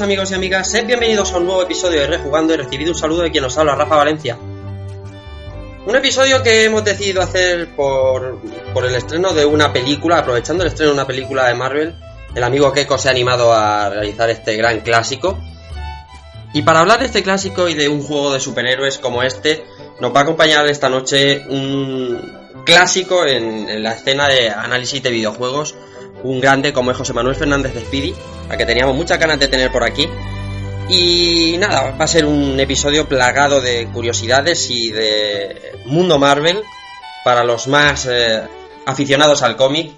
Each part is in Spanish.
Amigos y amigas, sed bienvenidos a un nuevo episodio de Rejugando y recibido un saludo de quien nos habla, Rafa Valencia. Un episodio que hemos decidido hacer por, por el estreno de una película, aprovechando el estreno de una película de Marvel. El amigo Keiko se ha animado a realizar este gran clásico. Y para hablar de este clásico y de un juego de superhéroes como este, nos va a acompañar esta noche un clásico en, la escena de análisis de videojuegos, un grande como es José Manuel Fernández de Speedy, a que teníamos muchas ganas de tener por aquí. Y nada, va a ser un episodio plagado de curiosidades y de mundo Marvel para los más eh, aficionados al cómic.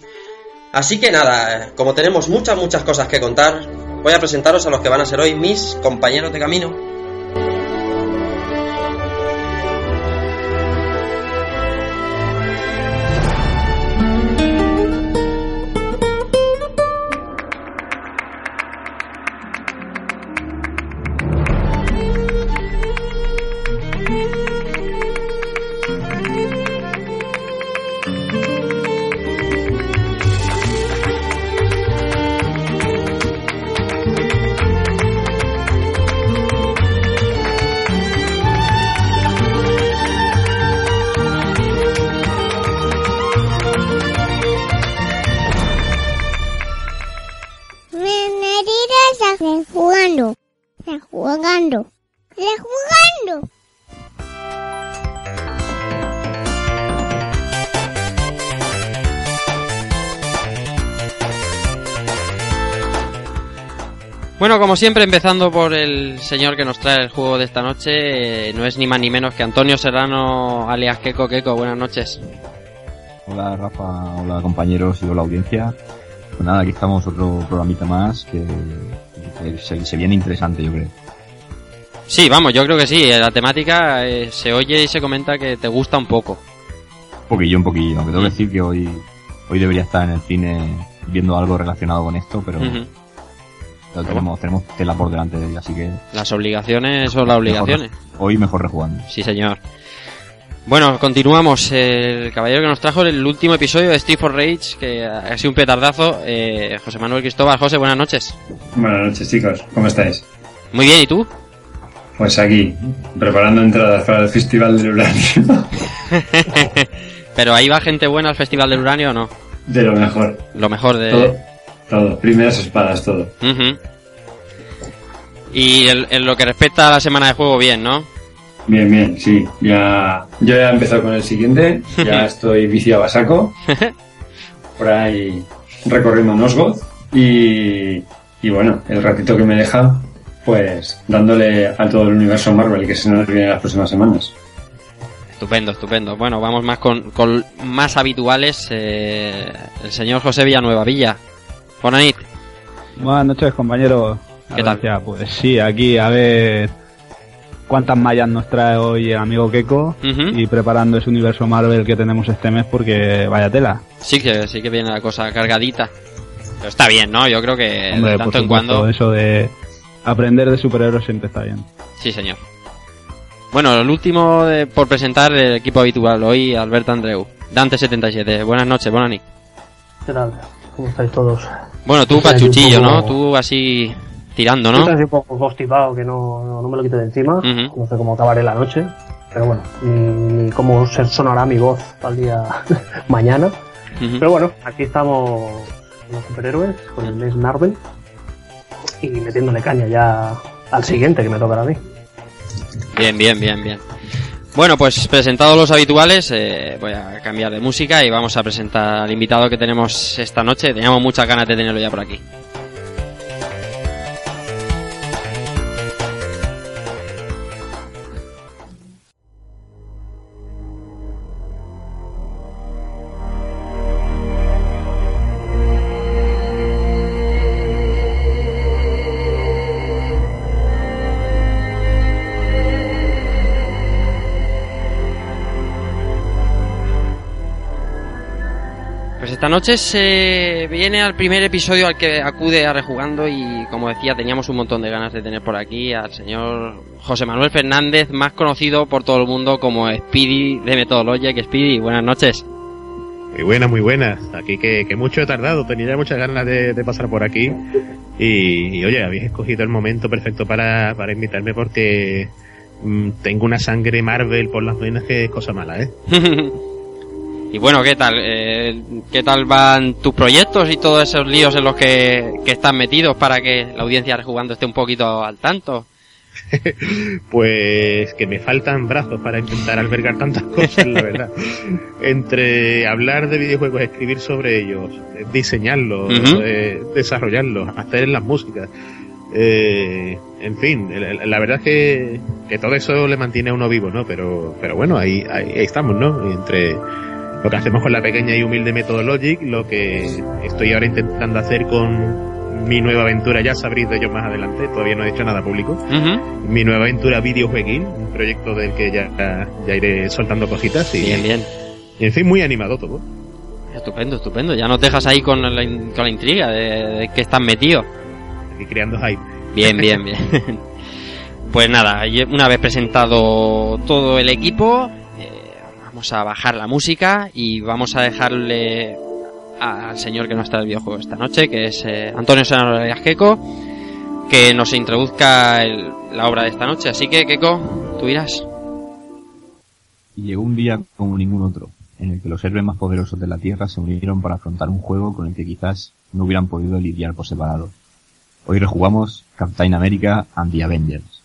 Así que nada, como tenemos muchas, muchas cosas que contar, voy a presentaros a los que van a ser hoy mis compañeros de camino. Bueno, como siempre, empezando por el señor que nos trae el juego de esta noche, eh, no es ni más ni menos que Antonio Serrano, alias Keko Keko. Buenas noches. Hola Rafa, hola compañeros y hola audiencia. Pues nada, aquí estamos otro programita más que, que se, se viene interesante yo creo. Sí, vamos, yo creo que sí. La temática eh, se oye y se comenta que te gusta un poco. Un poquillo, un poquillo, aunque tengo que decir que hoy, hoy debería estar en el cine viendo algo relacionado con esto, pero tenemos, tenemos tela por delante, así que Las obligaciones son las obligaciones. hoy mejor rejugando. Sí, señor. Bueno, continuamos. El caballero que nos trajo el último episodio de Street for Rage, que ha sido un petardazo. eh, José Manuel Cristóbal. José, buenas noches. Buenas noches, chicos. ¿Cómo estáis? Muy bien, ¿y tú? Pues aquí, preparando entradas para el Festival del Uranio. Pero ahí va gente buena al Festival del Uranio o no? De lo mejor. Lo mejor de... Todo. Todo. Primeras espadas, todo. Y el- en lo que respecta a la semana de juego, bien, ¿no? Bien, bien, sí. Ya, yo ya he empezado con el siguiente. Ya estoy viciado a saco. Por ahí recorriendo Nosgoth. Y, y bueno, el ratito que me deja, pues dándole a todo el universo Marvel que se nos viene las próximas semanas. Estupendo, estupendo. Bueno, vamos más con, con más habituales. eh, el señor José Villanueva Villa. Bonanit. Buenas noches, compañeros. ¿Qué tal? Gracias, Pues sí, aquí a ver cuántas mallas nos trae hoy el amigo Keiko y preparando ese universo Marvel que tenemos este mes porque vaya tela. Sí que, sí que viene la cosa cargadita. Pero está bien, ¿no? Yo creo que Hombre, de por tanto en cuando... eso de aprender de superhéroes siempre está bien. Sí, señor. Bueno, el último de- por presentar el equipo habitual hoy, Alberto Andreu. Dante77. Buenas noches, Bonani. ¿Qué tal? ¿Cómo estáis todos? Bueno, tú cachuchillo, ¿no? Tú así tirando, ¿no? Estoy un poco constipado que no, no, no me lo quito de encima. No sé cómo acabaré la noche. Pero bueno, ni, cómo se sonará mi voz al día mañana. Pero bueno, aquí estamos los superhéroes con el mes Marvel y metiéndole caña ya al siguiente que me tocará a mí. Bien, bien, bien, bien. Bueno, pues presentados los habituales, eh, voy a cambiar de música y vamos a presentar al invitado que tenemos esta noche. Teníamos muchas ganas de tenerlo ya por aquí. Noche se viene al primer episodio al que acude a Rejugando y como decía teníamos un montón de ganas de tener por aquí al señor José Manuel Fernández, más conocido por todo el mundo como Speedy de Methodologic. Speedy, buenas noches. Muy buenas, muy buenas. Aquí que, que mucho he tardado, tenía ya muchas ganas de, de pasar por aquí. Y, y, oye, habéis escogido el momento perfecto para, para invitarme porque mm, tengo una sangre Marvel por las venas que es cosa mala, ¿eh? Y bueno, ¿qué tal? Eh, ¿Qué tal van tus proyectos y todos esos líos en los que, que estás metidos para que la audiencia rejugando esté un poquito al tanto? pues que me faltan brazos para intentar albergar tantas cosas, la verdad. Entre hablar de videojuegos, escribir sobre ellos, diseñarlos, eh, desarrollarlos, hacer las músicas. eh, en fin, la, la verdad es que, que todo eso le mantiene a uno vivo, ¿no? Pero, pero bueno, ahí, ahí, ahí estamos, ¿no? Entre lo que hacemos con la pequeña y humilde Methodologic, lo que estoy ahora intentando hacer con mi nueva aventura, ya sabréis de ello más adelante, todavía no he hecho nada público. Mi nueva aventura videojueguil, un proyecto del que ya, ya iré soltando cositas y, Bien, bien. y en fin, muy animado todo. Estupendo, estupendo. Ya nos dejas ahí con la, con la intriga de, de que estás metido. Y creando hype. Bien, bien, bien. Pues nada, una vez presentado todo el equipo, vamos a bajar la música y vamos a dejarle al señor que nos trae el videojuego esta noche, que es eh, Antonio Senaro Keko, que nos introduzca la obra de esta noche. Así que, Keko, tú irás. Y llegó un día como ningún otro, en el que los héroes más poderosos de la Tierra se unieron para afrontar un juego con el que quizás no hubieran podido lidiar por separado. Hoy rejugamos Captain America and the Avengers.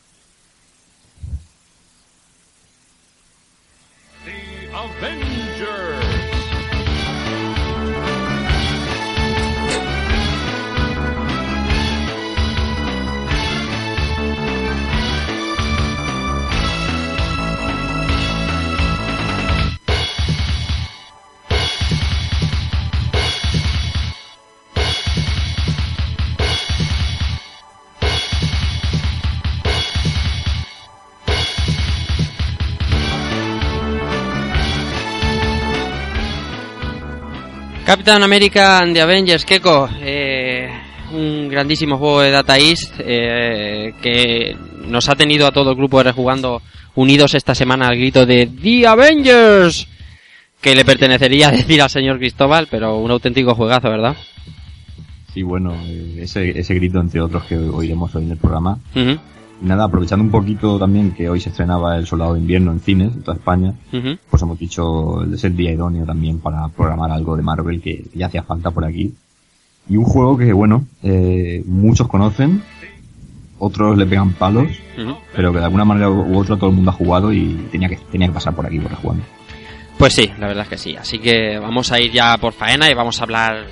Captain America and the Avengers, Keko, eh, un grandísimo juego de Data East eh, que nos ha tenido a todo el grupo de Rejugando unidos esta semana al grito de The Avengers, que le pertenecería decir al señor Cristóbal, pero un auténtico juegazo, ¿verdad? Sí, bueno, eh, ese, ese grito entre otros que oiremos hoy en el programa. Nada, aprovechando un poquito también que hoy se estrenaba El Soldado de Invierno en cines, en toda España, pues hemos dicho es el día idóneo también para programar algo de Marvel que ya hacía falta por aquí. Y un juego que, bueno, eh, muchos conocen, otros le pegan palos, pero que de alguna manera u otra todo el mundo ha jugado y tenía que, tenía que pasar por aquí por jugando. Pues sí, la verdad es que sí. Así que vamos a ir ya por faena y vamos a hablar,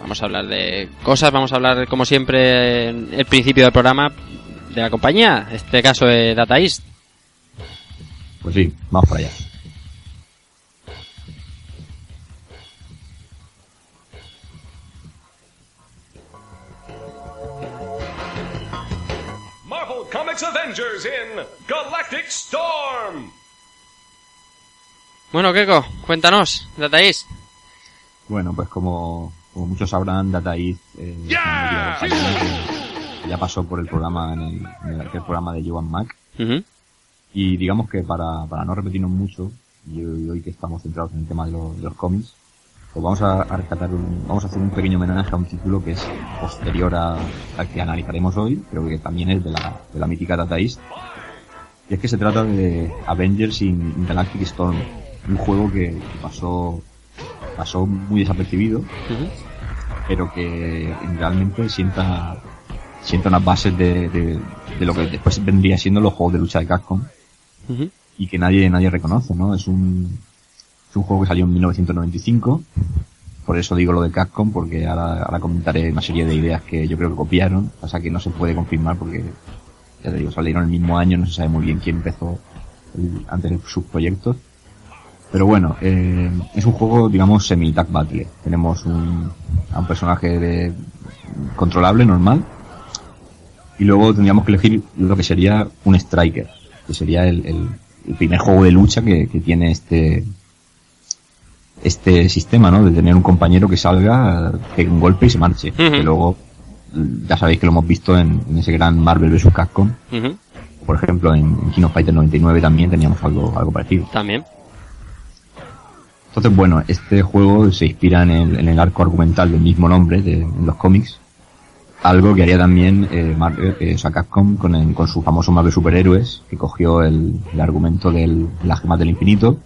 vamos a hablar de cosas, vamos a hablar como siempre en el principio del programa de la compañía, en este caso de Data East. Pues sí, vamos para allá. Marvel Comics Avengers in Galactic Storm. Bueno, Keko, cuéntanos, Data East. Bueno, pues como, como muchos sabrán, Data East eh, es ya pasó por el programa, en el, en aquel programa de Joan Mac. Ujú. Y digamos que para, para no repetirnos mucho, y hoy, que estamos centrados en el tema de, los- de los cómics, pues vamos a, a rescatar un, vamos a hacer un pequeño homenaje a un título que es posterior a- al que analizaremos hoy, pero que también es de la, de la mítica Data East. Y es que se trata de Avengers in, in Galactic Storm, un juego que, que pasó, pasó muy desapercibido, pero que realmente sienta, sienta unas bases de, de, de lo que después vendría siendo los juegos de lucha de Capcom y que nadie nadie reconoce, ¿no? Es un es un juego que salió en 1995. Por eso digo lo de Capcom, porque ahora, ahora comentaré una serie de ideas que yo creo que copiaron, pasa que no se puede confirmar porque, ya te digo, salieron el mismo año, no se sabe muy bien quién empezó el- antes de sus proyectos. Pero bueno, eh, es un juego, digamos, semi-tag battle. Tenemos un, a un personaje de, controlable, normal, y luego tendríamos que elegir lo que sería un striker, que sería el, el- el primer juego de lucha que, que tiene este este sistema, ¿no? De tener un compañero que salga, pegue un golpe y se marche. Que luego, ya sabéis que lo hemos visto en, en ese gran Marvel vs. Capcom. Ujú, Por ejemplo, en, en King of Fighters 99 también teníamos algo, algo parecido. También. Entonces, bueno, este juego se inspira en el, en el arco argumental del mismo nombre de, en los cómics. Algo que haría también eh, Marvel, eh, o sea, Capcom con, el- con su famoso Marvel Superhéroes, que cogió el, el argumento del, de las gemas del infinito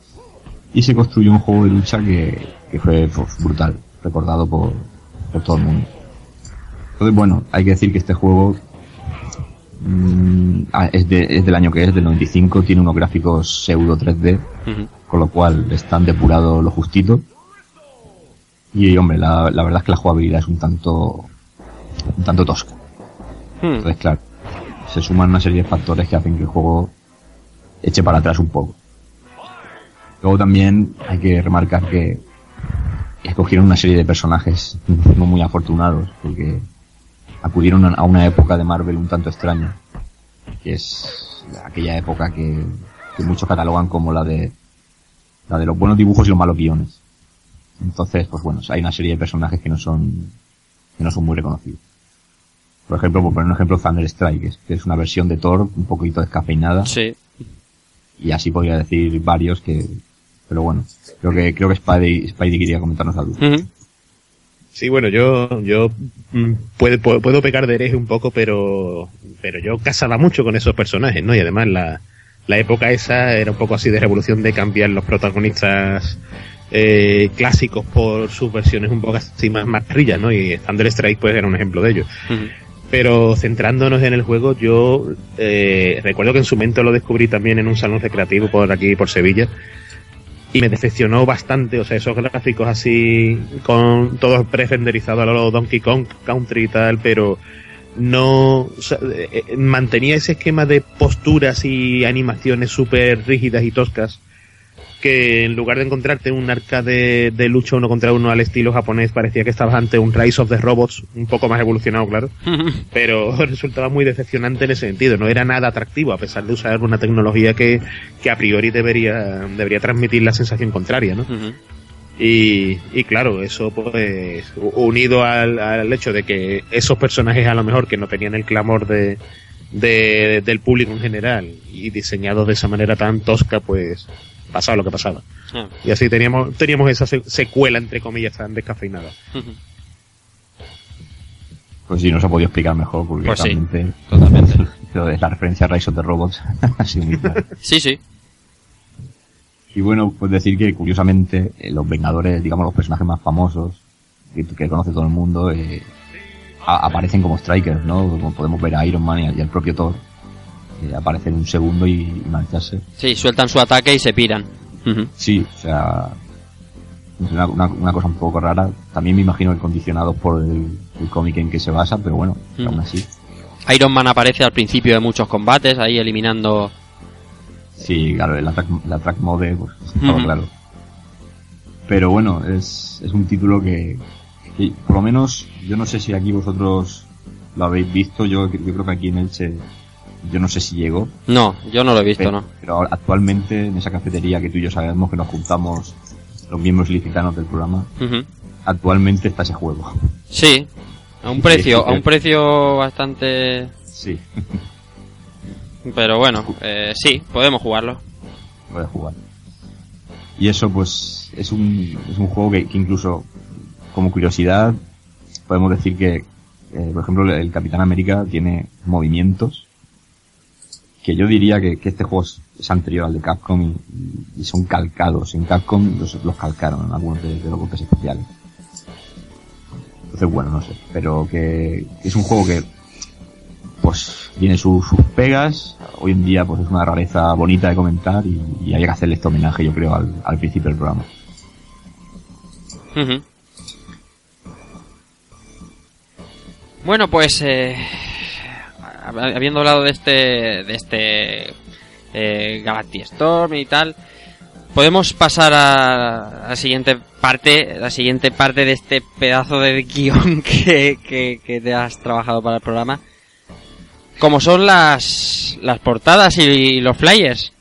y se construyó un juego de lucha que, que fue pues, brutal, recordado por, por todo el mundo. Entonces, bueno, hay que decir que este juego mm, ah, es, de- es del año que es, del 95, tiene unos gráficos pseudo 3D, Ujú. con lo cual están depurados lo justito. Y hombre, la, la verdad es que la jugabilidad es un tanto, un tanto tosca. Hmm. Entonces, claro, se suman una serie de factores que hacen que el juego eche para atrás un poco. Luego también hay que remarcar que escogieron una serie de personajes no muy afortunados, porque acudieron a una época de Marvel un tanto extraña, que es aquella época que, que muchos catalogan como la de la de los buenos dibujos y los malos guiones. Entonces, pues bueno, hay una serie de personajes que no son que no son muy reconocidos. Por ejemplo, por poner un ejemplo, Thunder Strike, que es- una versión de Thor un poquito descafeinada. Sí. Y así podría decir varios que, pero bueno, creo que, creo que Spidey, Spidey quería comentarnos algo. Ujú. Sí, bueno, yo, yo mm, puedo, puedo, puedo pecar de hereje un poco, pero, pero yo casaba mucho con esos personajes, ¿no? Y además la, la época esa era un poco así de revolución de cambiar los protagonistas eh, clásicos por sus versiones un poco así más marrillas, ¿no? Y Thunder Strike pues era un ejemplo de ello. Pero centrándonos en el juego, yo eh, recuerdo que en su momento lo descubrí también en un salón recreativo por aquí, por Sevilla. Y me decepcionó bastante, o sea, esos gráficos así, con todos pre-renderizados a lo Donkey Kong Country y tal, pero no eh, eh, mantenía ese esquema de posturas y animaciones súper rígidas y toscas que en lugar de encontrarte un arcade de lucha uno contra uno al estilo japonés parecía que estabas ante un Rise of the Robots un poco más evolucionado claro. Pero resultaba muy decepcionante en ese sentido. No era nada atractivo a pesar de usar una tecnología que, que a priori debería debería transmitir la sensación contraria ¿no? Y, y claro, eso pues unido al, al hecho de que esos personajes a lo mejor que no tenían el clamor de, de- del público en general y diseñados de esa manera tan tosca, pues pasaba lo que pasaba. Ah. Y así teníamos, teníamos esa se- secuela entre comillas tan descafeinada. Pues sí, no se ha podido explicar mejor porque Pues sí, realmente totalmente. lo de la referencia a Rise of the Robots ha sido muy clara. Sí, sí. Y bueno, pues decir que curiosamente eh, los Vengadores, digamos los personajes más famosos que, que conoce todo el mundo, eh, a- aparecen como strikers, ¿no? Como podemos ver a Iron Man y al propio Thor aparecen un segundo y, y marcharse. Sí, sueltan su ataque y se piran. Sí, o sea, es una, una- una cosa un poco rara. También me imagino que condicionados por el, el cómic en que se basa, pero bueno, Mm. aún así. Iron Man aparece al principio de muchos combates, ahí eliminando... Sí, claro, el attack, el attack mode, pues, estaba Ujú. claro. Pero bueno, es, es un título que, que, por lo menos, yo no sé si aquí vosotros lo habéis visto, yo, yo creo que aquí en Elche, yo no sé si llegó. No, yo no lo he visto, pero, ¿no? pero actualmente en esa cafetería que tú y yo sabemos que nos juntamos los miembros licitanos del programa, actualmente está ese juego. Sí, a un precio, a un precio bastante... Sí, Pero bueno, eh, sí, podemos jugarlo. puedes jugar. Y eso pues es un, es un juego que, que incluso como curiosidad podemos decir que eh, por ejemplo el Capitán América tiene movimientos que yo diría que, este juego es, anterior al de Capcom y, son calcados. En Capcom los, los calcaron en algunos de, los golpes especiales. Entonces bueno, no sé, pero que, es un juego que pues tiene su- sus pegas. Hoy en día pues es una rareza bonita de comentar y, y había que hacerle este homenaje yo creo al, al principio del programa. Ujú. Bueno, pues eh, habiendo hablado de este de este eh, Galactic Storm y tal, podemos pasar a la siguiente parte, la siguiente parte de este pedazo de guion que, que, que te has trabajado para el programa, como son las las portadas y los flyers.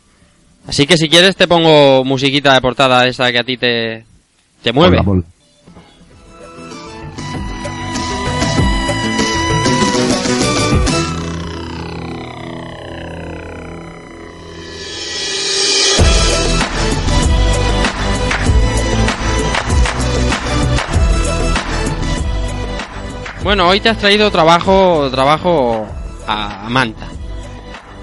Así que si quieres te pongo musiquita de portada esa que a ti te Te mueve. Bueno, hoy te has traído trabajo, trabajo a, a manta.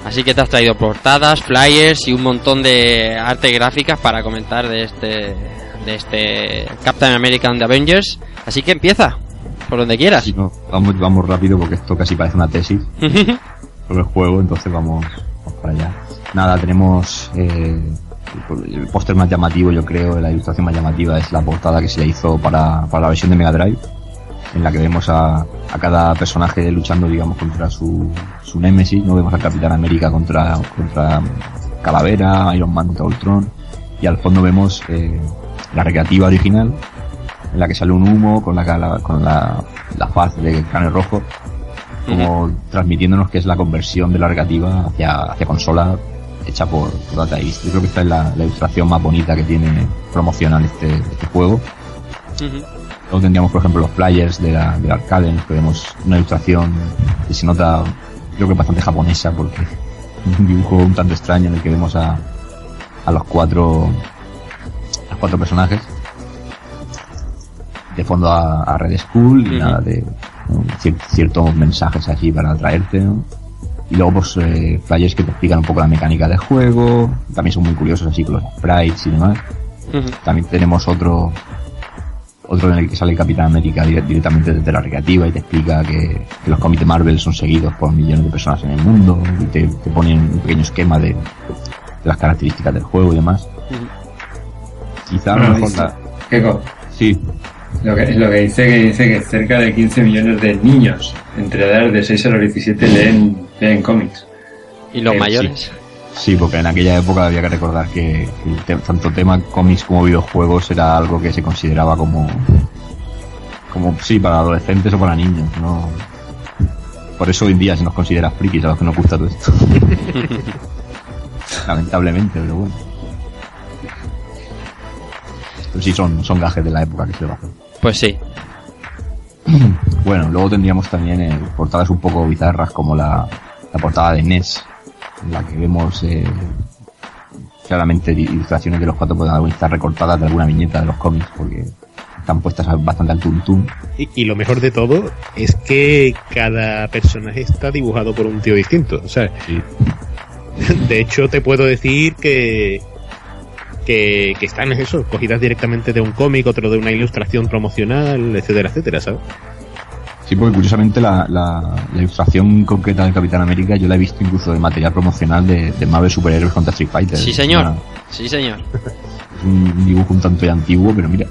Así que te has traído portadas, flyers y un montón de arte gráficas para comentar de este, de este Captain America and the Avengers. Así que empieza, por donde quieras. Sí, no, vamos, vamos rápido porque esto casi parece una tesis sobre el juego, entonces vamos, vamos para allá. Nada, tenemos eh, el, el póster más llamativo, yo creo, la ilustración más llamativa es la portada que se le hizo para, para la versión de Mega Drive, en la que vemos a, a cada personaje luchando, digamos, contra su, su némesis. No vemos al Capitán América contra, contra Calavera, Iron Man contra Ultron, y al fondo vemos eh, la recreativa original, en la que sale un humo con la, la- con la, la faz de Cráneo Rojo, como transmitiéndonos que es la conversión de la recreativa hacia, hacia consola hecha por, por Data East. Yo creo que esta es la, la ilustración más bonita que tiene promocional este, este juego. Luego tendríamos, por ejemplo, los flyers de la, del arcade, en los que vemos una ilustración que se nota, creo que bastante japonesa, porque un dibujo un tanto extraño en el que vemos a, a los cuatro, a los cuatro personajes. De fondo a, a Red School y nada de ¿no? cier- ciertos mensajes así para atraerte, ¿no? Y luego, pues, eh, flyers que te explican un poco la mecánica del juego. También son muy curiosos así con los sprites y demás. También tenemos otro otro en el que sale el Capitán América dire- directamente desde la recreativa y te explica que, que los cómics de Marvel son seguidos por millones de personas en el mundo y te, te ponen un pequeño esquema de, de las características del juego y demás. Quizá a lo Bueno, mejor la- Keiko, Sí, lo que, lo que dice que dice que cerca de 15 millones de niños entre edades de 6 a los 17 leen, leen cómics. ¿Y los Eh, mayores? sí, porque en aquella época había que recordar que el te- tanto tema cómics como videojuegos era algo que se consideraba como, como sí, para adolescentes o para niños, ¿no? Por eso hoy en día se nos considera frikis a los que nos gusta todo esto. Lamentablemente, pero bueno. Pero sí, son, son gajes de la época que se a hacer. Pues sí. Bueno, luego tendríamos también eh, portadas un poco bizarras como la, la portada de NES, en la que vemos eh, claramente ilustraciones de los cuatro protagonistas recortadas de alguna viñeta de los cómics, porque están puestas bastante al tuntún. Y, y lo mejor de todo es que cada personaje está dibujado por un tío distinto. O sea, de hecho te puedo decir que, que, que están eso, cogidas directamente de un cómic, otro de una ilustración promocional, etcétera, etcétera, ¿sabes? Sí, porque curiosamente la, la, la ilustración concreta del Capitán América yo la he visto incluso de material promocional de, de Marvel Superhéroes contra Street Fighter. Sí, señor. una- Sí, señor. es un dibujo un tanto ya antiguo, pero mira.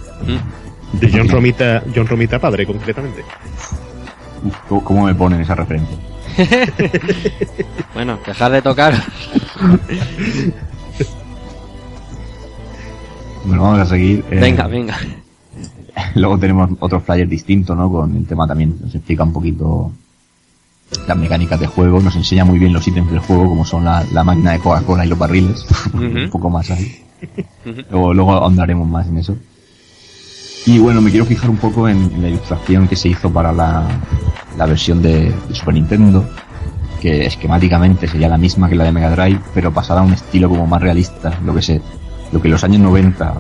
De John Romita, John Romita padre, concretamente. Uf, ¿cómo- ¿Cómo me ponen esa referencia? Bueno, dejar de tocar. Bueno, vamos a seguir. eh, Venga, venga. Luego tenemos otro flyer distinto, ¿no? Con el tema también, nos explica un poquito las mecánicas de juego, nos enseña muy bien los ítems del juego, como son la, la máquina de Coca-Cola y los barriles, un poco más ahí. Luego, luego ahondaremos más en eso. Y bueno, me quiero fijar un poco en, en la ilustración que se hizo para la, la versión de, de Super Nintendo, que esquemáticamente sería la misma que la de Mega Drive, pero pasada a un estilo como más realista, lo que se, lo que en los años 90,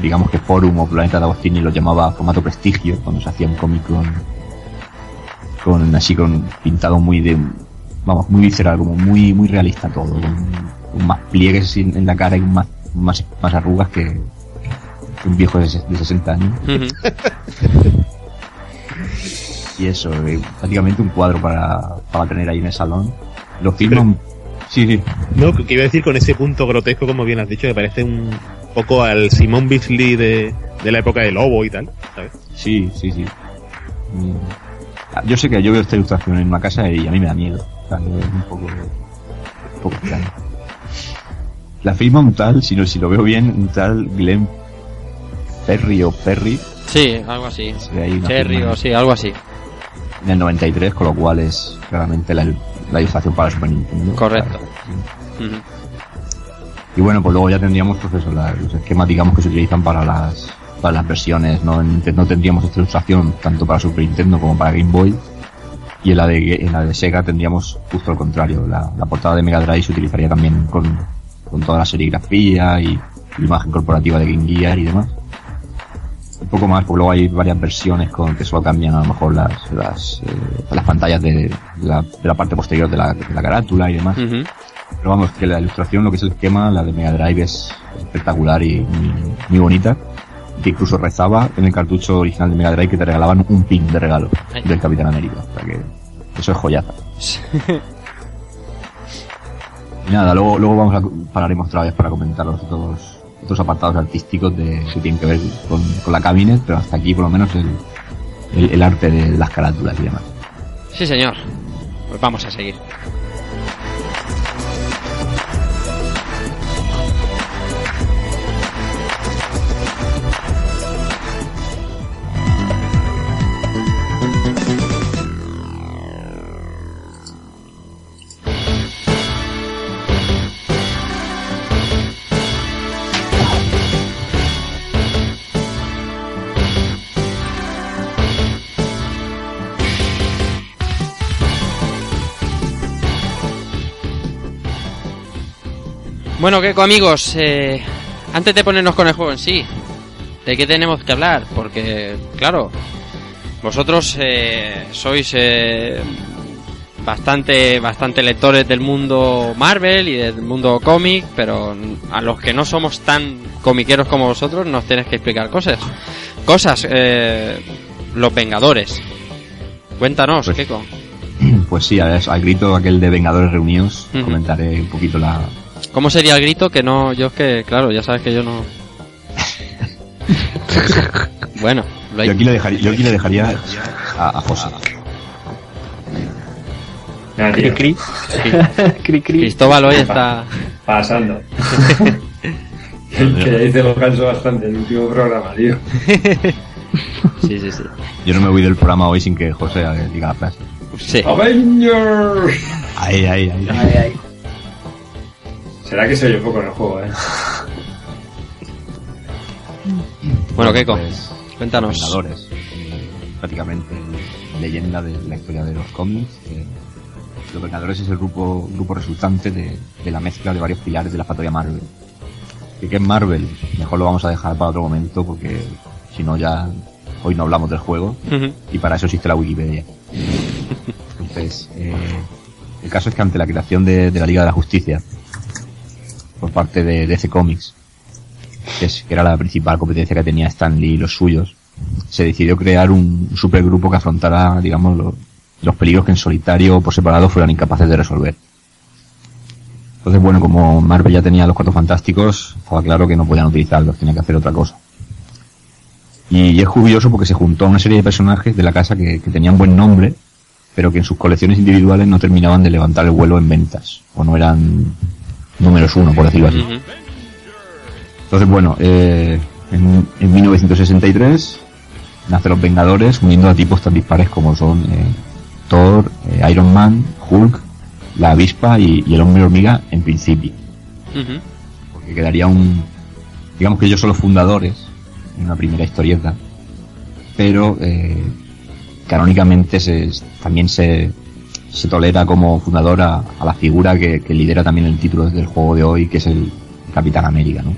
digamos que Forum o Planeta de Agostini lo llamaba formato prestigio, cuando se hacía un cómic con, con así con pintado muy de, vamos, muy visceral, como muy, muy realista todo, con, con más pliegues en, en la cara y más, más, más arrugas que, que un viejo de, de 60 años. y eso, eh, prácticamente un cuadro para, para tener ahí en el salón. Lo firman. Sí, sí. No, que iba a decir con ese punto grotesco, como bien has dicho, que parece un poco al Simón Beasley de, de la época de Lobo y tal, ¿sabes? Sí, sí, sí. Mm. Yo sé que yo veo esta ilustración en una casa y a mí me da miedo. O sea, es un poco, un poco extraño. La firma un tal, si, no, si lo veo bien, un tal Glenn Perry o Perry Sí, algo así. Sí, o sí, algo así. en el 93, con lo cual es claramente la, la ilustración para Super Nintendo. Correcto. Y bueno, pues luego ya tendríamos pues la- los esquemas digamos que se utilizan para las para las versiones, ¿no? En tendríamos esta ilustración tanto para Super Nintendo como para Game Boy. Y en la de, en la de Sega tendríamos justo lo contrario. La, la portada de Mega Drive se utilizaría también con, con toda la serigrafía y imagen corporativa de Game Gear y demás. Un poco más, porque luego hay varias versiones con que solo cambian a lo mejor las, las, eh, las pantallas de, la, de la parte posterior de la, de la carátula y demás. Ujú. Pero vamos, que la ilustración, lo que es el esquema, la de Mega Drive es espectacular y muy, muy bonita. Que incluso rezaba en el cartucho original de Mega Drive que te regalaban un pin de regalo Ay. del Capitán América. O sea que eso es joyaza. Y nada, luego, luego vamos a pararemos otra vez para comentar los otros, otros apartados artísticos de, que tienen que ver con, la cabinet, pero hasta aquí por lo menos el, el, el arte de las carátulas y demás. Sí, señor. Pues vamos a seguir. Bueno, Keiko, amigos, eh, antes de ponernos con el juego en sí, ¿de qué tenemos que hablar? Porque, claro, vosotros eh, sois eh, bastante, bastante lectores del mundo Marvel y del mundo cómic, pero a los que no somos tan comiqueros como vosotros nos tenéis que explicar cosas. Cosas, eh, los Vengadores. Cuéntanos, Pues- Keiko. Pues sí, a- al grito aquel de Vengadores Reunidos, comentaré un poquito la, ¿Cómo sería el grito? Que no, yo es que, claro, ya sabes que yo no. bueno, lo hay- Yo aquí le dejaría, yo aquí le dejaría a, a José. Nada, Cri cri. cri cri. Cristóbal hoy está. pasando. que ya hice lo canso bastante el último programa, tío. Sí, sí, sí. Yo no me voy del programa hoy sin que José diga la frase. Sí. Avengers. Ahí, ahí, ahí. Ay, ay. Será que se oye poco en el juego, eh. Bueno, Keiko, Pues, cuéntanos. Vengadores. eh, prácticamente leyenda de la historia de los cómics. eh, los Vengadores es el grupo, grupo resultante de, de la mezcla de varios pilares de la factoría Marvel. ¿Y qué es Marvel? Mejor lo vamos a dejar para otro momento porque si no ya hoy no hablamos del juego y para eso existe la Wikipedia. Entonces, eh, el caso es que ante la creación de, de la Liga de la Justicia por parte de DC Comics, que, era la principal competencia que tenía Stan Lee y los suyos, se decidió crear un supergrupo que afrontara, digamos, lo- los peligros que en solitario o por separado fueran incapaces de resolver. Entonces, bueno, como Marvel ya tenía los cuatro fantásticos, estaba claro que no podían utilizarlos, tenía que hacer otra cosa. Y es curioso porque se juntó a una serie de personajes de la casa que, que tenían buen nombre, pero que en sus colecciones individuales no terminaban de levantar el vuelo en ventas, o no eran números uno, por decirlo así. Entonces, bueno, eh, en, en 1963 nacen los Vengadores uniendo a tipos tan dispares como son eh, Thor, eh, Iron Man, Hulk, la avispa y, y el hombre hormiga en principio. Porque quedaría un... Digamos que ellos son los fundadores en una primera historieta, pero eh, canónicamente se, también se, se tolera como fundador a, a la figura que, que lidera también el título del juego de hoy, que es el Capitán América, ¿no?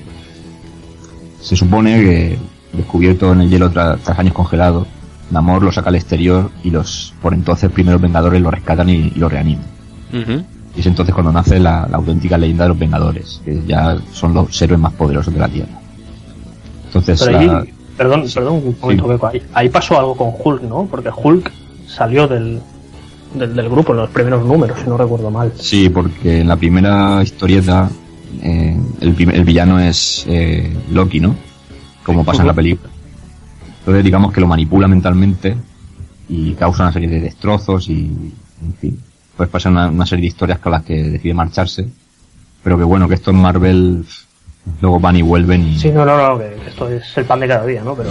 Se supone que, descubierto en el hielo tra- tras años congelados, Namor lo saca al exterior y los por entonces primeros Vengadores lo rescatan y, y lo reaniman. Y es entonces cuando nace la, la auténtica leyenda de los Vengadores, que ya son los héroes más poderosos de la Tierra. Entonces, Pero la- ahí, perdón, perdón, un momento, Sí. Keiko, ahí, ahí pasó algo con Hulk, ¿no? Porque Hulk salió del, del, del grupo en los primeros números, si no recuerdo mal. sí, porque en la primera historieta eh, el, el villano es eh, Loki, ¿no? Como pasa en la película. Entonces digamos que lo manipula mentalmente y causa una serie de destrozos y, en fin, pues pasa una, una serie de historias con las que decide marcharse. Pero que bueno, que esto en Marvel luego van y vuelven y... Sí, no, no, no, que esto es el pan de cada día, ¿no? Pero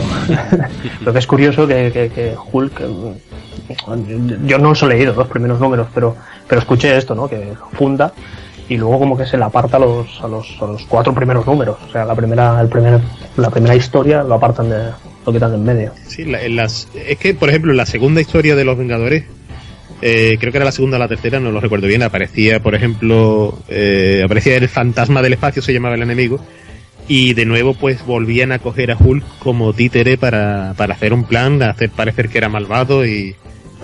lo que es curioso que, que, que Hulk, eh, yo no los he leído los primeros números, pero, pero escuché esto, ¿no? Que funda y luego como que se le aparta a los, a los, a los cuatro primeros números. O sea, la primera, el primer, la primera historia lo apartan de, lo quitan de en medio. Sí, la- en las, es que, por ejemplo, en la segunda historia de los Vengadores, eh, creo que era la segunda o la tercera, no lo recuerdo bien, aparecía, por ejemplo, eh, aparecía el fantasma del espacio, se llamaba el enemigo, y de nuevo pues volvían a coger a Hulk como títere para, para hacer un plan, hacer parecer que era malvado y,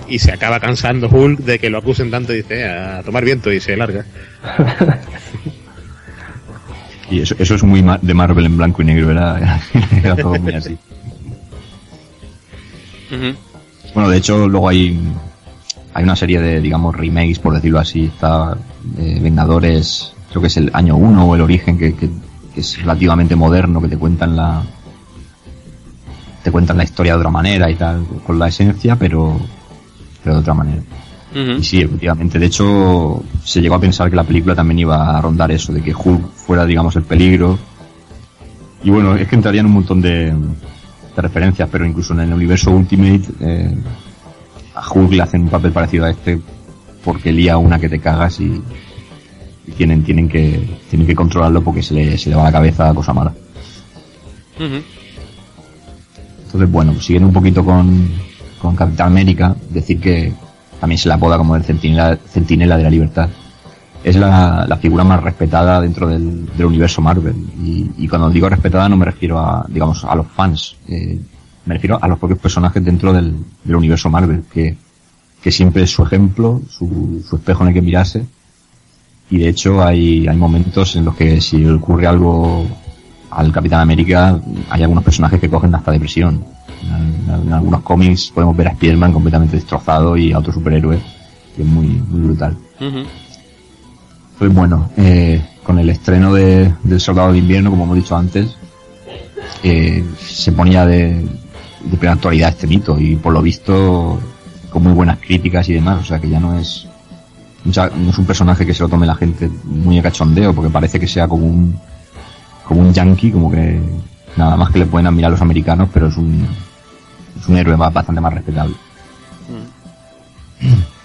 y se acaba cansando Hulk de que lo acusen tanto y dice, "Eh, a tomar viento y se larga. Y eso, eso es muy ma- de Marvel en blanco y negro, era, era todo muy así. Bueno, de hecho, luego hay, hay una serie de, digamos, remakes, por decirlo así. Está eh, Vengadores, creo que es el año 1 o el origen, que, que- que es relativamente moderno, que te cuentan la te cuentan la historia de otra manera y tal, con la esencia, pero, pero de otra manera. Y sí, efectivamente. De hecho, se llegó a pensar que la película también iba a rondar eso, de que Hulk fuera, digamos, el peligro. Y bueno, es que entrarían un montón de, de referencias, pero incluso en el universo Ultimate, eh, a Hulk le hacen un papel parecido a este, porque lía una que te cagas y, y tienen, tienen que, tienen que controlarlo porque se le, se le va la cabeza a cosa mala. Entonces, bueno, siguiendo un poquito con, con Capitán América, decir que también se le apoda como el centinela, centinela de la libertad. Es la, la figura más respetada dentro del, del universo Marvel. Y, y cuando digo respetada no me refiero a, digamos, a los fans. eh, me refiero a los propios personajes dentro del, del universo Marvel, que, que siempre es su ejemplo, su, su espejo en el que mirarse. Y de hecho hay, hay momentos en los que si ocurre algo al Capitán América, hay algunos personajes que cogen hasta depresión. En, en algunos cómics podemos ver a Spider-Man completamente destrozado y a otro superhéroe, que es muy, muy brutal. Pues bueno, eh, con el estreno de, del Soldado de Invierno, como hemos dicho antes, eh, se ponía de, de plena actualidad este mito y por lo visto con muy buenas críticas y demás, o sea que ya no es no es un personaje que se lo tome la gente muy a cachondeo porque parece que sea como un como un yankee, como que nada más que le pueden admirar los americanos, pero es un es un héroe ba- bastante más respetable.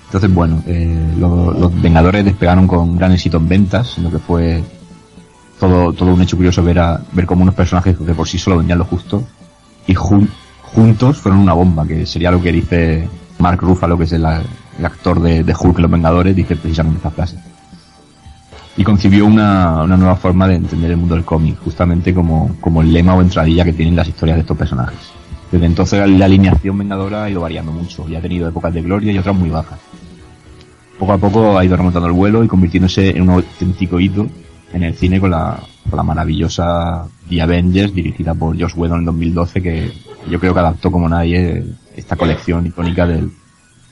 Entonces, bueno, eh, lo- los Vengadores despegaron con gran éxito en ventas, en lo que fue todo, todo un hecho curioso ver, a, ver como unos personajes que por sí solo vendían lo justo y jun- juntos fueron una bomba, que sería lo que dice Mark Ruffalo, que es el, actor de, de Hulk Los Vengadores, dice precisamente esta frase. Y concibió una, una nueva forma de entender el mundo del cómic, justamente como, como el lema o entradilla que tienen las historias de estos personajes. Desde entonces la alineación vengadora ha ido variando mucho y ha tenido épocas de gloria y otras muy bajas. Poco a poco ha ido remontando el vuelo y convirtiéndose en un auténtico hito en el cine con la, con la maravillosa The Avengers dirigida por Josh Whedon en 2012 que yo creo que adaptó como nadie esta colección icónica del,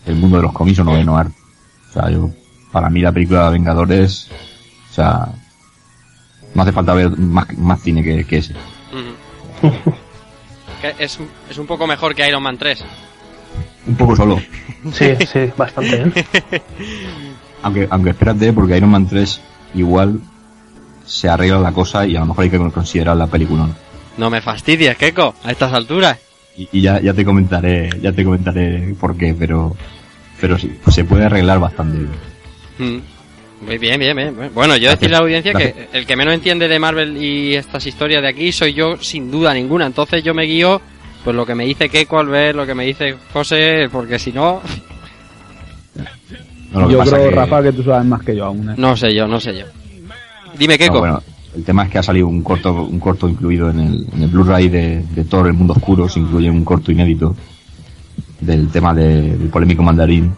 del mundo de los cómics o noveno arte. O sea, yo, para mí la película de Vengadores, o sea, no hace falta ver más, más cine que, que ese. Que es, es un poco mejor que Iron Man 3. Un poco solo. Sí, sí, bastante. ¿eh? Aunque, aunque espérate, porque Iron Man 3 igual se arregla la cosa y a lo mejor hay que considerar la película. No me fastidies, Keiko, a estas alturas. Y, y ya, ya te comentaré, ya te comentaré por qué, pero, pero sí, se puede arreglar bastante bien. Mm. Muy bien, bien, bien. Bueno, yo decirle a la audiencia que el que menos entiende de Marvel y estas historias de aquí soy yo sin duda ninguna. Entonces yo me guío pues lo que me dice Keiko al ver, lo que me dice José, porque si no, No, yo creo, que- Rafa, que tú sabes más que yo aún. ¿eh? no sé yo, no sé yo. Dime no, Keiko. bueno, el tema es que ha salido un corto, un corto incluido en el, en el Blu-ray de, de Thor, El Mundo Oscuro, se incluye un corto inédito del tema de- del polémico mandarín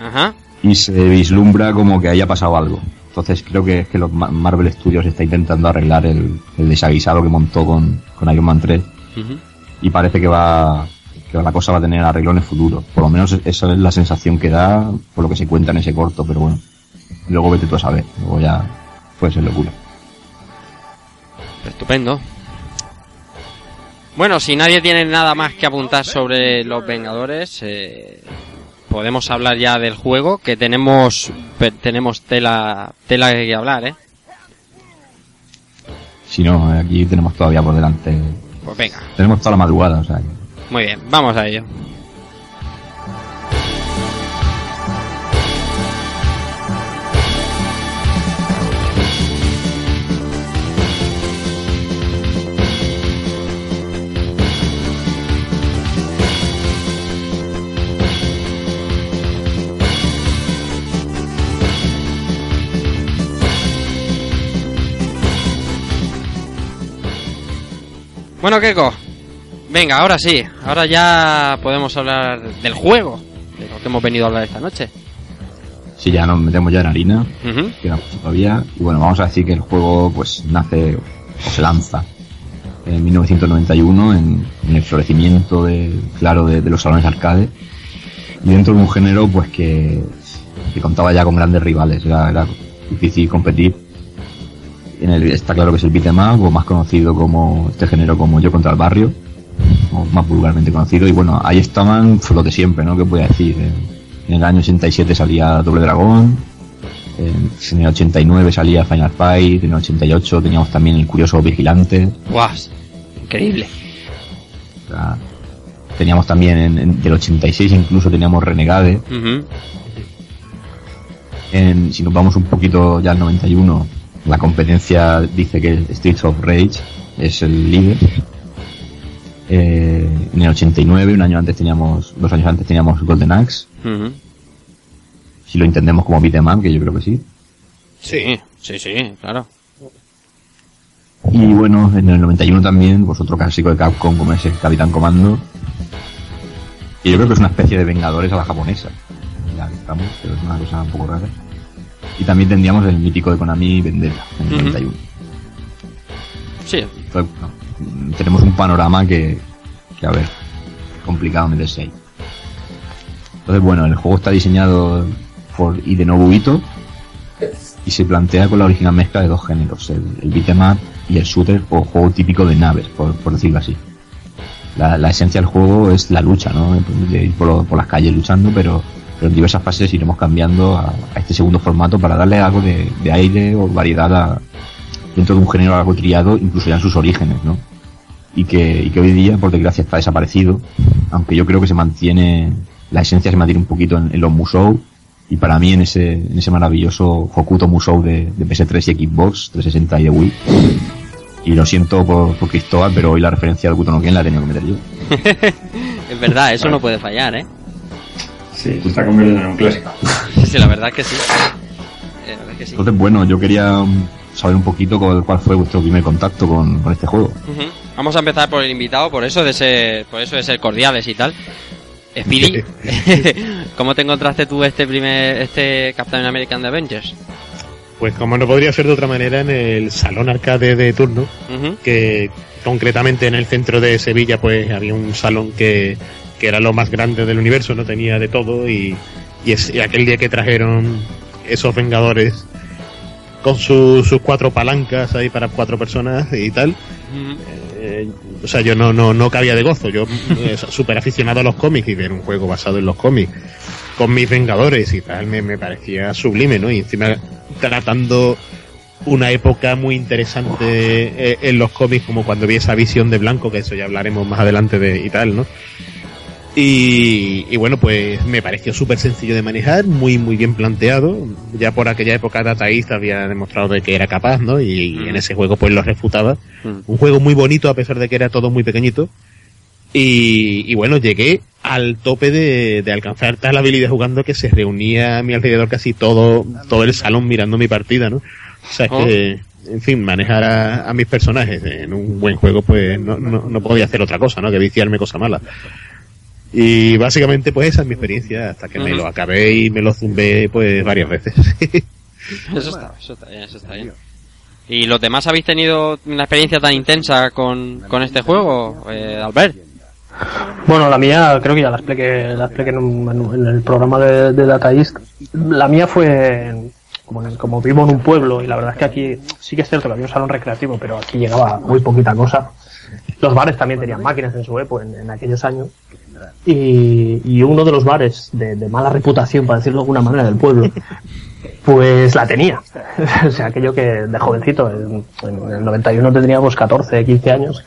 Ajá. y se vislumbra como que haya pasado algo. Entonces creo que es que los Ma- Marvel Studios está intentando arreglar el, el desaguisado que montó con, con Iron Man 3 Ujú. y parece que va que la cosa va a tener arreglo en el futuro. Por lo menos esa es la sensación que da por lo que se cuenta en ese corto, pero bueno. Luego vete tú a saber, luego ya puede ser locura. Estupendo. Bueno, si nadie tiene nada más que apuntar sobre los Vengadores, eh, podemos hablar ya del juego, que tenemos tenemos tela tela que hablar, ¿eh? Si no, aquí tenemos todavía por delante. Pues venga, Tenemos toda la madrugada, o sea. que- muy bien, vamos a ello. Bueno, Keiko, venga, ahora sí, ahora ya podemos hablar del juego, de lo que hemos venido a hablar esta noche. Si ya nos metemos ya en harina, queda mucho todavía. Y bueno, vamos a decir que el juego pues nace o se lanza en 1991 en, en el florecimiento de, claro, de, de los salones arcade. Y dentro de un género pues que, que contaba ya con grandes rivales, era, era difícil competir. En el, está claro que es el beat'em up, o más conocido como este género como Yo contra el barrio, o más vulgarmente conocido. Y bueno, ahí estaban pues, los de siempre, ¿no? ¿Qué voy a decir? En, el año 87 salía Doble Dragón, en, el 89 salía Final Fight, en el 88 teníamos también el curioso Vigilante. Guas, increíble. o sea, teníamos también en, en- del 86 incluso teníamos Renegade. En- si nos vamos un poquito ya al 91, la competencia dice que Streets of Rage es el líder. Eh, en el 89, un año antes teníamos, dos años antes teníamos Golden Axe. Si lo entendemos como beat'em que yo creo que sí. Sí, sí, sí, claro. Y bueno, en el 91 también, pues otro clásico de Capcom como es el Capitán Comando. Y yo creo que es una especie de Vengadores a la japonesa. Ya que estamos, pero es una cosa un poco rara. Y también tendríamos el mítico de Konami Vendetta en el Ujú. 91. Sí, Entonces, bueno, tenemos un panorama que, que, a ver, complicado meterse ahí. Entonces, bueno, el juego está diseñado por Hidenobu Ito y se plantea con la original mezcla de dos géneros, el, el beat'em y el shooter o juego típico de naves, por, por decirlo así. La, la esencia del juego es la lucha, ¿no? De ir por, por las calles luchando, pero, pero en diversas fases iremos cambiando a, este segundo formato para darle algo de, de aire o variedad a, dentro de un género algo triado, incluso ya en sus orígenes, ¿no? Y que, hoy día, por desgracia, está desaparecido, aunque yo creo que se mantiene, la esencia se mantiene un poquito en, los Musou, y para mí en ese, en ese maravilloso Hokuto Musou de, de PS3 y Xbox 360 y de Wii. Y lo siento por, por Cristóbal, pero hoy la referencia al Kuto no Ken la he tenido que meter yo. es verdad, eso no puede fallar, ¿eh? Sí, se está convirtiendo en un clásico. Sí, la verdad es que sí. Eh, La verdad que sí. Entonces, bueno, yo quería saber un poquito cuál, cuál fue vuestro primer contacto con, con este juego. Vamos a empezar por el invitado, por eso de ser, por eso de ser cordiales y tal. Speedy, ¿cómo te encontraste tú este primer, este Captain American de Avengers? Pues como no podría ser de otra manera en el salón arcade de turno, que concretamente en el centro de Sevilla pues había un salón que, que era lo más grande del universo, no tenía de todo y, y, es- y aquel día que trajeron esos Vengadores con su- sus cuatro palancas ahí para cuatro personas y tal, eh, o sea, yo no, no, no cabía de gozo. Yo, eh, súper aficionado a los cómics y ver un juego basado en los cómics con mis Vengadores y tal, me, me parecía sublime, ¿no? Y encima tratando una época muy interesante eh, en los cómics, como cuando vi esa visión de blanco, que eso ya hablaremos más adelante de y tal, ¿no? Y, y bueno, pues me pareció súper sencillo de manejar, muy muy bien planteado. Ya por aquella época Data East había demostrado de que era capaz, ¿no? Y, en ese juego pues lo refutaba. Mm. Un juego muy bonito a pesar de que era todo muy pequeñito. Y, y bueno, llegué al tope de, de alcanzar tal habilidad jugando que se reunía a mi alrededor casi todo, todo el salón mirando mi partida, ¿no? O sea, es Oh. que, en fin, manejar a, a mis personajes en un buen juego, pues no, no, no podía hacer otra cosa, ¿no? Que viciarme cosa mala. Y básicamente, pues esa es mi experiencia hasta que me lo acabé y me lo zumbé, pues varias veces. Eso está, eso está bien, eso está bien. ¿Y los demás habéis tenido una experiencia tan intensa con, con este juego, eh, Albert? Bueno, la mía creo que ya la expliqué, la expliqué en, un- en un- en el programa de, de Data East. La mía fue, como, en- como vivo en un pueblo y la verdad es que aquí sí que es cierto que había un salón recreativo, pero aquí llegaba muy poquita cosa. Los bares también tenían máquinas en su época, en, en aquellos años. Y, y uno de los bares de, de mala reputación, para decirlo de alguna manera, del pueblo, pues la tenía. o sea, aquello que de jovencito, en, en el 91 tendríamos 14, 15 años,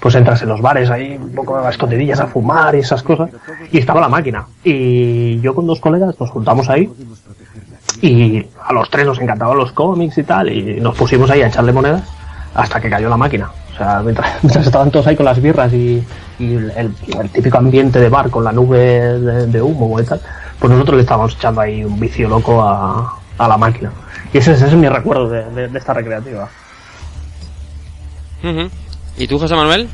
pues entras en los bares ahí un poco a escondidillas a fumar y esas cosas, y estaba la máquina. Y yo con dos colegas nos juntamos ahí, y a los tres nos encantaban los cómics y tal, y nos pusimos ahí a echarle monedas hasta que cayó la máquina. O sea, mientras, mientras estaban todos ahí con las birras y, y el, típico ambiente de bar con la nube de, de humo y tal, pues nosotros le estábamos echando ahí un vicio loco a, a la máquina. Y ese, ese es mi recuerdo de, de- de esta recreativa. ¿Y tú, José Manuel?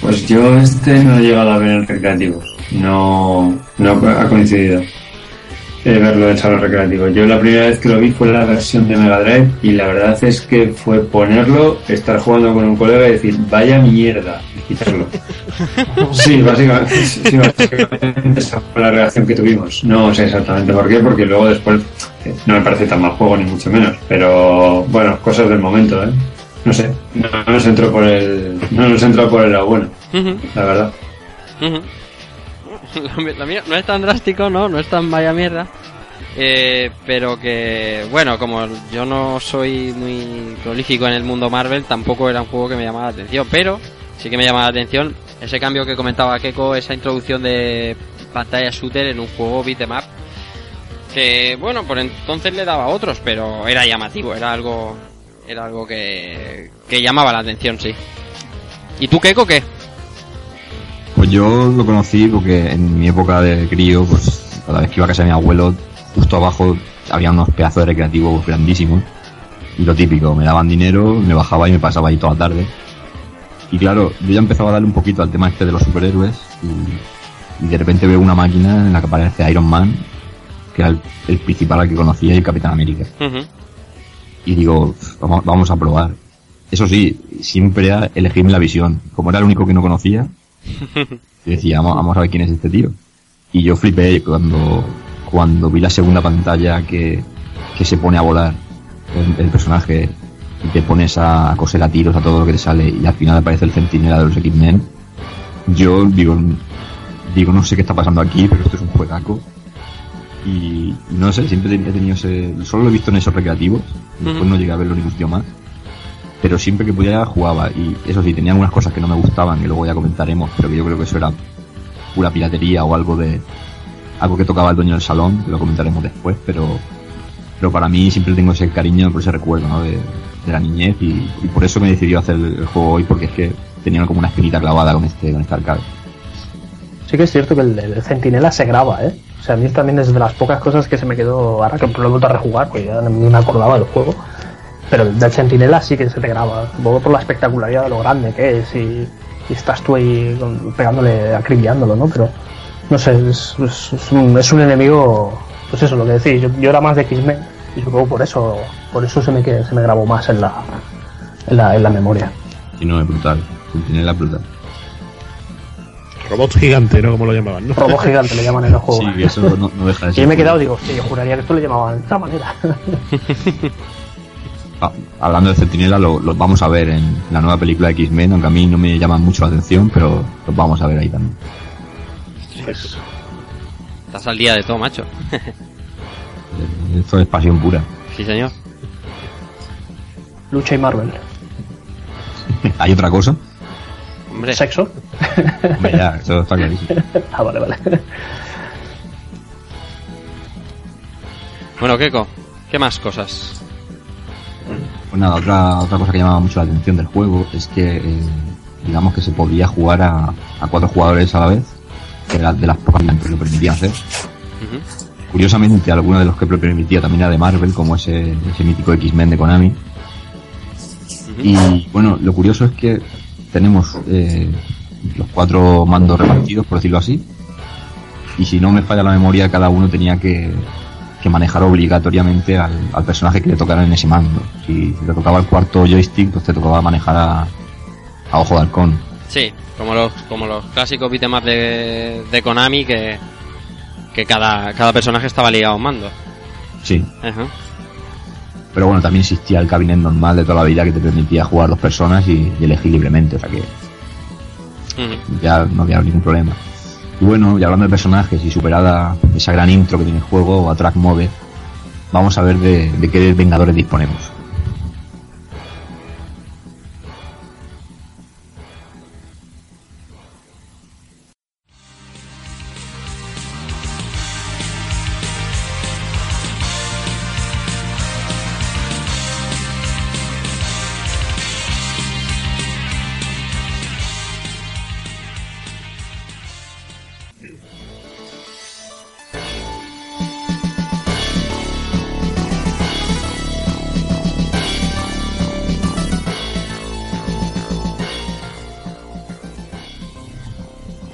Pues yo este no he llegado a ver en recreativos. No, no ha coincidido eh, verlo en salón recreativo. Yo la primera vez que lo vi fue la versión de Mega Drive y la verdad es que fue ponerlo, estar jugando con un colega y decir, vaya mierda, y quitarlo. Sí, básicamente, sí, básicamente esa fue la reacción que tuvimos. No sé exactamente por qué, porque luego después eh, no me parece tan mal juego ni mucho menos. Pero bueno, cosas del momento, ¿eh? No sé, no nos entró por el, no nos entró por el bueno, la verdad. mi- no es tan drástico, no, no es tan vaya mierda. Eh, pero que, bueno, como yo no soy muy prolífico en el mundo Marvel, tampoco era un juego que me llamaba la atención. Pero sí que me llamaba la atención ese cambio que comentaba Keiko, esa introducción de pantalla shooter en un juego beat'em up. Que, bueno, por entonces le daba a otros, pero era llamativo, era algo, era algo que, que llamaba la atención, sí. ¿Y tú, Keiko, qué? Pues yo lo conocí porque en mi época de crío, pues cada vez que iba a casa de mi abuelo, justo abajo había unos pedazos de recreativos grandísimos. Y lo típico, me daban dinero, me bajaba y me pasaba ahí toda la tarde. Y claro, yo ya empezaba a darle un poquito al tema este de los superhéroes y, y de repente veo una máquina en la que aparece Iron Man, que era el, el principal al que conocía y el Capitán América. Y digo, vamos, vamos a probar. Eso sí, siempre era elegirme la visión. Como era el único que no conocía, yo decía, vamos, vamos a ver quién es este tío. Y yo flipé cuando, cuando vi la segunda pantalla que, que se pone a volar el, el personaje y te pones a, coser a tiros a todo lo que te sale y al final aparece el centinela de los X-Men. Yo digo, digo, no sé qué está pasando aquí, pero esto es un juegaco. Y no sé, siempre he tenido ese. Solo lo he visto en esos recreativos. Después no llegué a verlo en ningún sitio más. Pero siempre que podía jugaba. Y eso sí, tenía algunas cosas que no me gustaban, que luego ya comentaremos, pero que yo creo que eso era pura piratería o algo de. Algo que tocaba el dueño del salón, que lo comentaremos después, pero. Pero para mí siempre tengo ese cariño por ese recuerdo, ¿no? De, de la niñez y, por eso me decidió hacer el juego hoy, porque es que tenía como una espinita clavada con este, con este arcade. Sí que es cierto que el, el Centinela se graba, ¿eh? O sea, a mí también es de las pocas cosas que se me quedó, ahora que lo he vuelto a rejugar, porque ya no me acordaba del juego. Pero el del Centinela sí que se te graba, supongo por la espectacularidad de lo grande que es y, y estás tú ahí pegándole, acribillándolo, ¿no? Pero, no sé, es, es- es un, es un enemigo, pues eso, lo que decís, yo, yo era más de X-Men y supongo por eso, por eso se me, se me grabó más en la, en la, en la memoria. Si no, es brutal. Sentinela es brutal. Robot gigante, ¿no? Como lo llamaban, ¿no? Robo gigante le llaman en el juego. Sí, eso no, no deja de Y ser. yo me he quedado, digo, hostia, yo juraría que esto le llamaban de esta manera. Ah, hablando de Centinela, lo, lo vamos a ver en la nueva película de X-Men, aunque a mí no me llama mucho la atención, pero los vamos a ver ahí también. Estás al día de todo, macho. Esto es pasión pura. sí, señor. Lucha y Marvel. ¿Hay otra cosa? Hombre, ¿Sexo? Hombre, ya, eso está clarísimo. ah, vale, vale. bueno, Keiko, ¿qué más cosas? Pues nada, otra, otra cosa que llamaba mucho la atención del juego es que, eh, digamos que se podía jugar a, a cuatro jugadores a la vez, que era de las pocas que lo permitía hacer. Curiosamente, alguno de los que lo permitía también era de Marvel, como ese, ese mítico X-Men de Konami. Y bueno, lo curioso es que tenemos eh, los cuatro mandos repartidos, por decirlo así. Y si no me falla la memoria, cada uno tenía que, que manejar obligatoriamente al, al personaje que le tocara en ese mando. Si, si le tocaba el cuarto joystick, pues te tocaba manejar a, a Ojo de Halcón. Sí, como los, como los clásicos beat'em up de, de Konami que, que cada, cada personaje estaba ligado a un mando. Sí. Ajá. Pero bueno, también existía el cabinet normal de toda la vida que te permitía jugar dos personas y, y elegir libremente, o sea que ya no había ningún problema. Y bueno, y hablando de personajes y superada esa gran intro que tiene el juego o a track mode, vamos a ver de qué Vengadores disponemos.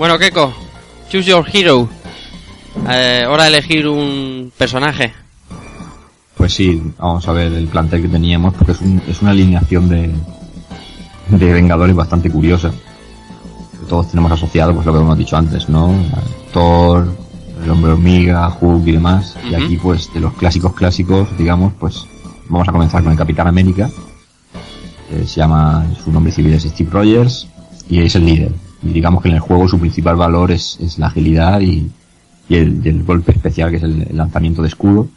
Bueno, Keko, choose your hero. Eh, hora de elegir un personaje. Pues sí, vamos a ver el plantel que teníamos, porque es, un- es una alineación de, de Vengadores bastante curiosa. Todos tenemos asociado, pues lo que hemos dicho antes, ¿no? Thor, el hombre hormiga, Hulk y demás. Y aquí, pues, de los clásicos clásicos, digamos, pues, vamos a comenzar con el Capitán América. que se llama, su nombre civil es Steve Rogers, y es el líder. Y digamos que en el juego su principal valor es, es la agilidad y, y el, y el golpe especial, que es el- el lanzamiento de escudo.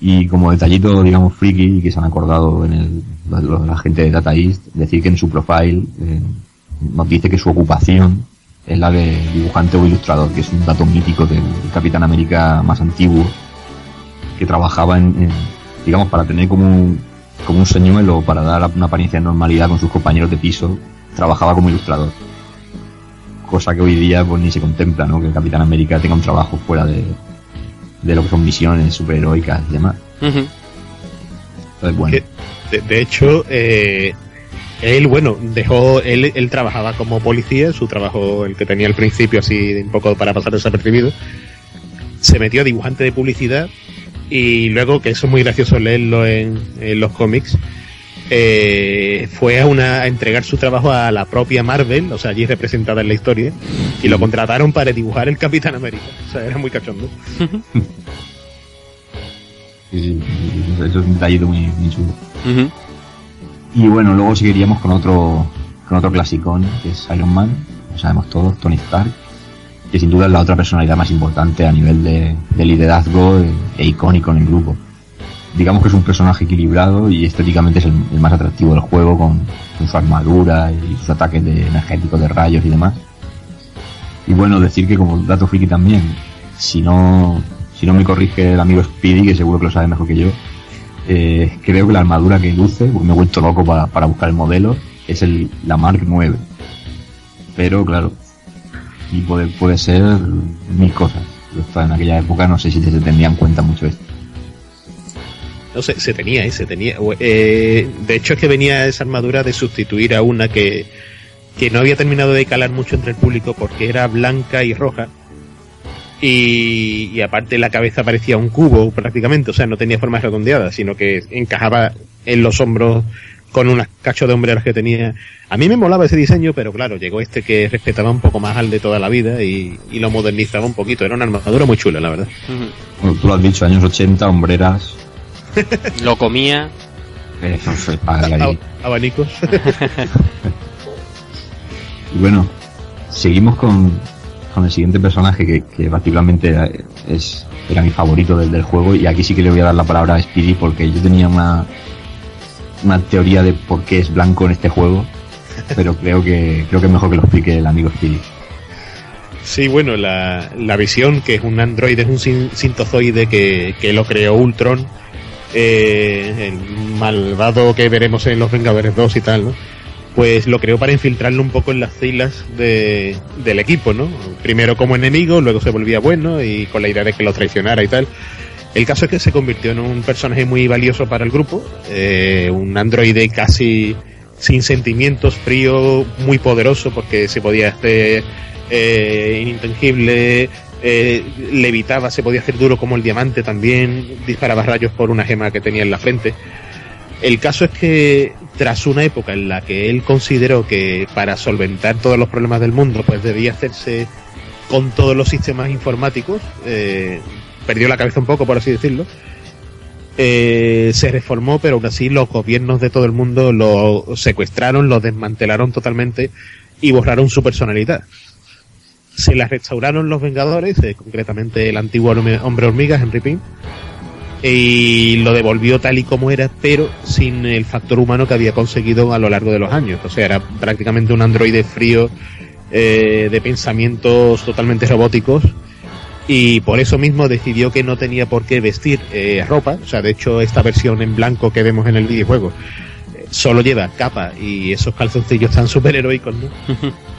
Y como detallito, digamos, friki, que se han acordado en el, la, la gente de Data East, decir que en su profile eh, nos dice que su ocupación es la de dibujante o ilustrador, que es un dato mítico del Capitán América más antiguo, que trabajaba en, en, digamos, para tener como un, como un señuelo, para dar una apariencia de normalidad con sus compañeros de piso, trabajaba como ilustrador. Cosa que hoy día pues ni se contempla, ¿no? Que el Capitán América tenga un trabajo fuera de, de lo que son misiones superheroicas y demás. Entonces, bueno, De, de hecho, eh, él, bueno, dejó, él, él trabajaba como policía, su trabajo, el que tenía al principio, así un poco para pasar desapercibido. Se metió a dibujante de publicidad y luego, que eso es muy gracioso leerlo en, en los cómics, eh, fue a, una, a entregar su trabajo a la propia Marvel, o sea, allí representada en la historia, y lo contrataron para dibujar el Capitán América. O sea, era muy cachondo. sí, sí, eso es un detallito muy, muy chulo. Y bueno, luego seguiríamos con otro, con otro clasicón, que es Iron Man, lo sabemos todos, Tony Stark, que sin duda es la otra personalidad más importante a nivel de, de liderazgo e, e icónico en el grupo. Digamos que es un personaje equilibrado y estéticamente es el, más atractivo del juego con, su armadura y sus ataques de energéticos de rayos y demás. Y bueno, decir que como dato friki también, si no, si no me corrige el amigo Speedy, que seguro que lo sabe mejor que yo, eh, creo que la armadura que luce, me he vuelto loco para, para buscar el modelo, es la Mark 9. Pero claro, y puede, puede ser mil cosas. En aquella época, no sé si se tendría en cuenta mucho esto. No sé, se tenía, ¿eh? se tenía. Eh, de hecho es que venía esa armadura de sustituir a una que, que no había terminado de calar mucho entre el público porque era blanca y roja. Y, y aparte la cabeza parecía un cubo prácticamente, o sea, no tenía forma redondeada, sino que encajaba en los hombros con unas cachos de hombreras que tenía. A mí me molaba ese diseño, pero claro, llegó este que respetaba un poco más al de toda la vida y, y lo modernizaba un poquito. Era una armadura muy chula, la verdad. Bueno, tú lo has dicho, años 80, hombreras. Lo comía. ahí. Abanicos. Y bueno, seguimos con, con el siguiente personaje que, que particularmente es, era mi favorito del, del juego y aquí sí que le voy a dar la palabra a Speedy porque yo tenía una, una teoría de por qué es blanco en este juego, pero creo que creo que es mejor que lo explique el amigo Speedy. Sí, bueno, la, la visión, que es un androide, es un sin- sintozoide que, que lo creó Ultron, eh, el malvado que veremos en Los Vengadores 2 y tal, ¿no? Pues lo creó para infiltrarlo un poco en las filas de, del equipo, ¿no? Primero como enemigo, luego se volvía bueno y con la idea de que lo traicionara y tal. El caso es que se convirtió en un personaje muy valioso para el grupo, eh, un androide casi sin sentimientos, frío, muy poderoso porque se podía hacer eh, inintangible, eh, levitaba, se podía hacer duro como el diamante también, disparaba rayos por una gema que tenía en la frente. El caso es que tras una época en la que él consideró que para solventar todos los problemas del mundo pues debía hacerse con todos los sistemas informáticos, eh, perdió la cabeza un poco por así decirlo, eh, se reformó pero aún así los gobiernos de todo el mundo lo secuestraron, lo desmantelaron totalmente y borraron su personalidad. Se la restauraron los Vengadores, concretamente el antiguo hombre hombre hormiga, Henry Pym, y lo devolvió tal y como era, pero sin el factor humano que había conseguido a lo largo de los años. O sea, era prácticamente un androide frío, eh, de pensamientos totalmente robóticos, y por eso mismo decidió que no tenía por qué vestir eh, ropa. O sea, de hecho, esta versión en blanco que vemos en el videojuego eh, solo lleva capa y esos calzoncillos tan superheroicos, ¿no?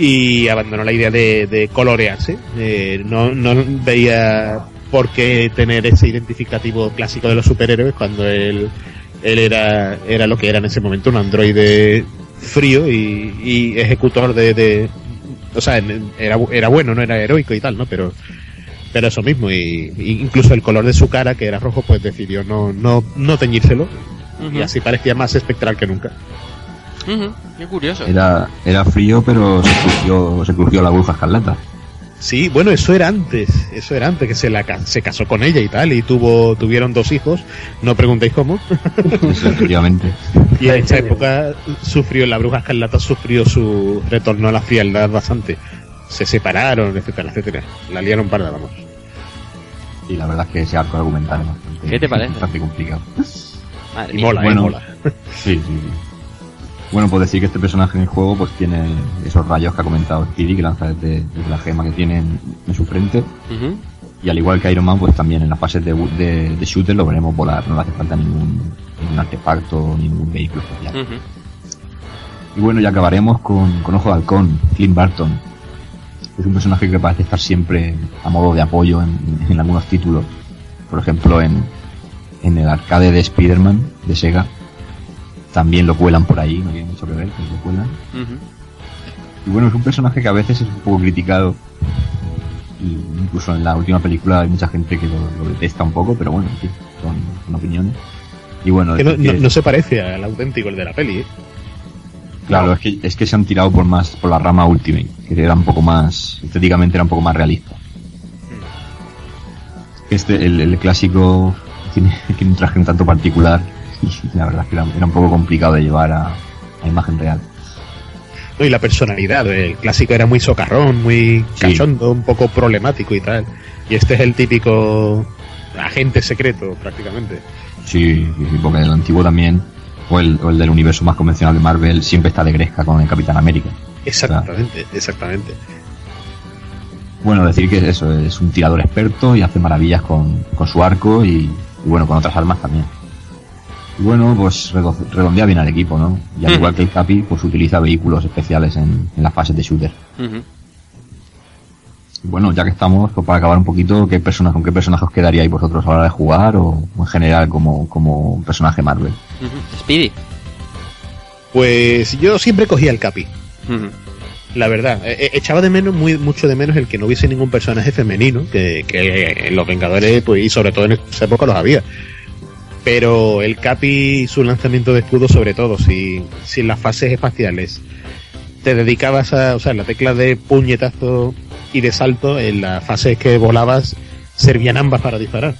y abandonó la idea de, de colorearse. Eh, no, no veía por qué tener ese identificativo clásico de los superhéroes cuando él, él era, era lo que era en ese momento, un androide frío y, y ejecutor de, de, o sea, era, era bueno, no era heroico y tal, ¿no? Pero, pero eso mismo, y, y incluso el color de su cara, que era rojo, pues decidió no, no, no teñírselo, y así parecía más espectral que nunca. Qué curioso. Era, era frío, pero se crujió, se crujió la bruja escarlata. Sí, bueno, eso era antes, eso era antes que se la ca- se casó con ella y tal, y tuvo, tuvieron dos hijos, no preguntéis cómo. Efectivamente. Y en esta época sufrió, la bruja escarlata sufrió su retorno a la frialdad bastante. Se separaron, etcétera, etcétera. La liaron parda, vamos. Y la verdad es que ese arco argumental es bastante, ¿Qué te parece? bastante complicado. Madre Y mola, Bueno. eh, mola. Sí, sí, sí. Bueno, pues decir que este personaje en el juego pues tiene esos rayos que ha comentado Speedy que lanza desde, desde la gema que tiene en, en su frente. Y al igual que Iron Man, pues también en las fases de, de, de shooter lo veremos volar. No le hace falta ningún, ningún artefacto, ningún vehículo especial. Y bueno, ya acabaremos con, con Ojo de Halcón, Clint Barton. Es un personaje que parece estar siempre a modo de apoyo en, en algunos títulos. Por ejemplo, en, en el arcade de Spider-Man de Sega. También lo cuelan por ahí, no tiene mucho que ver, pero lo cuelan. Y bueno, es un personaje que a veces es un poco criticado. Y incluso en la última película hay mucha gente que lo, lo detesta un poco, pero bueno, en fin, son, son opiniones. Y bueno, Que no, se parece al auténtico, el de la peli, ¿eh? Claro, es que, es que se han tirado por más por la rama Ultimate, que era un poco más, estéticamente era un poco más realista. Este, el, el clásico tiene, tiene un traje un tanto particular y la verdad es que era, era un poco complicado de llevar a, a imagen real. No, y la personalidad, el clásico era muy socarrón, muy Sí. cachondo, un poco problemático y tal. Y este es el típico agente secreto, prácticamente. Sí, porque el antiguo también, o el, o el del universo más convencional de Marvel, siempre está de gresca con el Capitán América. Exactamente, exactamente. Bueno, decir que eso, es un tirador experto y hace maravillas con, con su arco y, y bueno, con otras armas también. Y bueno, pues redo- redondea bien al equipo, ¿no? Y al igual que el Capi, pues utiliza vehículos especiales en, en las fases de shooter. Bueno, ya que estamos, pues para acabar un poquito, ¿qué personas, ¿con qué personajes os quedaríais vosotros a la hora de jugar o, o en general como, como personaje Marvel? Ujú. Speedy. Pues yo siempre cogía el Capi. La verdad, eh, eh, echaba de menos, muy, mucho de menos el que no hubiese ningún personaje femenino, que, que en los Vengadores, pues, y sobre todo en esa época los había. Pero el Capi su lanzamiento de escudo, sobre todo, si, si en las fases espaciales te dedicabas a, o sea, la tecla de puñetazo y de salto, en las fases que volabas, servían ambas para disparar.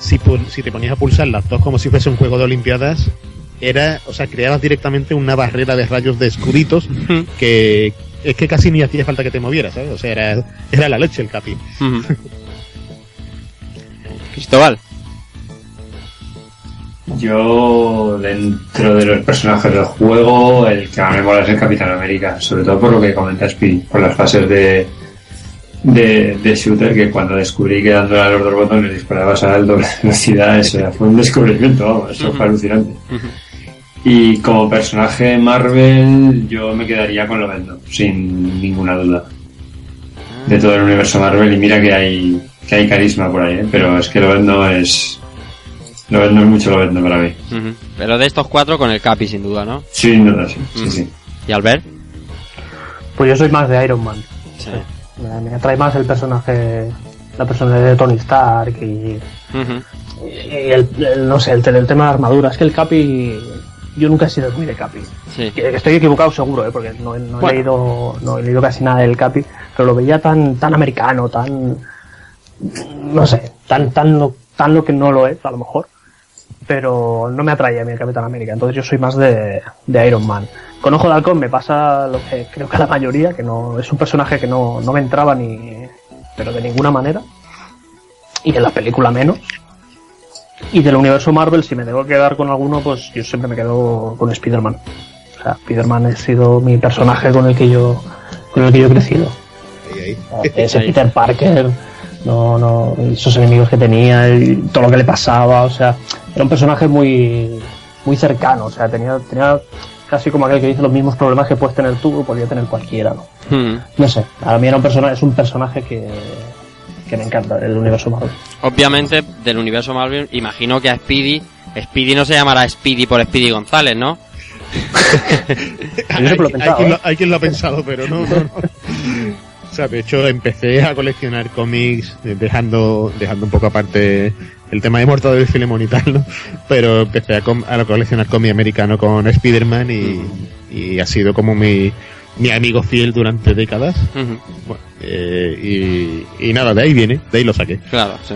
Si, si te ponías a pulsar las dos como si fuese un juego de Olimpiadas, era, o sea, creabas directamente una barrera de rayos de escuditos que es que casi ni hacía falta que te movieras, ¿sabes? O sea, era, era la leche el Capi. Cristóbal. Yo, dentro de los personajes del juego, el que más me mola es el Capitán América, sobre todo por lo que comenta Speedy, por las fases de, de, de shooter, que cuando descubrí que dándole a los dos botones disparabas a el doble velocidad, eso fue un descubrimiento, vamos, eso fue alucinante. Y como personaje Marvel, yo me quedaría con Lobezno, sin ninguna duda. De todo el universo Marvel, y mira que hay, que hay carisma por ahí, ¿eh? pero es que Lobezno es... Lobezno es mucho Lobezno para mí. Ujú. Pero de estos cuatro con el Capi, sin duda, ¿no? Sin duda, sí, sí, sí. ¿Y Albert? Pues yo soy más de Iron Man. Sí. Me, me atrae más el personaje, la personalidad de Tony Stark y, el, el- no sé, el, el tema de armadura. Es que el Capi, yo nunca he sido muy de Capi. Sí. Estoy equivocado seguro, ¿eh? porque no, he- no he Bueno. leído, no he leído casi nada del Capi, pero lo veía tan, tan americano, tan, no sé, tan, tan, lo, tan lo que no lo es, a lo mejor. Pero no me atrae a mí el Capitán América, entonces yo soy más de, de Iron Man. Con Ojo de Halcón me pasa lo que creo que a la mayoría, que no es un personaje que no, no me entraba ni, pero de ninguna manera. Y en la película menos. Y del universo Marvel, si me debo quedar con alguno, pues yo siempre me quedo con Spider-Man. O sea, Spider-Man ha sido mi personaje con el que yo, con el que yo he crecido. Ahí, ahí. Ese Ahí. Peter Parker, no, no, esos enemigos que tenía todo lo que le pasaba, o sea, era un personaje muy, muy cercano, o sea, tenía, tenía casi como aquel que dice los mismos problemas que puedes tener tú, podía tener cualquiera, ¿no? Ujú. No sé, a mí era un personaje, es un personaje que, que me encanta, el universo Marvel. Obviamente, del universo Marvel, imagino que a Speedy... Speedy no se llamará Speedy por Speedy González, ¿no? hay, hay quien lo, ¿eh? hay quien lo ha pensado, pero no, no, no. O sea, de hecho, empecé a coleccionar cómics eh, dejando, dejando un poco aparte el tema de Mortadelo y Filemón y tal, ¿no? Pero empecé a, com- a coleccionar cómic americano con Spider-Man y, y ha sido como mi, mi amigo fiel durante décadas. Bueno, eh, y, y nada, de ahí viene, de ahí lo saqué. Claro, sí.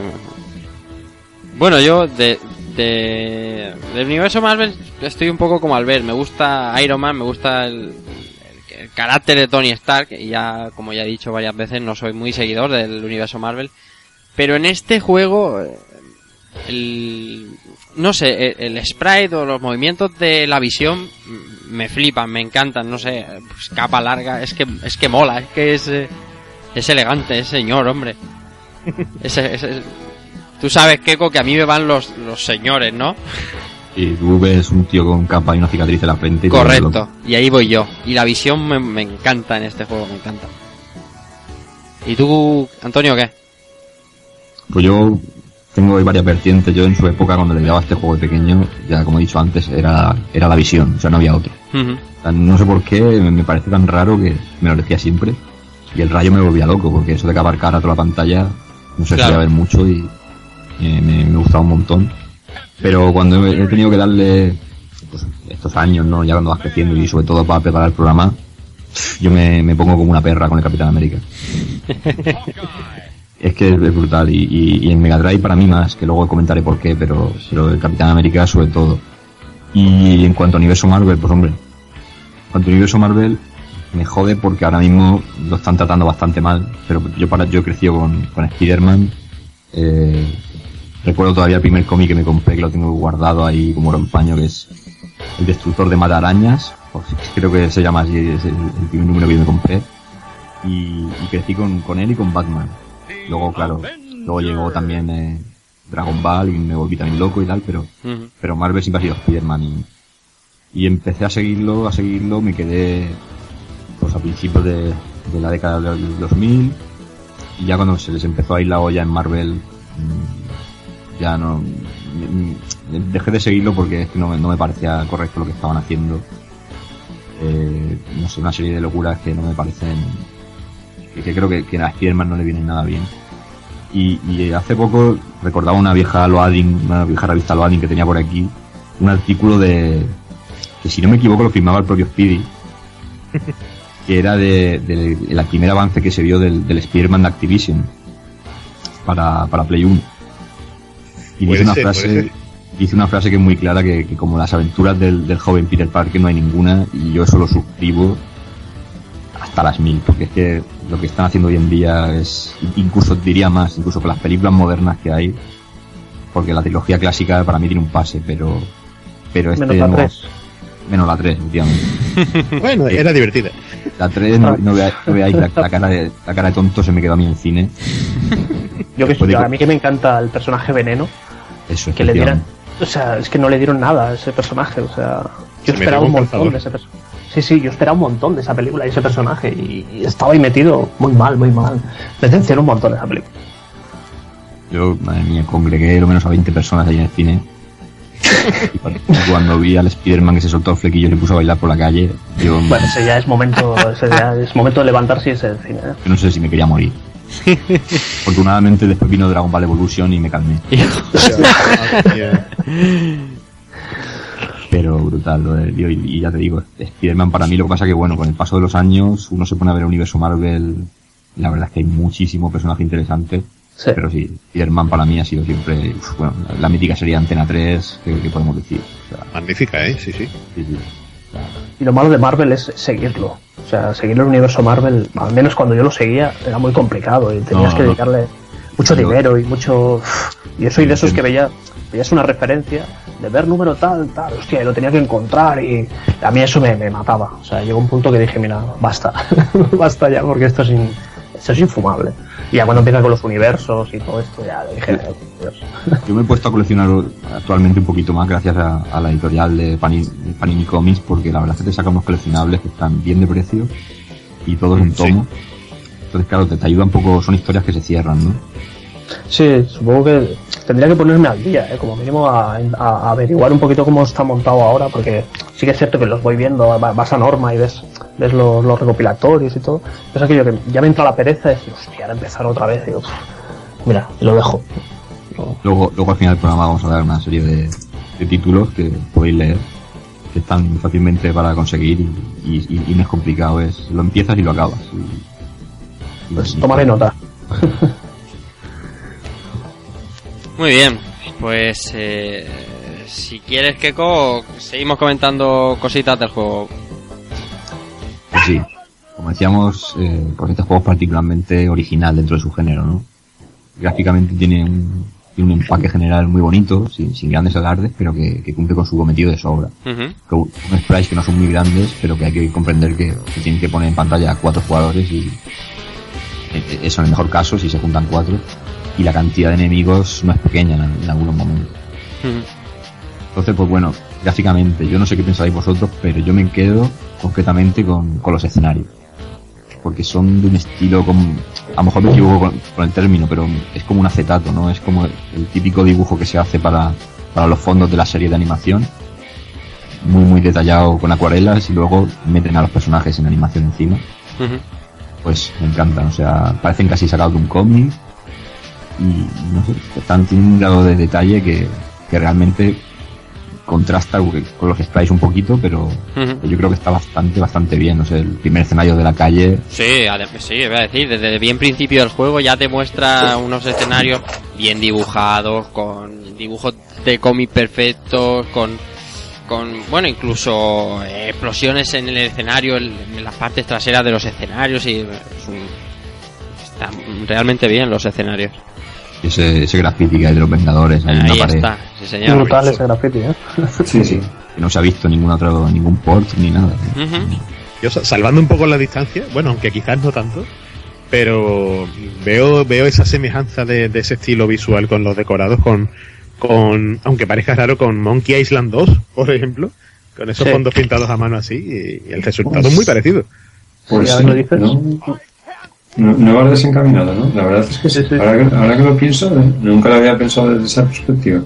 Bueno, yo de, de del universo Marvel estoy un poco como Albert. Me gusta Iron Man, me gusta el, el- carácter de Tony Stark. Y ya, como ya he dicho varias veces, no soy muy seguidor del universo Marvel. Pero en este juego, eh, el, no sé, el, el sprite o los movimientos de la visión me flipan, me encantan. No sé, pues capa larga, es que es que mola, es que es eh, es elegante, es señor, hombre. Ese, ese- Tú sabes, Keiko, que a mí me van los, los señores, ¿no? Y tú ves un tío con capa y una cicatriz en la frente. y Correcto. Y ahí voy yo. Y la visión me, me encanta en este juego, me encanta. ¿Y tú, Antonio, qué? Pues yo tengo varias vertientes. Yo en su época, cuando le daba este juego de pequeño, ya como he dicho antes, era, era la visión, o sea, no había otro. Ujú. O sea, no sé por qué, me, me parece tan raro que me lo decía siempre. Y el rayo me volvía loco, porque eso de que abarcara toda la pantalla, no sé, Claro. sabía ver mucho y eh, me, me gustaba un montón. Pero cuando he, tenido que darle pues, estos años, ¿no? Ya cuando vas creciendo y sobre todo para preparar el programa, yo me, me pongo como una perra con el Capitán América. Es que es, brutal y, y, y en Mega Drive para mí más, que luego comentaré por qué, pero, pero el Capitán América sobre todo. Y en cuanto a universo Marvel, pues hombre, en cuanto a universo Marvel me jode porque ahora mismo lo están tratando bastante mal, pero yo para yo he crecido con, con Spider-Man. Eh, recuerdo todavía el primer cómic que me compré, que lo tengo guardado ahí como oro en paño, que es El Destructor de Matarañas, si- creo que se llama así, es el, el primer número que yo me compré. Y, y crecí con, con él y con Batman. Luego, claro, luego llegó también eh, Dragon Ball y me volví también loco y tal, pero Ujú. pero Marvel siempre ha sido Spider-Man y, y empecé a seguirlo, a seguirlo, me quedé pues a principios de, de la década del 2000 y ya cuando se les empezó a ir la olla en Marvel mm, ya no mm, dejé de seguirlo porque es que no, me- no me parecía correcto lo que estaban haciendo Eh, no sé, una serie de locuras que no me parecen que, que creo que, que a Spider-Man no le vienen nada bien y, y hace poco recordaba una vieja Loading, una vieja revista Loading que tenía por aquí, un artículo de que si no me equivoco lo firmaba el propio Speedy, que era de, de- primer avance que se vio del, del Spider-Man de Activision para, para Play 1. Y dice una ser, frase, dice una frase que es muy clara que, que como las aventuras del, del joven Peter Parker no hay ninguna y yo eso lo suscribo hasta las mil, porque es que lo que están haciendo hoy en día es, incluso diría más, incluso con las películas modernas que hay, porque la trilogía clásica para mí tiene un pase, pero, pero este Menos la no- 3. menos la 3, efectivamente. Bueno, era divertida. La 3 no, no, vea- no veáis la, la cara de, la cara de tonto se me quedó a mí en cine. Yo que de que- a mí que me encanta el personaje Veneno, Eso, que le dieran. O sea, es que no le dieron nada a ese personaje. O sea, Se yo esperaba un montón calzador. de ese personaje. Sí, sí, yo esperaba un montón de esa película y ese personaje. Y, y estaba ahí metido muy mal, muy mal. Me decepcionó un montón esa película. Yo, madre mía, congregué lo menos a 20 personas ahí en el cine. Y cuando- vi al Spider-Man que se soltó el flequillo y le puso a bailar por la calle, yo, Bueno, ese ya es momento, ese ya es momento de levantarse y del cine. ¿eh? yo no sé si me quería morir. Afortunadamente después vino Dragon Ball Evolution y me calmé. Pero brutal, lo de- y, y ya te digo, Spider-Man para mí lo que pasa que bueno, con el paso de los años uno se pone a ver el universo Marvel, la verdad es que hay muchísimo personaje interesante, Sí. pero sí, Spider-Man para mí ha sido siempre, uf, bueno, la mítica sería Antena 3, que, que podemos decir. O sea, Magnífica, ¿eh? Sí, sí. sí, sí. Y lo malo de Marvel es seguirlo. O sea, seguir el universo Marvel, al menos cuando yo lo seguía, era muy complicado y tenías No, que dedicarle mucho dinero y mucho. Y yo soy de esos que veía, veías una referencia de ver número tal, tal, hostia, y lo tenía que encontrar y a mí eso me, me mataba. O sea, llegó un punto que dije, mira, basta, basta ya, porque esto es, in- esto es infumable. Y ya cuando empieza con los universos y todo esto, ya dije, Dios. Yo me he puesto a coleccionar actualmente un poquito más gracias a, a la editorial de Panini, de Panini Comics, porque la verdad es que te saca unos coleccionables que están bien de precio y todo es un Sí. tomo. Entonces, claro, te, te ayuda un poco, son historias que se cierran, ¿no? Sí, supongo que tendría que ponerme al día, ¿eh? como mínimo a, a- a averiguar un poquito cómo está montado ahora, porque sí que es cierto que los voy viendo, va- vas a norma y ves, ves los, los recopilatorios y todo. Es aquello que ya me entra la pereza de decir, hostia, ahora empezar otra vez. Y digo, "Pff, mira, lo dejo. Luego, luego al final del programa vamos a dar una serie de, de títulos que podéis leer, que están fácilmente para conseguir y, y- y no es complicado, es lo empiezas y lo acabas. Y- y- Pues y- tomaré nota. Muy bien, pues eh, si quieres, Keko, seguimos comentando cositas del juego. Pues sí, como decíamos, eh, pues este juego es particularmente original dentro de su género, ¿no? Gráficamente tiene un, tiene un empaque general muy bonito, sin, sin grandes alardes, pero que, que cumple con su cometido de sobra. Con unos sprites que no son muy grandes, pero que hay que comprender que se tienen que poner en pantalla a cuatro jugadores y eh, eso en el mejor caso, si se juntan cuatro, y la cantidad de enemigos no es pequeña en, en algunos momentos. Entonces, pues bueno, gráficamente, yo no sé qué pensáis vosotros, pero yo me quedo concretamente con, con los escenarios. Porque son de un estilo, como, a lo mejor me equivoco con, con el término, pero es como un acetato, ¿no? Es como el típico dibujo que se hace para, para los fondos de la serie de animación. Muy, muy detallado con acuarelas y luego meten a los personajes en animación encima. Pues me encantan, o sea, parecen casi sacados de un cómic y no sé, están, tienen un grado de detalle que, que realmente contrasta con los sprites un poquito, pero yo creo que está bastante, bastante bien. O sea, el primer escenario de la calle, Sí, sí, voy a decir, desde bien principio del juego ya te muestra unos escenarios bien dibujados, con dibujos de cómic perfectos, con, con bueno, incluso eh, explosiones en el escenario, en, en las partes traseras de los escenarios y es un- está realmente bien los escenarios. ese, ese graffiti que hay de los Vengadores, Ahí una pared está, señor. Brutal ese graffiti, ¿eh? Sí, sí. que no se ha visto ningún otro, ningún port ni nada. Yo sa- salvando un poco la distancia, bueno, aunque quizás no tanto, pero veo, veo esa semejanza de, de ese estilo visual con los decorados, con, con, aunque parezca raro, con Monkey Island 2, por ejemplo, con esos Sí. fondos pintados a mano así, y, y el resultado es muy parecido. Pues Ya sí, lo dices. ¿no? No, no vas desencaminado, ¿no? La verdad es que Sí, sí. Ahora, que, ahora que lo pienso, eh, nunca lo había pensado desde esa perspectiva.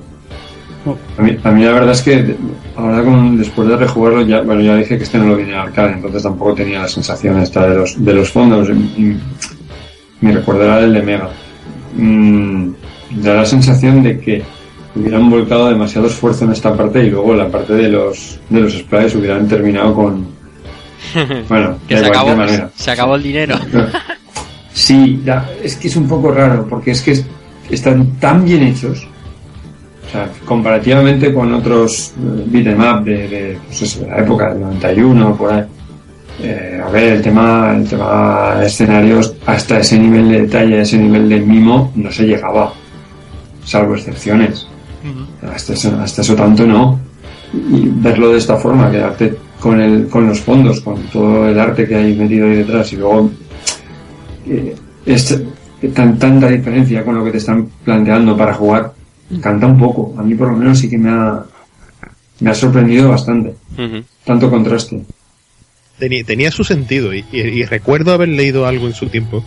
A mí, a mí la verdad es que ahora con, después de rejugarlo, ya, bueno, ya dije que este no lo viene a arcade, entonces tampoco tenía la sensación esta de los, de los fondos. Y- recuerdo era el de Mega. Mm, da la sensación de que hubieran volcado demasiado esfuerzo en esta parte y luego la parte de los, de los sprites hubieran terminado con... Bueno, que de se acabó, manera. se acabó el dinero. Sí, da- es que es un poco raro, porque es que es- están tan bien hechos, o sea, comparativamente con otros eh, beat'em up de, de, pues eso, de la época del 91, por ahí. Eh, a ver, el tema, el tema de escenarios, hasta ese nivel de detalle, ese nivel de mimo, no se llegaba, salvo excepciones. Hasta eso, hasta eso tanto no. Y verlo de esta forma, quedarte con, el, con los fondos, con todo el arte que hay metido ahí detrás y luego eh, es tan, tanta diferencia con lo que te están planteando para jugar, canta un poco. A mí por lo menos sí que me ha, me ha sorprendido bastante. Tanto contraste. Tenía, tenía su sentido y, y- y recuerdo haber leído algo en su tiempo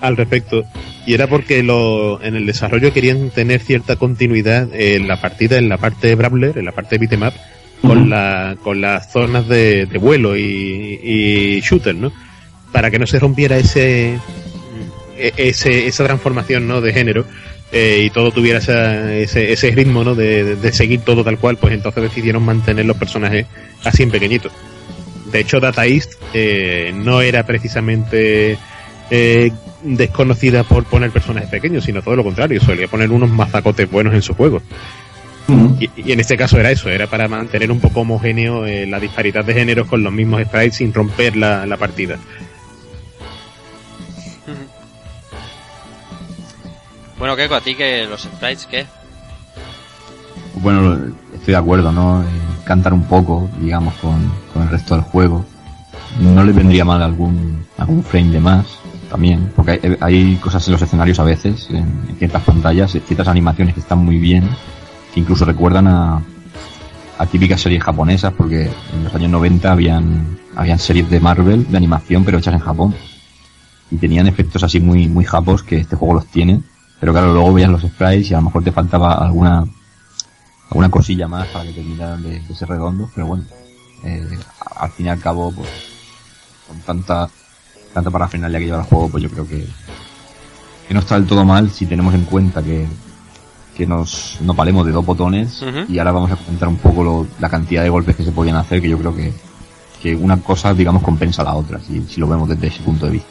al respecto y era porque lo, en el desarrollo querían tener cierta continuidad en la partida, en la parte de Brawler, en la parte de beat'em up, con, la, con las zonas de, de vuelo y, y shooter, ¿no? Para que no se rompiera ese, e- ese esa transformación, ¿no? De género eh, y todo tuviera esa- ese, ese ritmo, ¿no? De, de- seguir todo tal cual, pues entonces decidieron mantener los personajes así en pequeñitos. De hecho, Data East eh, no era precisamente eh, desconocida por poner personajes pequeños, sino todo lo contrario, solía poner unos mazacotes buenos en su juego. Y en este caso era eso, era para mantener un poco homogéneo eh, la disparidad de géneros con los mismos sprites sin romper la, la partida. Bueno, Keiko, a ti que los sprites, ¿qué? Bueno, estoy de acuerdo, ¿no? Eh, cantar un poco, digamos, con, con el resto del juego. No le vendría mal algún, algún frame de más, también, porque hay, hay cosas en los escenarios a veces, en, en ciertas pantallas, ciertas animaciones que están muy bien, que incluso recuerdan a, a típicas series japonesas, porque en los años 90 habían, habían series de Marvel, de animación, pero hechas en Japón. Y tenían efectos así muy, muy japos que este juego los tiene. Pero claro, luego veías los sprites y a lo mejor te faltaba alguna alguna cosilla más para que terminaran de, de ser redondos, pero bueno, eh, al fin y al cabo, pues, con tanta, tanta parafernalia que lleva el juego, pues yo creo que, que no está del todo mal si tenemos en cuenta que, que nos, nos valemos de dos botones y ahora vamos a comentar un poco lo- la cantidad de golpes que se podían hacer, que yo creo que, que una cosa, digamos, compensa a la otra, si, si lo vemos desde ese punto de vista.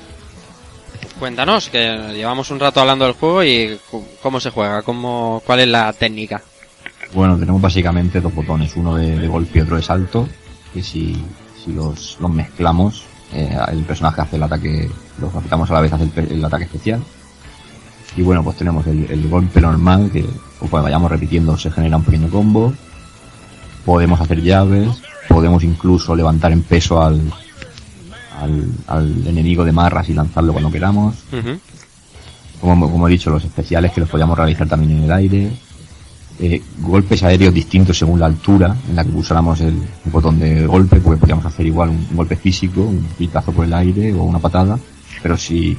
Cuéntanos, que llevamos un rato hablando del juego y cómo se juega, cómo, cuál es la técnica. Bueno, tenemos básicamente dos botones, uno de, golpe y otro de salto, que si, si los, los mezclamos, eh, el personaje hace el ataque, los aplicamos a la vez, hace el, el ataque especial. Y bueno, pues tenemos el, el golpe normal, que cuando vayamos repitiendo se genera un pequeño combo. Podemos hacer llaves, podemos incluso levantar en peso al, al, al enemigo de marras y lanzarlo cuando queramos. Como, como he dicho, los especiales que los podíamos realizar también en el aire. Eh, golpes aéreos distintos según la altura en la que pulsáramos el, el botón de golpe, porque podíamos hacer igual un, un golpe físico, un pitazo por el aire o una patada. Pero si,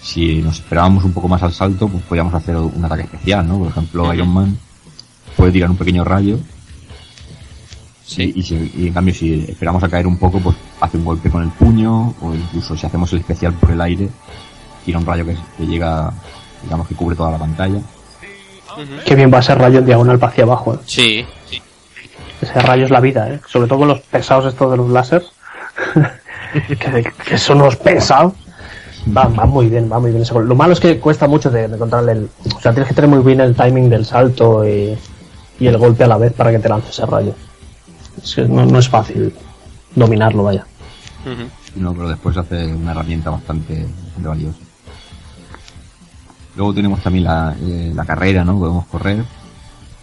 si nos esperábamos un poco más al salto, pues podíamos hacer un ataque especial, ¿no? Por ejemplo. Iron Man puede tirar un pequeño rayo. Sí. Y, y si- y en cambio, si esperamos a caer un poco, pues hace un golpe con el puño, o incluso si hacemos el especial por el aire, tira un rayo que, que llega, digamos que cubre toda la pantalla. Ujú. Qué bien va a ser rayo en diagonal para hacia abajo. ¿eh? Sí, sí. Ese rayo es la vida, ¿eh? sobre todo con los pesados estos de los láseres. que, que son unos pesados. Va, va muy bien, va muy bien ese gol. Lo malo es que cuesta mucho de, de controlar el. O sea, tienes que tener muy bien el timing del salto y, y el golpe a la vez para que te lance ese rayo. Es que no, no es fácil dominarlo, vaya. No, pero después hace una herramienta bastante, bastante valiosa. Luego tenemos también la, eh, la carrera, ¿no? Podemos correr.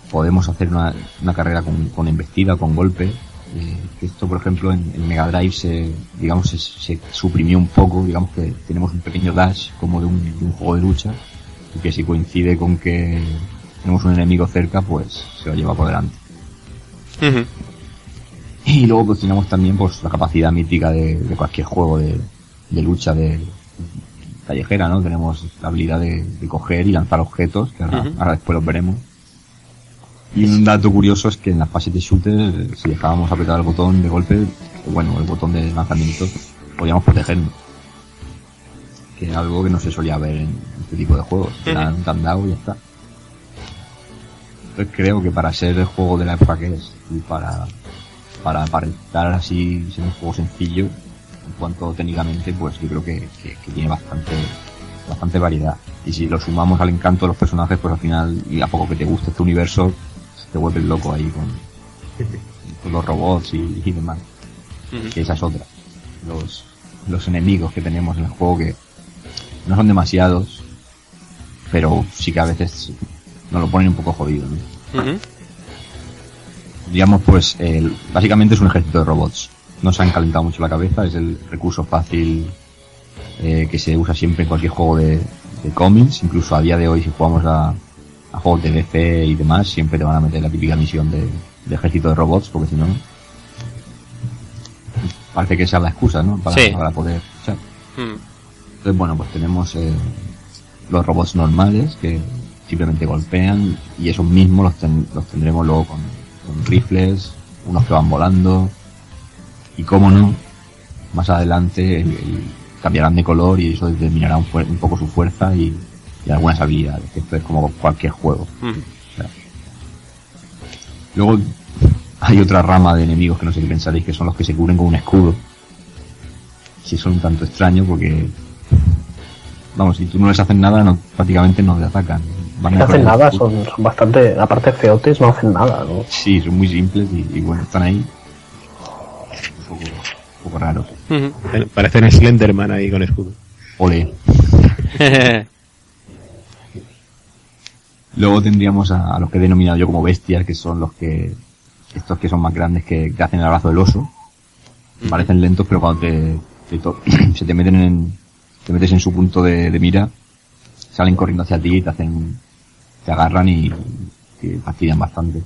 Podemos hacer una, una carrera con, con embestida, con golpe. Eh, esto, por ejemplo, en, en Mega Drive se, digamos, se, se suprimió un poco. Digamos que tenemos un pequeño dash como de un, de un juego de lucha. Y que si coincide con que tenemos un enemigo cerca, pues se lo lleva por delante. Y luego pues tenemos también pues la capacidad mítica de, de cualquier juego de, de lucha de callejera, ¿no? Tenemos la habilidad de, coger y lanzar objetos, que ahora, después los veremos. Y un dato curioso es que en las fases de shooter, si dejábamos apretar el botón de golpe, bueno, el botón de lanzamiento, podíamos protegernos. Que es algo que no se solía ver en este tipo de juegos. Te dan tan dado y ya está. Entonces creo que para ser el juego de la época que es, y para, para aparentar así ser un juego sencillo, en cuanto técnicamente, pues yo creo que, que- que tiene bastante, bastante variedad. Y si lo sumamos al encanto de los personajes, pues al final, y a poco que te guste este universo, te vuelves loco ahí con, con los robots y, y demás. Ujú. Que esa es otra. Los, los enemigos que tenemos en el juego que no son demasiados, pero sí que a veces nos lo ponen un poco jodido. Digamos pues el- básicamente es un ejército de robots no se han calentado mucho la cabeza es el recurso fácil eh, que se usa siempre en cualquier juego de, de cómics incluso a día de hoy si jugamos a, a juegos de DC y demás siempre te van a meter la típica misión de, de ejército de robots porque si no parece que es la excusa ¿no? para, Sí. para poder luchar Mm. entonces, bueno, pues tenemos eh, los robots normales que simplemente golpean y esos mismos los, ten- los tendremos luego con, con rifles, unos que van volando y, cómo no, más adelante el- el- cambiarán de color y eso determinará un, poco su fuerza y, y algunas habilidades. Esto es como cualquier juego. Ujú. Luego hay otra rama de enemigos que no sé qué pensaréis, que son los que se cubren con un escudo. Que son un tanto extraños porque, vamos, si tú no les haces nada, no, prácticamente no te atacan. Van No hacen nada, son, son bastante, aparte feotes, no hacen nada, ¿no? Sí, son muy simples y, y bueno, están ahí. Un poco, un poco raros. Parecen Slenderman ahí con escudo. Ole. Luego tendríamos a, a los que he denominado yo como bestias, que son los que, estos que son más grandes que, que hacen el abrazo del oso. Parecen lentos, pero cuando te, te to- se te meten en, te metes en su punto de, de mira, salen corriendo hacia ti y te hacen, te agarran y te fastidian bastante.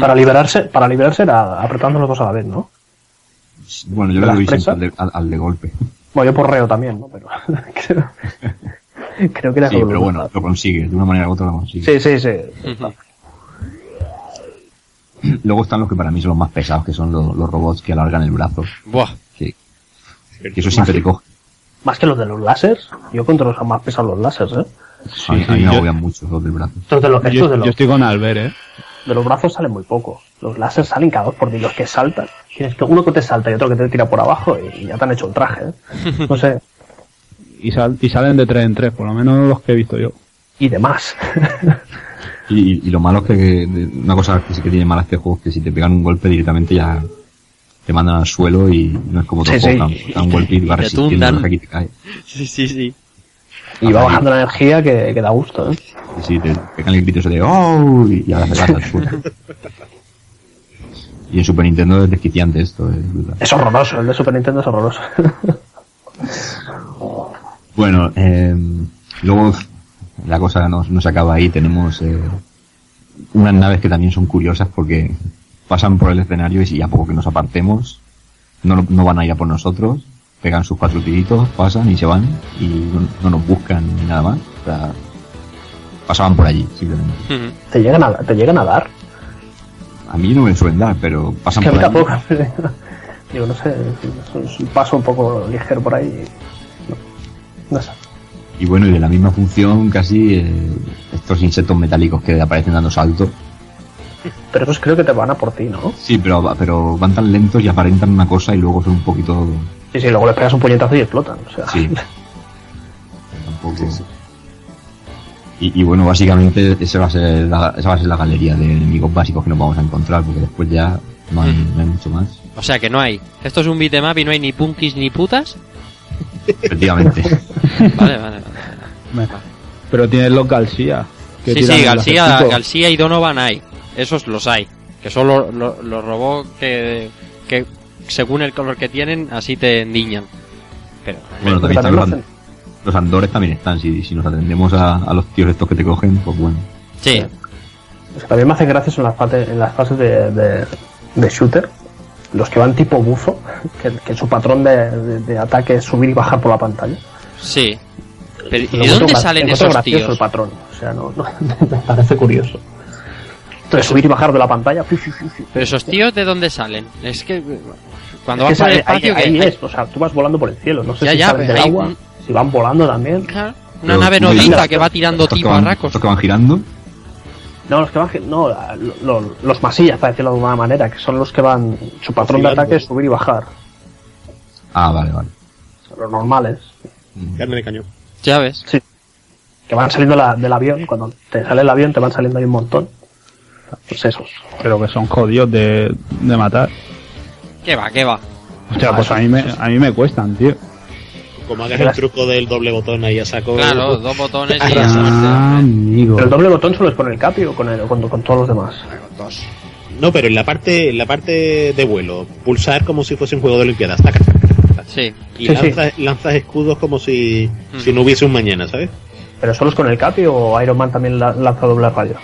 Para liberarse, para liberarse era apretando los dos a la vez, ¿no? Bueno, yo ¿De le las doy presas? siempre al de, al- al de golpe. Bueno, yo porreo también, ¿no? Pero creo, Creo que era Sí, pero bueno, lo consigues, de una manera u otra lo consigues. Sí, sí, sí. Luego están los que para mí son los más pesados, que son los, los robots que alargan el brazo. Buah. Que, que eso siempre te coge. Más que los de los láseres, yo contra los más pesados los láseres, ¿eh? A mí, a mí sí, me agobian mucho los del brazo. Estos de los, Yo, de los, yo estoy con Albert, ¿eh? de los brazos salen muy pocos. Los láseres salen cada dos por día. Los que saltan, tienes que uno que te salta y otro que te tira por abajo y ya te han hecho el traje, ¿eh? No sé. Y, sal- y salen de tres en tres, por lo menos los que he visto yo. Y demás. Y, y lo malo es que, una cosa que sí que tiene mala este juego es que si te pegan un golpe directamente ya te mandan al suelo y no es como otro Sí, juego, sí. te dan un golpe y vas te cae. Sí, sí, sí. Y va bajando la energía que, que da gusto, ¿eh? Si te pegan el grito ese de ¡Oh! y te al suelo. Y en Super Nintendo es desquiciante esto, es brutal. Es horroroso, el de Super Nintendo es horroroso. Bueno, eh, luego la cosa no, no se acaba ahí. Tenemos eh, unas naves que también son curiosas porque pasan por el escenario y si a poco que nos apartemos, no, no van a ir a por nosotros, pegan sus cuatro tiritos, pasan y se van y no, no nos buscan ni nada más. O sea, pasaban por allí, simplemente. ¿Te llegan a, te llegan a dar? A mí no me suelen dar, pero pasan que a mí por allí. tampoco. Digo, no sé, es un paso un poco ligero por ahí. No, no sé. Y bueno, y de la misma función casi eh, estos insectos metálicos que aparecen dando saltos. Pero esos creo que te van a por ti, ¿no? Sí, pero, pero van tan lentos y aparentan una cosa y luego son un poquito... Sí, sí, luego les pegas un puñetazo y explotan. O sea, Sí. Tampoco... Y, y bueno, básicamente esa va, a ser la, esa va a ser la galería de enemigos básicos que nos vamos a encontrar, porque después ya no hay, no hay mucho más. O sea que no hay. Esto es un beat'em y no hay ni punkis ni putas. Efectivamente. Vale, vale. vale. Pero tienes los García. que Sí, sí, García. García y Donovan hay. Esos los hay. Que son los, los, los robots que, que según el color que tienen, así te endiñan. Pero Bueno, Porque también están también los, lo an- los andores también están, si, si nos atendemos a, a los tíos estos que te cogen, pues bueno. sí, Es que también me hace gracia en las, fases- en las fases de, de, de shooter. Los que van tipo buzo, que, que su patrón de, de- de ataque es subir y bajar por la pantalla. sí. Pero, ¿Y de dónde salen esos gracioso el tíos? patrón. O sea, no, no- me parece curioso. Entonces, subir y bajar de la pantalla. Pero esos tíos, ¿de dónde salen? Es que cuando Es vas que por el ahí, espacio, ahí es, o sea, tú vas volando por el cielo. No sé Ya, si ya, salen del agua, un- si van volando también. Claro, una Pero nave dirás, que va tirando Estos que, tipo van, arracos. estos que van girando, No, los que van, no, lo- lo- los masillas, para decirlo de alguna manera, que son los que van, su patrón de ataque es subir y bajar. ah, vale, vale. Los normales. Carne de cañón. Ya ves. Que van saliendo la- del avión, cuando te sale el avión te van saliendo ahí un montón. Pues esos. Pero que son jodidos de, de matar. ¿Qué va, qué va? Hostia, pues a mí, me, a mí me cuestan, tío. Como hagas el truco del doble botón ahí a saco. Claro, dos botones y Arrasa. a muerte. Ah, amigo. Pero el doble botón solo es con el capi o con, el, con, con todos los demás. No, pero en la parte, en la parte de vuelo, pulsar como si fuese un juego de Olimpiadas. Sí. Y Sí, sí. lanzas, lanzas escudos como si, Mm. si no hubiese un mañana, ¿sabes? Pero solo es con el capi o Iron Man también la- lanza doble rayo.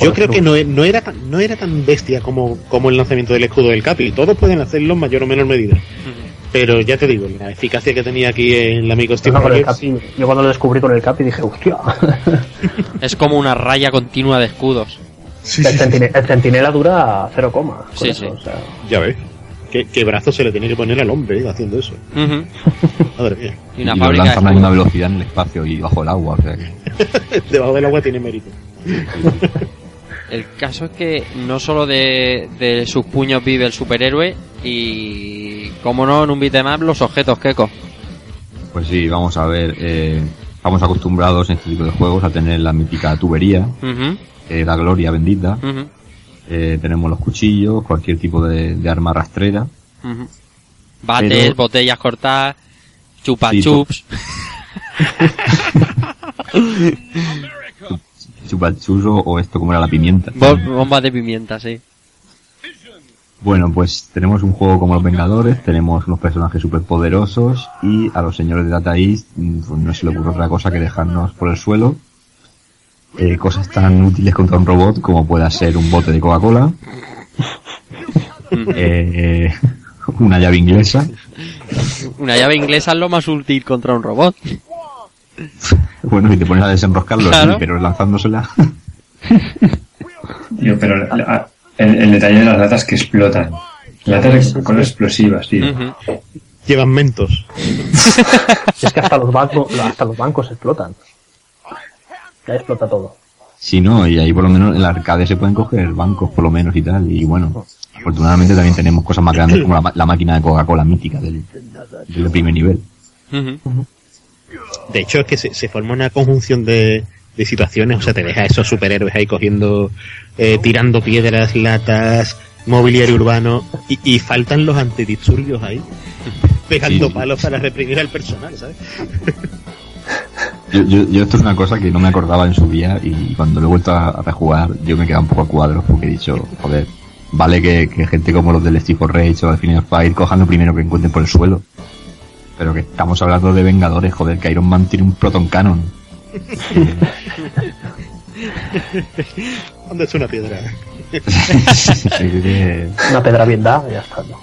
Yo creo que no, e- no era tan, no era tan bestia como, como el lanzamiento del escudo del Capi. Todos pueden hacerlo en mayor o menor medida. Pero ya te digo, la eficacia que tenía aquí el amigo Steve No, con el Rogers, capi, yo cuando lo descubrí con el capi dije, hostia. Es como una raya continua de escudos. el, centine- el centinela dura 0, coma. Sí, eso, sí. o sea, ya ves. ¿Qué, qué brazo se le tiene que poner al hombre eh, haciendo eso? Madre mía. Y una y de lanzan a una velocidad en el espacio y bajo el agua, o sea que... Debajo del agua tiene mérito. El caso es que no solo de, de sus puños vive el superhéroe y, como no, en un beat'em up los objetos Keko. Pues sí, vamos a ver, eh, estamos acostumbrados en este tipo de juegos a tener la mítica tubería, eh, la gloria bendita, eh, tenemos los cuchillos, cualquier tipo de, de arma rastrera. Bates, Pero- botellas cortadas, chupa Sí, chups. o, esto como era la pimienta. Bo- bombas de pimienta, sí. Bueno, pues tenemos un juego como Los Vengadores, tenemos unos personajes superpoderosos y a los señores de Data East mm, pues no se le ocurre otra cosa que dejarnos por el suelo. Eh, cosas tan útiles contra un robot como pueda ser un bote de Coca-Cola, eh, una llave inglesa, Una llave inglesa es lo más útil contra un robot. Bueno, si te pones a desenroscarlo, Claro. sí, pero lanzándosela. Tío, pero la- el, el detalle de las latas que explotan. Latas con explosivas, tío. Llevan mentos. Es que hasta los bancos, hasta los bancos explotan. Ya explota todo. Sí, no, y ahí por lo menos en el arcade se pueden coger bancos por lo menos y tal. Y bueno, afortunadamente también tenemos cosas más grandes como la, la máquina de Coca-Cola mítica del, del primer nivel. De hecho, es que se, se forma una conjunción de, de situaciones. O sea, te deja esos superhéroes ahí cogiendo, eh, tirando piedras, latas, mobiliario urbano. Y, y faltan los antidisturbios ahí, pegando Sí. palos para reprimir al personal, ¿sabes? Yo, yo, yo esto es una cosa que no me acordaba en su día y cuando lo he vuelto a, a rejugar yo me he quedado un poco a cuadros porque he dicho, joder, vale que, que gente como los del Steve Rage o de Final Fire cojan lo primero que encuentren por el suelo. Pero que estamos hablando de Vengadores, joder, que Iron Man tiene un Proton Cannon. ¿Dónde es una piedra? Una pedra bien dada, ya está. ¿no?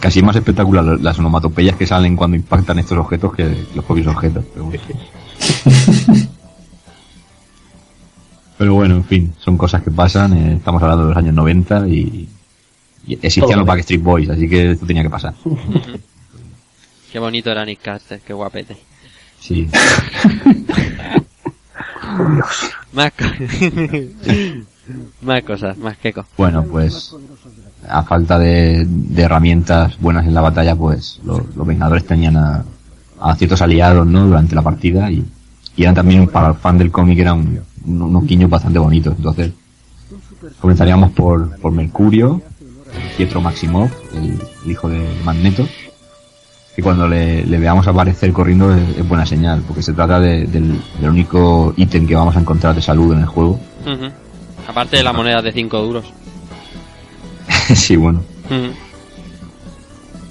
Casi más espectacular las onomatopeyas que salen cuando impactan estos objetos que los propios objetos. Pero bueno. Pero bueno, en fin, son cosas que pasan. eh, estamos hablando de los años 90 y, y existían Todo los. Backstreet Boys, así que esto tenía que pasar. Qué bonito era Nick Carter, qué guapete. Sí. Más, co- más cosas, más. Bueno, pues a falta de, de herramientas buenas en la batalla, pues los, los Vengadores tenían a, a ciertos aliados, ¿no? Durante la partida y, y eran también para el fan del cómic eran un- un- unos guiños bastante bonitos. Entonces comenzaríamos por, por Mercurio, Pietro Maximov, el, el hijo de Magneto, que cuando le, le veamos aparecer corriendo es, es buena señal, porque se trata de- del, del único ítem que vamos a encontrar de salud en el juego. Aparte de la moneda de 5 duros. sí, bueno.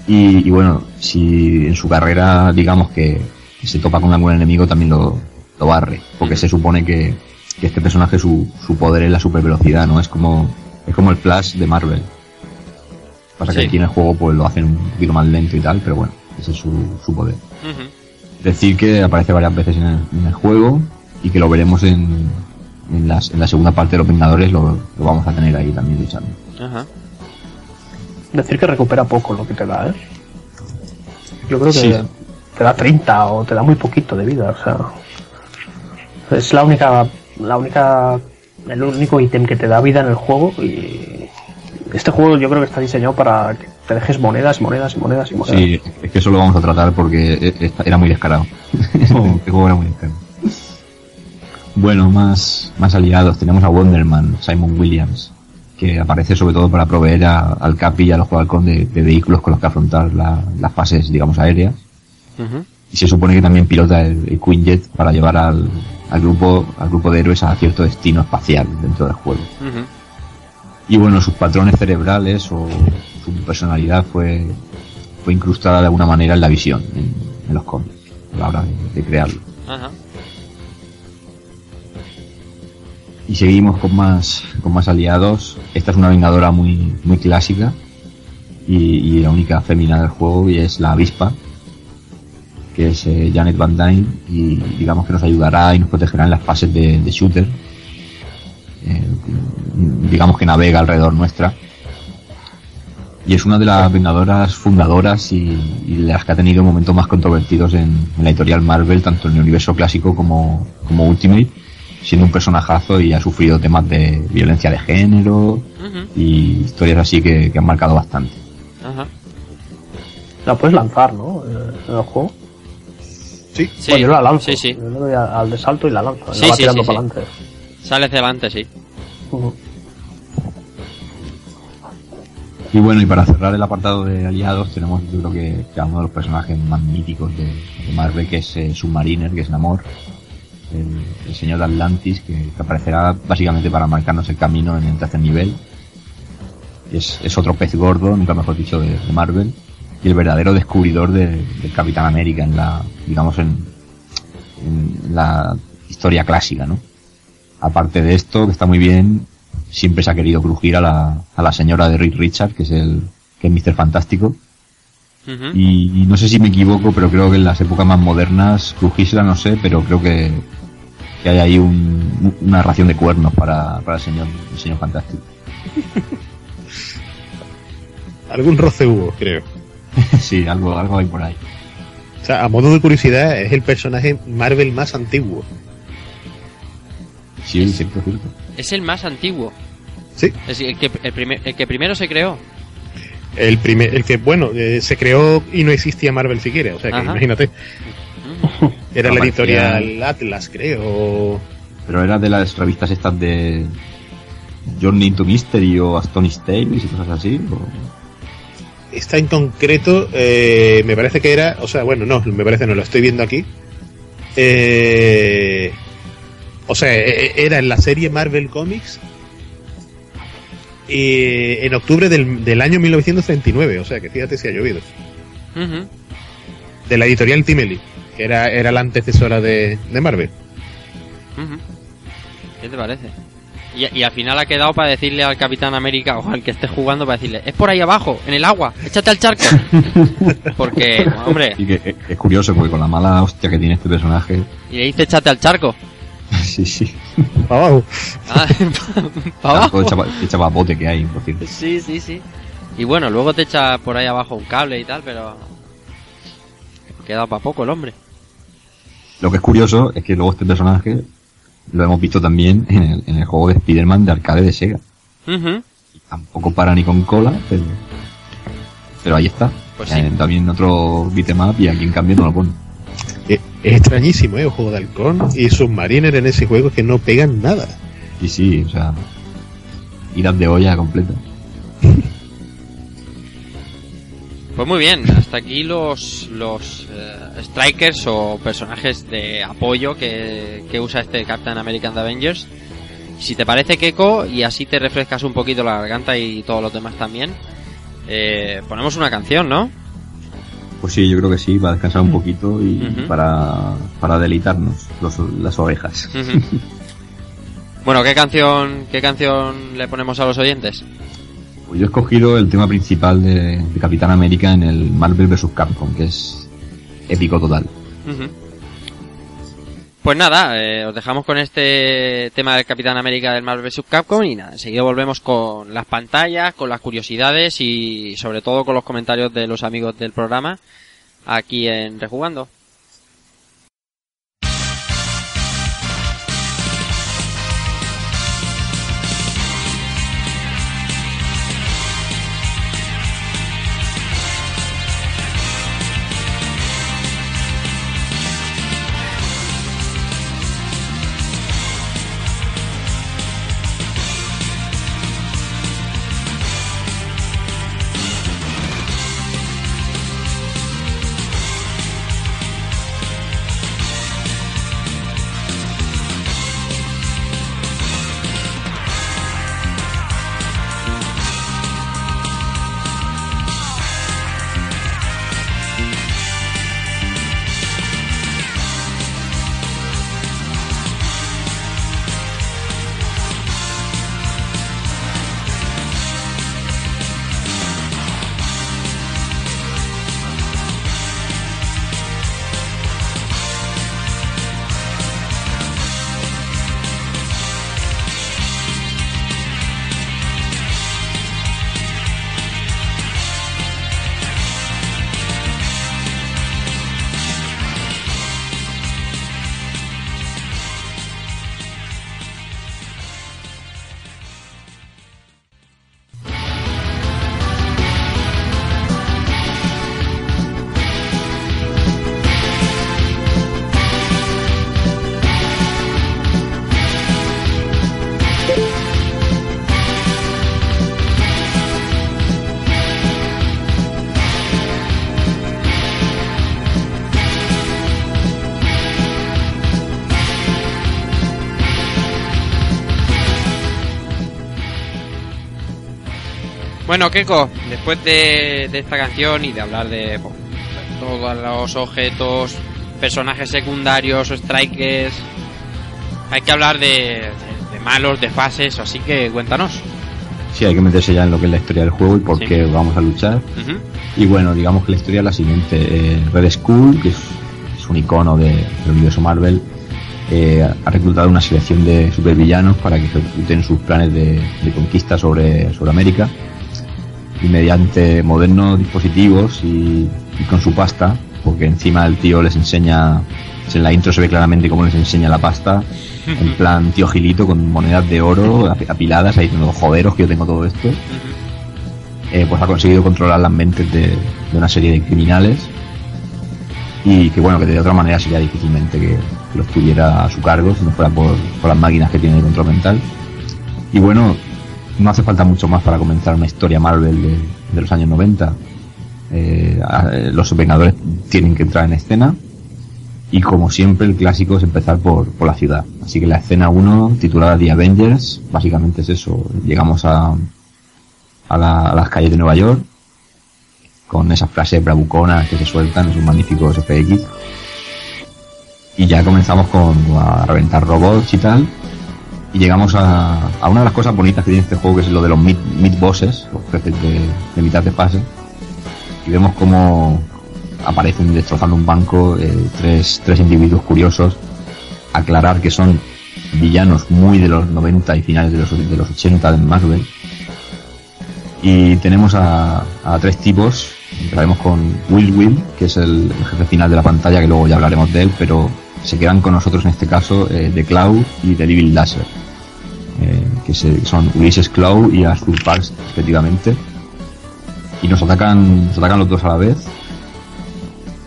Y, y bueno, si en su carrera, digamos que, que se topa con algún enemigo, también lo, lo barre. Porque se supone que, que este personaje, su, su poder es la supervelocidad, ¿no? Es como, es como el Flash de Marvel. Pasa que aquí en el juego pues lo hacen un poquito más lento y tal, pero bueno, ese es su, su poder. Decir que aparece varias veces en el, en el juego y que lo veremos en, en, las- en la segunda parte de los Vengadores, lo, lo vamos a tener ahí también luchando. Decir que recupera poco lo que te da, ¿eh? Yo creo que Sí. te da 30 o te da muy poquito de vida, o sea. Es la única, la única, el único ítem que te da vida en el juego y este juego yo creo que está diseñado para que te dejes monedas, monedas y monedas y monedas. Sí, es que eso lo vamos a tratar porque e- e- era muy descarado. Este juego era muy descarado. Bueno, más, más aliados. Tenemos a Wonderman, Simon Williams, que aparece sobre todo para proveer a- al Capi y a los Halcón de, de vehículos con los que afrontar la- las fases, digamos, aéreas. Y se supone que también pilota el, el Queen Jet para llevar al, al grupo al grupo de héroes a cierto destino espacial dentro del juego. Y bueno, sus patrones cerebrales o su personalidad fue, fue incrustada de alguna manera en la visión, en, en los cómics, a la hora de, de crearlo. Ajá. Y seguimos con más, con más aliados. Esta es una vengadora muy, muy clásica y, y la única fémina del juego y es la avispa, que es eh, Janet Van Dyne y digamos que nos ayudará y nos protegerá en las fases de, de shooter. Eh, digamos que navega alrededor nuestra. Y es una de las vengadoras fundadoras y, las que ha tenido momentos más controvertidos en, en la editorial Marvel, tanto en el universo clásico como, como Ultimate, siendo un personajazo y ha sufrido temas de violencia de género y historias así que, que han marcado bastante. Ajá. La puedes lanzar, ¿no? Eh, En el juego. Sí. Sí. Bueno, yo la lanzo. Sí, sí. Yo le doy a- al de salto y la lanzo. Sí, la va sí, tirando sí, para sí. adelante. Sale adelante, sí. Y bueno, y para cerrar el apartado de aliados tenemos yo creo que, que uno de los personajes más míticos de, Marvel, que es eh, Submariner, que es Namor, el, señor de Atlantis, que, que aparecerá básicamente para marcarnos el camino en el tercer nivel. Es, es otro pez gordo, nunca mejor dicho, de, de Marvel, y el verdadero descubridor de- del Capitán América en la, digamos, en, en la historia clásica, ¿no? Aparte de esto, que está muy bien, siempre se ha querido crujir a la, a la señora de Rick Richard, que es el, que es Mr. Fantástico. Y, y no sé si me equivoco, pero creo que en las épocas más modernas, Crujisla no sé, pero creo que, que hay ahí un- una ración de cuernos para, para el señor, el señor fantástico. Algún roce hubo, creo. sí, algo, algo hay por ahí. O sea, a modo de curiosidad, es el personaje Marvel más antiguo. Sí, cierto, cierto. Es el más antiguo. Sí. Es el que, el primer- el que primero se creó. El primer, el que, bueno, eh, se creó y no existía Marvel siquiera, o sea que Ajá. imagínate. Era No, la parecía- editorial Atlas, creo. Pero era de las revistas estas de Journey into Mystery o Astonished Tales y cosas así. o- Esta en concreto, eh, me parece que era, o sea, bueno, no, me parece, no lo estoy viendo aquí. Eh, o sea, e- e- era en la serie Marvel Comics y en octubre del, del año 1939, o sea, que fíjate si ha llovido. De la editorial Timely, que era, era la antecesora de, de Marvel. ¿Qué te parece? Y, y al final ha quedado para decirle al Capitán América o al que esté jugando para decirle, es por ahí abajo, en el agua, échate al charco. Porque, hombre, Y que es, es curioso porque con la mala hostia que tiene este personaje. y le dice échate al charco. sí, sí. Para abajo. Ah, para abajo. Todo echa, echa papote que hay, por cierto. Sí, sí, sí. Y bueno, luego te echa por ahí abajo un cable y tal, pero... Queda para poco el hombre. Lo que es curioso es que luego este personaje lo hemos visto también en el, en el juego de Spider-Man de arcade de Sega. Tampoco para ni con cola, pero, pero ahí está. Pues sí. Eh, también otro beatmap y aquí en cambio no lo pone. Es extrañísimo, ¿eh? Un juego de halcón y Submariner en ese juego que no pegan nada. Y sí, o sea, iras de olla completa. Pues muy bien, hasta aquí los, los eh, strikers o personajes de apoyo que, que usa este Captain American de Avengers. Si te parece Keiko y así te refrescas un poquito la garganta y todos los demás también, eh, ponemos una canción, ¿no? Pues sí, yo creo que sí, para descansar un poquito y para, para deleitarnos los- las orejas. Ujú. bueno, ¿qué canción, ¿qué canción le ponemos a los oyentes? Pues yo he escogido el tema principal de, de Capitán América en el Marvel vs. Capcom, que es épico total. Pues nada, eh, os dejamos con este tema del Capitán América del Marvel vs. Capcom y nada, enseguida volvemos con las pantallas, con las curiosidades y sobre todo con los comentarios de los amigos del programa aquí en Rejugando. Bueno, Keiko, después de, de esta canción y de hablar de pues, todos los objetos, personajes secundarios o strikers, hay que hablar de, de- de malos, de fases, así que cuéntanos. Sí, hay que meterse ya en lo que es la historia del juego y por Sí. qué vamos a luchar. Y bueno, digamos que la historia es la siguiente. Eh, Red Skull, que es, es un icono de- del universo Marvel, eh, ha reclutado una selección de supervillanos para que ejecuten sus planes de, de conquista sobre, sobre América. Y mediante modernos dispositivos y, y con su pasta, porque encima el tío les enseña, en la intro se ve claramente cómo les enseña la pasta, en plan tío Gilito con monedas de oro ap- apiladas, ahí diciendo, joderos que yo tengo todo esto eh, pues ha conseguido controlar las mentes de, de una serie de criminales y que bueno que de otra manera sería difícilmente que, que los tuviera a su cargo si no fuera por, por las máquinas que tiene de control mental. Y bueno no hace falta mucho más para comenzar una historia Marvel de, los años 90 Eh, eh, los Vengadores tienen que entrar en escena y como siempre el clásico es empezar por, por la ciudad así que la escena 1 titulada The Avengers básicamente es eso llegamos a, a, la- a las calles de Nueva York con esas frases bravuconas que se sueltan, esos magníficos FX. Y ya comenzamos con a reventar robots y tal. Y llegamos a, a una de las cosas bonitas que tiene este juego, que es lo de los mid, bosses, los jefes de, de mitad de fase. Y vemos cómo aparecen destrozando un banco eh, tres, tres individuos curiosos. Aclarar que son villanos muy de los 90 y finales de los, de los 80 de Marvel. Y tenemos a, a tres tipos. Empezaremos con Will Will, que es el, jefe final de la pantalla, que luego ya hablaremos de él, pero se quedan con nosotros en este caso eh, The Cloud y The Devil Laser, eh, que se- son Ulysses Cloud y Arthur Parks, respectivamente. Y nos atacan, nos atacan los dos a la vez.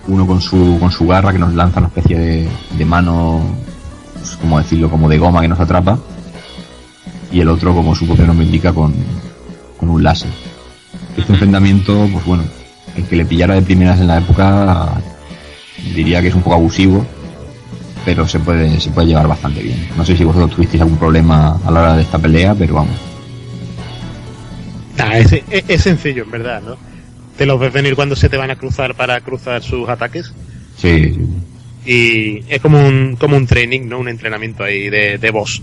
Uno con su, con su garra que nos lanza una especie de, de mano, pues, como decirlo, como de goma que nos atrapa. Y el otro, como su propio nombre indica, con, con un láser. Este enfrentamiento, pues bueno, el que le pillara de primeras en la época diría que es un poco abusivo, pero se puede, se puede llevar bastante bien. No sé si vosotros tuvisteis algún problema a la hora de esta pelea, pero vamos. Nah, es, es- es sencillo, en verdad, ¿no? Te los ves venir cuando se te van a cruzar para cruzar sus ataques. Sí, sí. Y es como un, como un training, ¿no? Un entrenamiento ahí de, de boss.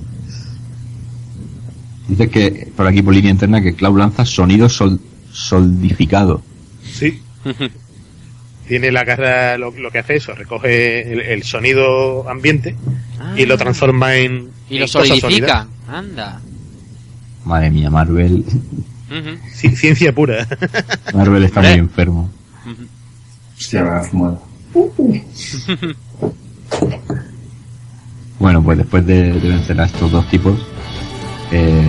Dice que por aquí por línea interna que Cloud lanza sonido sol- soldificado. Sí. Tiene la garra, lo, lo que hace eso, recoge el, el sonido ambiente y lo transforma en. Y en lo solidifica. Anda. Madre mía, Marvel. Ciencia pura. Marvel está muy enfermo. Hostia, me ha fumado. Bueno, pues después de, de vencer a estos dos tipos, eh,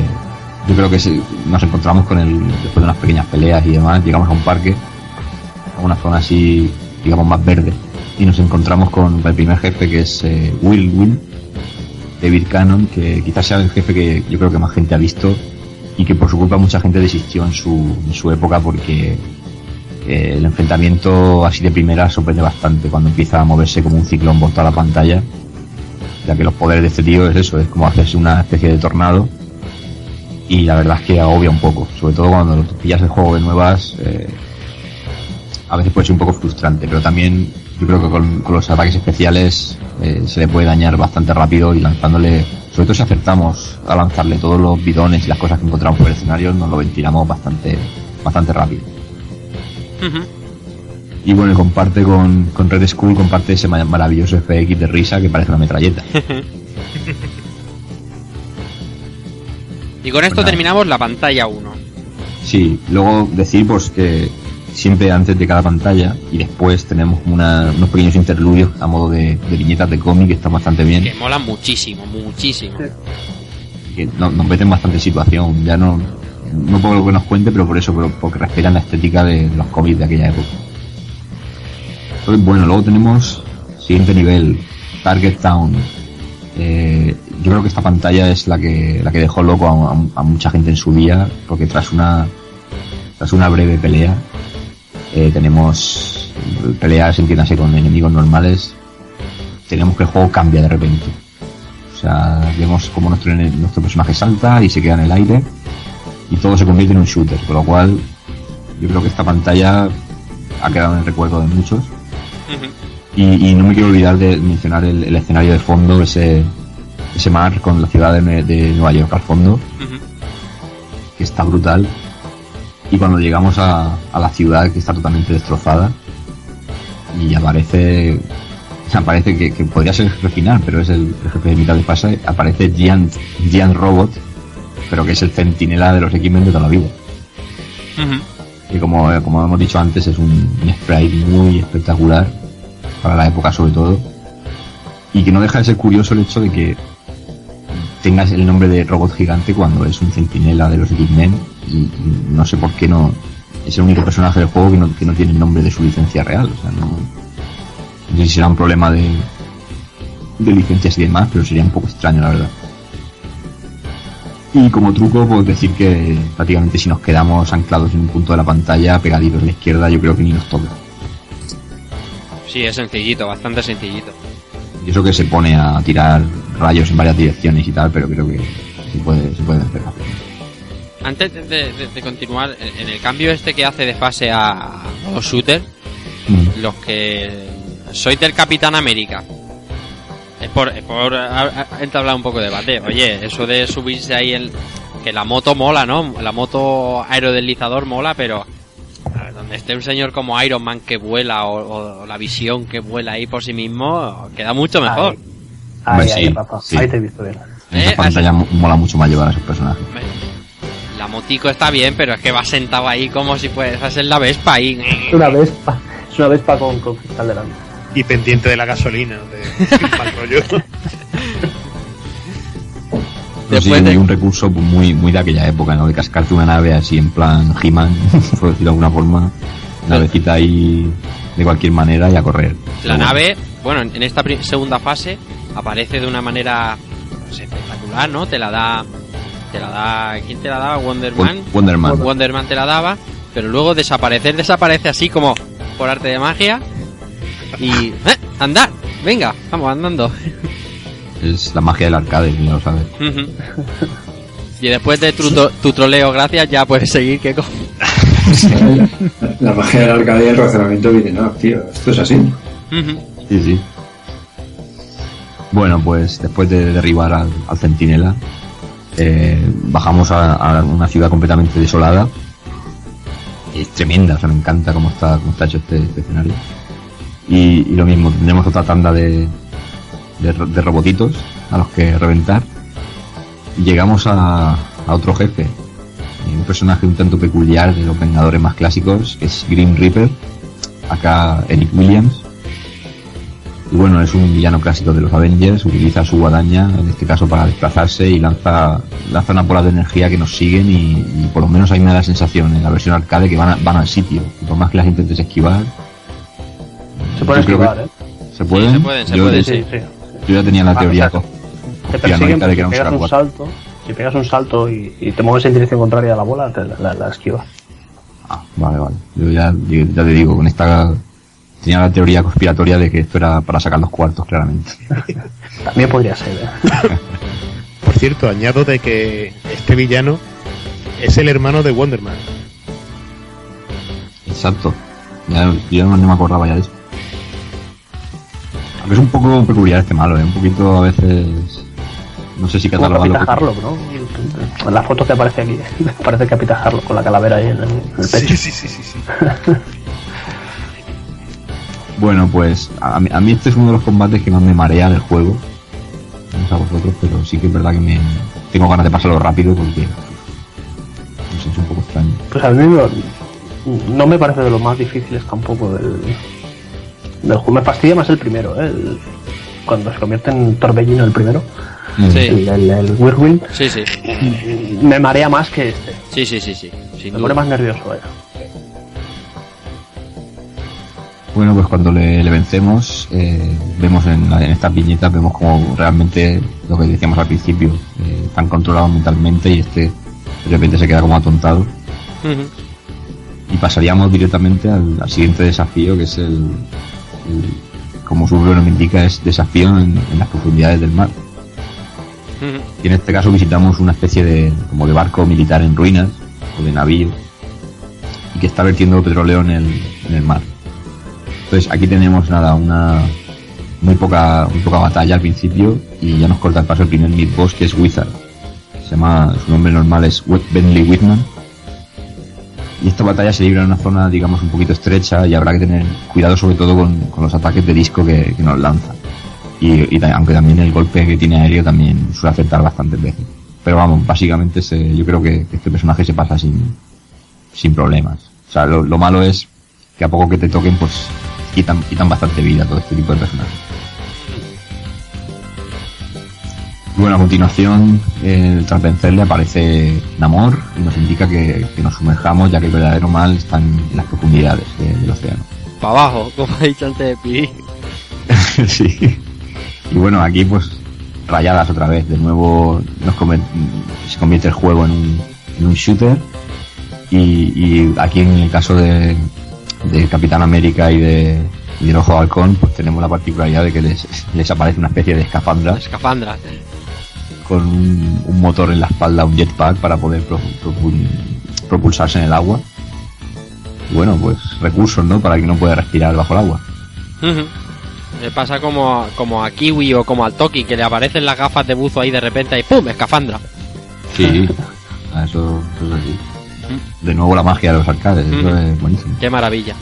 yo creo que sí, nos encontramos con el, después de unas pequeñas peleas y demás, llegamos a un parque, una zona así, digamos, más verde, y nos encontramos con el primer jefe que es eh, Will Will, David Cannon, que quizás sea el jefe que yo creo que más gente ha visto y que por su culpa mucha gente desistió en su, en su época porque eh, el enfrentamiento así de primera sorprende bastante cuando empieza a moverse como un ciclón por toda la pantalla ya que los poderes de este tío es eso, es como hacerse una especie de tornado y la verdad es que agobia un poco, sobre todo cuando pillas el juego de nuevas eh, a veces puede ser un poco frustrante, pero también yo creo que con, con los ataques especiales eh, se le puede dañar bastante rápido y lanzándole, sobre todo si acertamos a lanzarle todos los bidones y las cosas que encontramos por el escenario, nos lo ventilamos bastante, bastante rápido. Ujú. Y bueno, comparte con, con Red Skull, comparte ese ma- maravilloso FX de risa que parece una metralleta. Y con esto Pues terminamos la pantalla 1. Sí, luego decir pues que siempre antes de cada pantalla y después tenemos una- unos pequeños interludios a modo de, de viñetas de cómic que están bastante bien, Que mola muchísimo, muchísimo. que no- nos meten bastante situación, ya no, no por lo que nos cuente, pero por eso, pero porque respiran la estética de los cómics de aquella época. Entonces, bueno, luego tenemos siguiente nivel, Target Town. Eh, yo creo que esta pantalla es la que, la que dejó loco a, a- a mucha gente en su día, porque tras una, tras una breve pelea, eh, tenemos peleas, entiéndase, con enemigos normales, tenemos que el juego cambia de repente. O sea, vemos como nuestro, nuestro personaje salta y se queda en el aire y todo se convierte en un shooter, con lo cual yo creo que esta pantalla ha quedado en el recuerdo de muchos. Y, y no me quiero olvidar de mencionar el, el escenario de fondo, ese, ese mar con la ciudad de, de Nueva York al fondo, que está brutal. Y cuando llegamos a, a la ciudad que está totalmente destrozada y aparece aparece que, que podría ser el jefe final, pero es el, el jefe de mitad de fase, aparece Giant, Giant Robot, pero que es el centinela de los X-Men de toda la vida. Y como, como hemos dicho antes, es un, un sprite muy espectacular, para la época sobre todo, y que no deja de ser curioso el hecho de que tengas el nombre de robot gigante cuando es un centinela de los X-Men, y, y no sé por qué no es el único personaje del juego que no, que no tiene el nombre de su licencia real, o sea, no, no sé si será un problema de, de licencias y demás, pero sería un poco extraño, la verdad. Y como truco, puedo decir que prácticamente si nos quedamos anclados en un punto de la pantalla, pegaditos a la izquierda, yo creo que ni nos toca. Sí, es sencillito, bastante sencillito. Y eso que se pone a tirar rayos en varias direcciones y tal, pero creo que se puede, se puede hacer. Antes de, de- de continuar, en el cambio este que hace de fase a, los shooters, Mm. los que sois del Capitán América, es por, es por entablar un poco de debate. Oye, eso de subirse ahí el que la moto mola, ¿no? La moto aerodeslizador mola, pero donde esté un señor como Iron Man que vuela o, o la visión que vuela ahí por sí mismo, queda mucho mejor. Ahí, ahí, sí, Rafa. sí. Ahí te he visto bien. Eh, pantalla mo- mola mucho más llevar a esos personajes. La motico está bien, pero es que va sentado ahí como si fuese ser la Vespa ahí. Es una Vespa. Es una Vespa con, con cristal delante. Y pendiente de la gasolina, de mal rollo. De- un recurso muy, muy de aquella época, ¿no? De cascarte una nave así en plan He-Man, por decirlo de alguna forma. Navecita ahí de cualquier manera y a correr. La nave, bueno, en esta pri- segunda fase aparece de una manera pues, espectacular, ¿no? Te la da, te la da, ¿quién te la daba? Wonderman. Won- Wonderman. Wonderman te la daba, pero luego desaparecer desaparece así como por arte de magia y ¡eh! andar, venga, vamos andando. Es la magia del arcade, ya lo sabes. Y después de tu, troleo, gracias, ya puedes seguir que La magia del arcade y el razonamiento viene, no, tío, esto es así. Sí, sí. Bueno, pues después de derribar al, al centinela, eh, bajamos a, una ciudad completamente desolada. Es tremenda, o sea, me encanta cómo está, cómo está hecho este, este escenario. Y, lo mismo, tendremos otra tanda de, de, ro- de robotitos a los que reventar. Llegamos a, a otro jefe, un personaje un tanto peculiar de los Vengadores más clásicos, que es Grim Reaper, acá Eric Williams. Y bueno, es un villano clásico de los Avengers, utiliza su guadaña, en este caso para desplazarse, y lanza, lanza una bola de energía que nos siguen y, y por lo menos ahí me da la sensación en la versión arcade que van, a- van al sitio. Y por más que las intentes esquivar... Se puede yo creo que- esquivar, ¿eh? ¿Se pueden? se pueden, se yo, pueden, Sí, sí. yo ya tenía la Ah, teoría o sea, Te persiguen de que era un pegas un salto. Si pegas un salto y, y te mueves en dirección contraria a la bola, te la, la, la esquivas. Ah, vale, vale. Yo ya, yo ya te digo, con esta... Tenía la teoría conspiratoria de que esto era para sacar los cuartos, claramente. También podría ser, ¿eh? Por cierto, añado de que este villano es el hermano de Wonderman. Exacto. Ya, yo no me acordaba ya de eso. Aunque es un poco peculiar este malo, ¿eh? Un poquito a veces... No sé si catalogarlo... Capitán Harlock, ¿no? En la foto que aparece aquí, aparece Capitán Harlock con la calavera ahí en el, en el pecho. Sí, sí, sí, sí, sí. Bueno, pues a mí, a mí este es uno de los combates que más me marea del juego. No sé a vosotros, pero sí que es verdad que me tengo ganas de pasarlo rápido porque... No sé, es un poco extraño. Pues a mí no, no me parece de los más difíciles tampoco del, del juego. Me fastidia más el primero, ¿eh? El- cuando se convierte en torbellino el primero. Sí. El, el, el Whirlwind. Sí, sí. Me marea más que este. Sí, sí, sí, sí. Sin Me duda. pone más nervioso, vaya. Bueno, pues cuando le, le vencemos, eh, vemos en, en estas viñetas, vemos como realmente lo que decíamos al principio, eh, están controlados mentalmente y este de repente se queda como atontado. Y pasaríamos directamente al, al siguiente desafío, que es el, el- como su nombre indica, es desafío en, en las profundidades del mar. Y en este caso visitamos una especie de, como de barco militar en ruinas, o de navío, y que está vertiendo petróleo en el, en el mar. Entonces aquí tenemos nada, una muy poca, muy poca batalla al principio, y ya nos corta el paso el primer mid boss que es Wizard. Se llama, su nombre normal es Bentley Whitman. Y esta batalla se libra en una zona, digamos, un poquito estrecha y habrá que tener cuidado sobre todo con, con los ataques de disco que, nos lanzan. Y, aunque también el golpe que tiene aéreo también suele afectar bastantes veces. Pero vamos, básicamente se, yo creo que, que este personaje se pasa sin, sin problemas. O sea, lo, lo malo es que a poco que te toquen, pues quitan, quitan bastante vida todo este tipo de personajes. Bueno, a continuación, eh, tras vencerle aparece Namor y nos indica que, que nos sumerjamos ya que el verdadero mal está en las profundidades de- del océano. Para abajo, como ha dicho antes de Piri. sí. Y bueno, aquí pues rayadas otra vez. De nuevo nos conver- se convierte el juego en un, en un shooter. Y, y aquí en el caso de, de Capitán América y de, y del Ojo de Halcón, pues tenemos la particularidad de que les, les aparece una especie de escafandra Escafandra. con un, un motor en la espalda, un jetpack para poder pro- propul- propulsarse en el agua. Y bueno, pues recursos, ¿no? Para que no puede respirar bajo el agua. Ujú. Le pasa como, a- como a Kiwi o como al Toki, que le aparecen las gafas de buzo ahí de repente y ¡pum! Escafandra. Sí, a eso, eso es así. De nuevo la magia de los arcades, eso es buenísimo. Qué maravilla.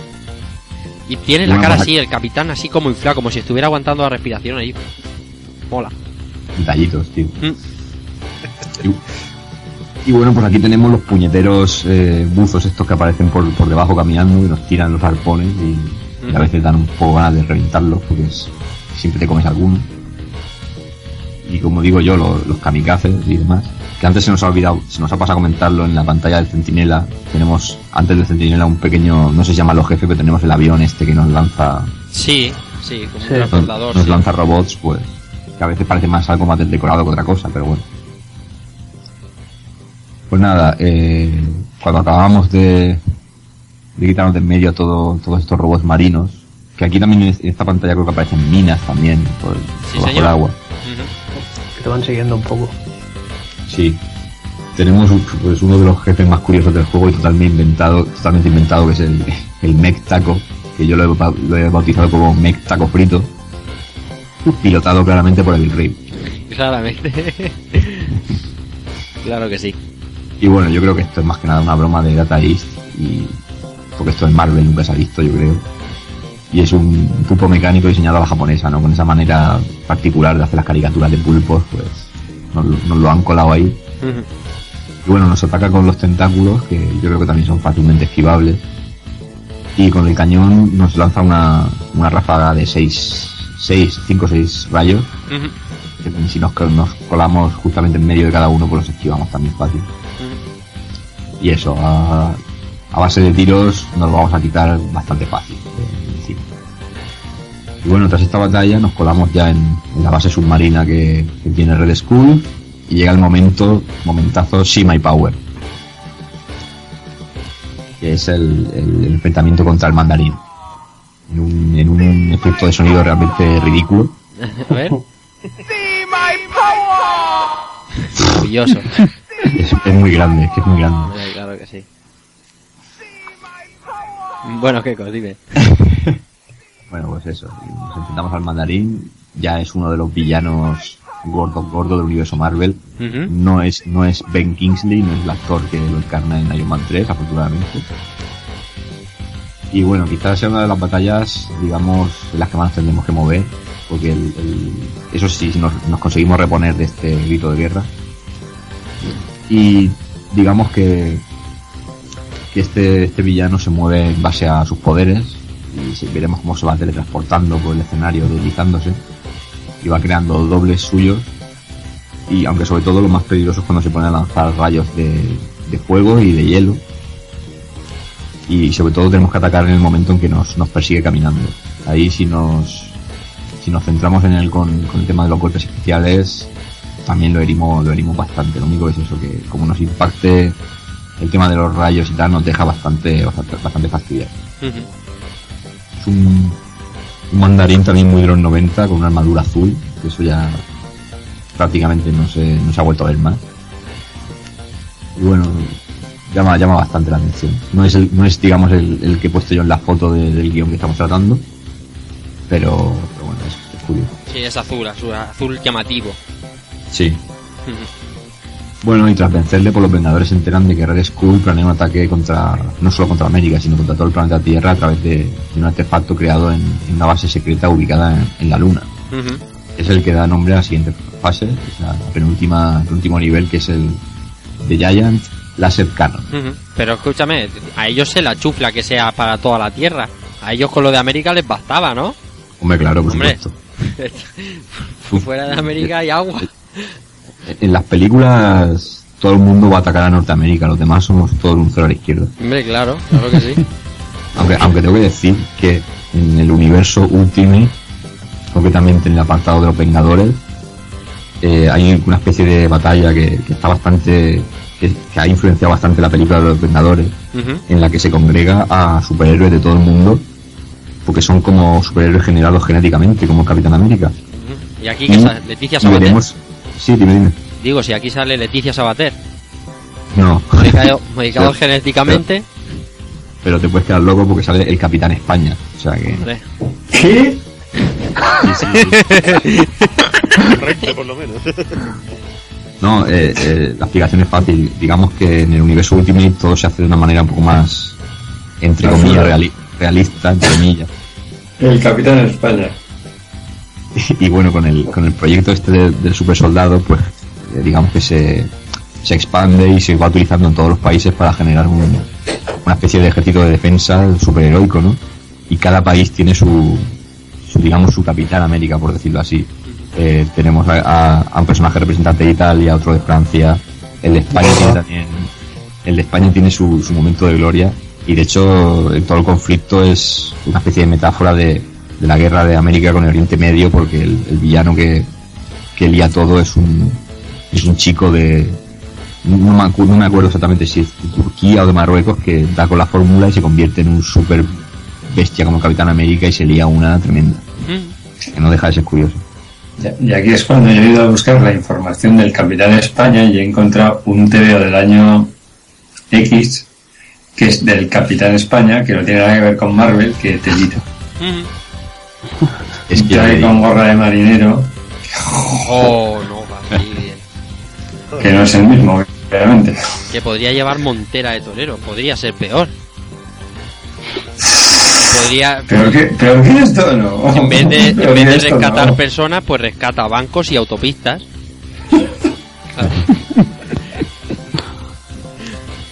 Y tiene la cara así, el capitán así como inflado, como si estuviera aguantando la respiración ahí. Mola. Detallitos, tío. Mm. Y, y bueno, pues aquí tenemos los puñeteros eh, buzos estos que aparecen por, por debajo caminando y nos tiran los arpones y, y a veces dan un poco ganas de reventarlos porque es- siempre te comes alguno. Y como digo yo, los, los kamikazes y demás. Que antes se nos ha olvidado, se nos ha pasado a comentarlo en la pantalla del centinela. Tenemos antes del centinela un pequeño, no sé si llama los jefes, pero tenemos el avión este que nos lanza Sí, sí, como Sí. un nos, transportador. nos sí. lanza robots, pues que a veces parece más algo más del decorado que otra cosa, pero bueno. Pues nada, eh, cuando acabamos de, de quitarnos de en medio a todo, todos estos robots marinos, que aquí también en esta pantalla creo que aparecen minas también, por, Sí, por bajo el agua. Que te van siguiendo un poco. Sí. Tenemos pues uno de los jefes más curiosos del juego y totalmente inventado, totalmente inventado, que es el, el mech taco, que yo lo he, lo he bautizado como mech taco frito, pilotado claramente por el Rip. Claramente. claro que sí. Y bueno, yo creo que esto es más que nada una broma de Data East, y, porque esto en Marvel nunca se ha visto, yo creo. Y es un pulpo mecánico diseñado a la japonesa, ¿no? Con esa manera particular de hacer las caricaturas de pulpos, pues nos, nos lo han colado ahí. Y bueno, nos ataca con los tentáculos, que yo creo que también son fácilmente esquivables. Y con el cañón nos lanza una, una ráfaga de 6, 6, 5 o 6 rayos. Ujú. Que si nos, nos colamos justamente en medio de cada uno, pues los esquivamos también fácil. Y eso, a, a base de tiros nos lo vamos a quitar bastante fácil. Y bueno, tras esta batalla nos colamos ya en, en la base submarina que, que tiene Red Skull y llega el momento, momentazo See My Power. Que es el, el enfrentamiento contra el mandarín. En un, en un efecto de sonido realmente ridículo. A ver. Maravilloso. Es, es muy grande, es que es muy grande. Claro que sí. Bueno, Keiko, dime. Bueno, pues eso, nos enfrentamos al mandarín, ya es uno de los villanos gordos gordo del universo Marvel. No es, no es Ben Kingsley, no es el actor que lo encarna en Iron Man 3, afortunadamente. Y bueno, quizás sea una de las batallas, digamos, las que más tendremos que mover, porque el, el- eso sí, nos, nos conseguimos reponer de este grito de guerra. Y digamos que, que este, este villano se mueve en base a sus poderes, y veremos cómo se va teletransportando por el escenario, deslizándose, y va creando dobles suyos, y aunque sobre todo lo más peligroso es cuando se pone a lanzar rayos de, de fuego y de hielo, y sobre todo tenemos que atacar en el momento en que nos, nos persigue caminando. Ahí si nos si nos centramos en el con, con el tema de los golpes especiales, también lo herimos, lo herimos bastante. Lo único es eso, que como nos impacte el tema de los rayos y tal, nos deja bastante, bastante, bastante un, un mandarín también muy de los 90 con una armadura azul, que eso ya prácticamente no se, no se ha vuelto a ver más. Y bueno, llama, llama bastante la atención. No es, el, no es digamos, el, el que he puesto yo en la foto de- del guion que estamos tratando, pero, pero bueno, es, es curioso. Sí, es azul, azul, azul llamativo. Sí. Bueno, y tras vencerle, pues los Vengadores se enteran de que Red Skull planea un ataque contra, no solo contra América, sino contra todo el planeta Tierra a través de, de un artefacto creado en, en una base secreta ubicada en, en la Luna. Es el que da nombre a la siguiente fase, es la penúltima, el último nivel, que es el de Giant Laser Cannon. Pero escúchame, a ellos se la chufla que sea para toda la Tierra. A ellos con lo de América les bastaba, ¿no? Hombre, claro, por Hombre. supuesto. Fuera de América hay agua. En las películas todo el mundo va a atacar a Norteamérica, los demás somos todos un cero a la izquierda. Hombre, claro, claro que sí. Aunque, aunque tengo que decir que en el universo Ultimate, concretamente en el apartado de los Vengadores, eh, hay una especie de batalla que, que está bastante. Que, que ha influenciado bastante la película de los Vengadores, en la que se congrega a superhéroes de todo el mundo, porque son como superhéroes generados genéticamente, como Capitán América. Y aquí que sa- Leticia y Sabater. veremos. Sí, dime, dime. Digo, si aquí sale Leticia Sabater, No. modificado, modificado Pero- genéticamente, Pero te puedes quedar loco porque sale el Capitán España. O sea que. hombre. ¿Qué? Correcto, por lo menos. No, eh, eh, la explicación es fácil. Digamos que en el universo Ultimate todo se hace de una manera un poco más, entre comillas, reali- realista, entre comillas. El capitán España. Y bueno, con el, con el proyecto este de- del super soldado, pues eh, digamos que se, se expande y se va utilizando en todos los países para generar un- una especie de ejército de defensa superheroico, ¿no? Y cada país tiene su, su digamos, su capitán América, por decirlo así. Eh, tenemos a, a- a un personaje representante de Italia, otro de Francia, el de España tiene también, el de España tiene su, su momento de gloria y de hecho todo el conflicto es una especie de metáfora de, de la guerra de América con el Oriente Medio porque el, el villano que, que lía todo es un es un chico de no me, acu- no me acuerdo exactamente si es de Turquía o de Marruecos que da con la fórmula y se convierte en un super bestia como Capitán América y se lía una tremenda Mm. que no deja de ser curioso Y aquí es cuando yo he ido a buscar la información del Capitán España y he encontrado un TVO del año X que es del Capitán España, que no tiene nada que ver con Marvel, que telita. Ujú. es que Trae con gorra de marinero, Oh, no, que no es el mismo, obviamente. Que podría llevar montera de torero, podría ser peor. Podría, Pero que, pero que esto no. en vez de, en vez rescatar no. personas, pues rescata bancos y autopistas.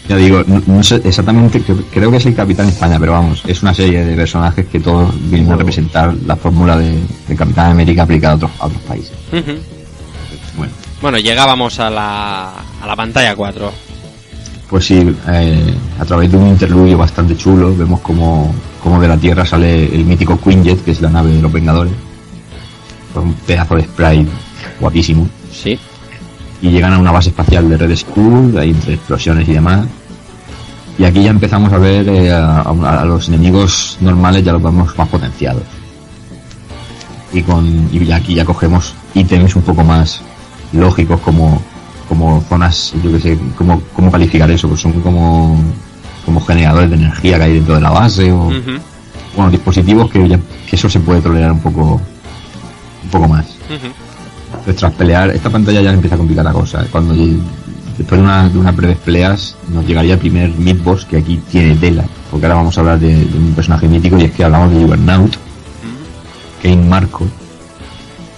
Ya digo, no, no sé exactamente, cre- creo que es el Capitán España, pero vamos, es una serie de personajes que todos vienen a representar la fórmula de, de Capitán América aplicada a otros, a otros países. Bueno, Bueno, llegábamos a la, a la pantalla 4. pues sí, eh, a través de un interludio bastante chulo, vemos como, como de la Tierra sale el mítico Quinjet, que es la nave de los Vengadores, con un pedazo de sprite guapísimo. Sí. Y llegan a una base espacial de Red Skull, ahí entre explosiones y demás. Y aquí ya empezamos a ver eh, a, los enemigos normales, ya los vemos más potenciados. Y con y aquí ya cogemos ítems un poco más lógicos como como zonas, yo que sé, cómo, cómo calificar eso, pues son como como generadores de energía que hay dentro de la base o bueno, dispositivos que, ya- que eso se puede tolerar un poco un poco más. Tras pelear, esta pantalla ya empieza a complicar la cosa. Cuando ll- después de una, de unas breves peleas nos llegaría el primer mid boss que aquí tiene tela. Porque ahora vamos a hablar de, de un personaje mítico y es que hablamos de Juggernaut, Kane Marco,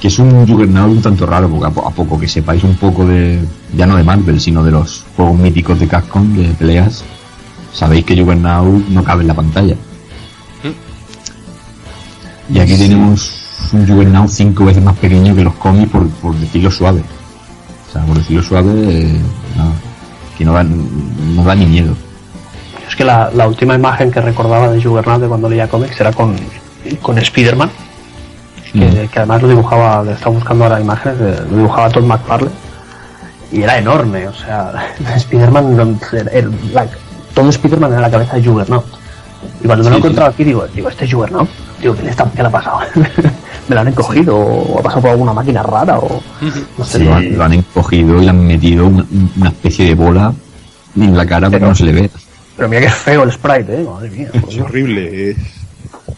que es un Juggernaut un tanto raro, porque a, a poco que sepáis un poco de, ya no de Marvel, sino de los juegos míticos de Capcom de peleas, sabéis que Juggernaut no cabe en la pantalla. Y aquí tenemos un Juggernaut cinco veces más pequeño que los cómics, por, por decirlo suave. O sea, por decirlo suave, eh, que no da, no da ni miedo. Es que la, la última imagen que recordaba de Juggernaut de cuando leía cómics era con, con Spider-Man, que, que además lo dibujaba, le estaba buscando ahora imágenes, de- lo dibujaba Todd McFarlane, y era enorme, o sea, Spider-Man, todo Spider-Man era la cabeza de Juggernaut. Y cuando me lo he encontrado aquí, digo, digo, este es Juggernaut, digo, ¿qué le, está, qué le ha pasado? ¿Me lo han encogido? ¿O ha pasado por alguna máquina rara? O no sé, Sí, lo, han, lo han encogido y le han metido una, una especie de bola en la cara para que no se le vea. Pero mira que feo el sprite, eh, madre mía. Es Dios. horrible. es-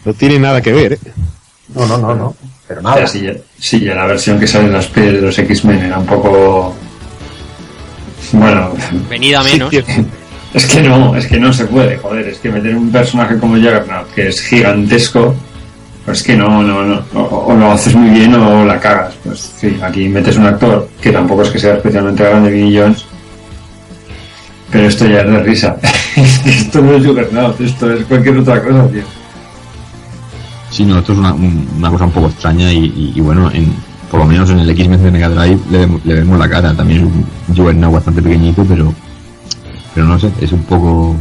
No tiene nada que ver. ¿eh? No, no, no, no. Pero O nada. sea, si ya, si ya la versión que sale en las pelis de los X-Men era un poco Bueno, Venida menos. es que no, es que no se puede, joder, es que meter un personaje como Juggernaut, que es gigantesco, pues que no, no, no, o, lo haces muy bien o la cagas. Pues sí, aquí metes un actor que tampoco es que sea especialmente grande, Vinnie Jones, pero esto ya es de risa. Esto no es Juggernaut, esto es cualquier otra cosa, tío. Sí, no, esto es una, un- una cosa un poco extraña y, bueno, en, por lo menos en el X-Men de Mega Drive le vemos la cara. También es un Juggernaut bastante pequeñito, pero pero no sé, es un poco...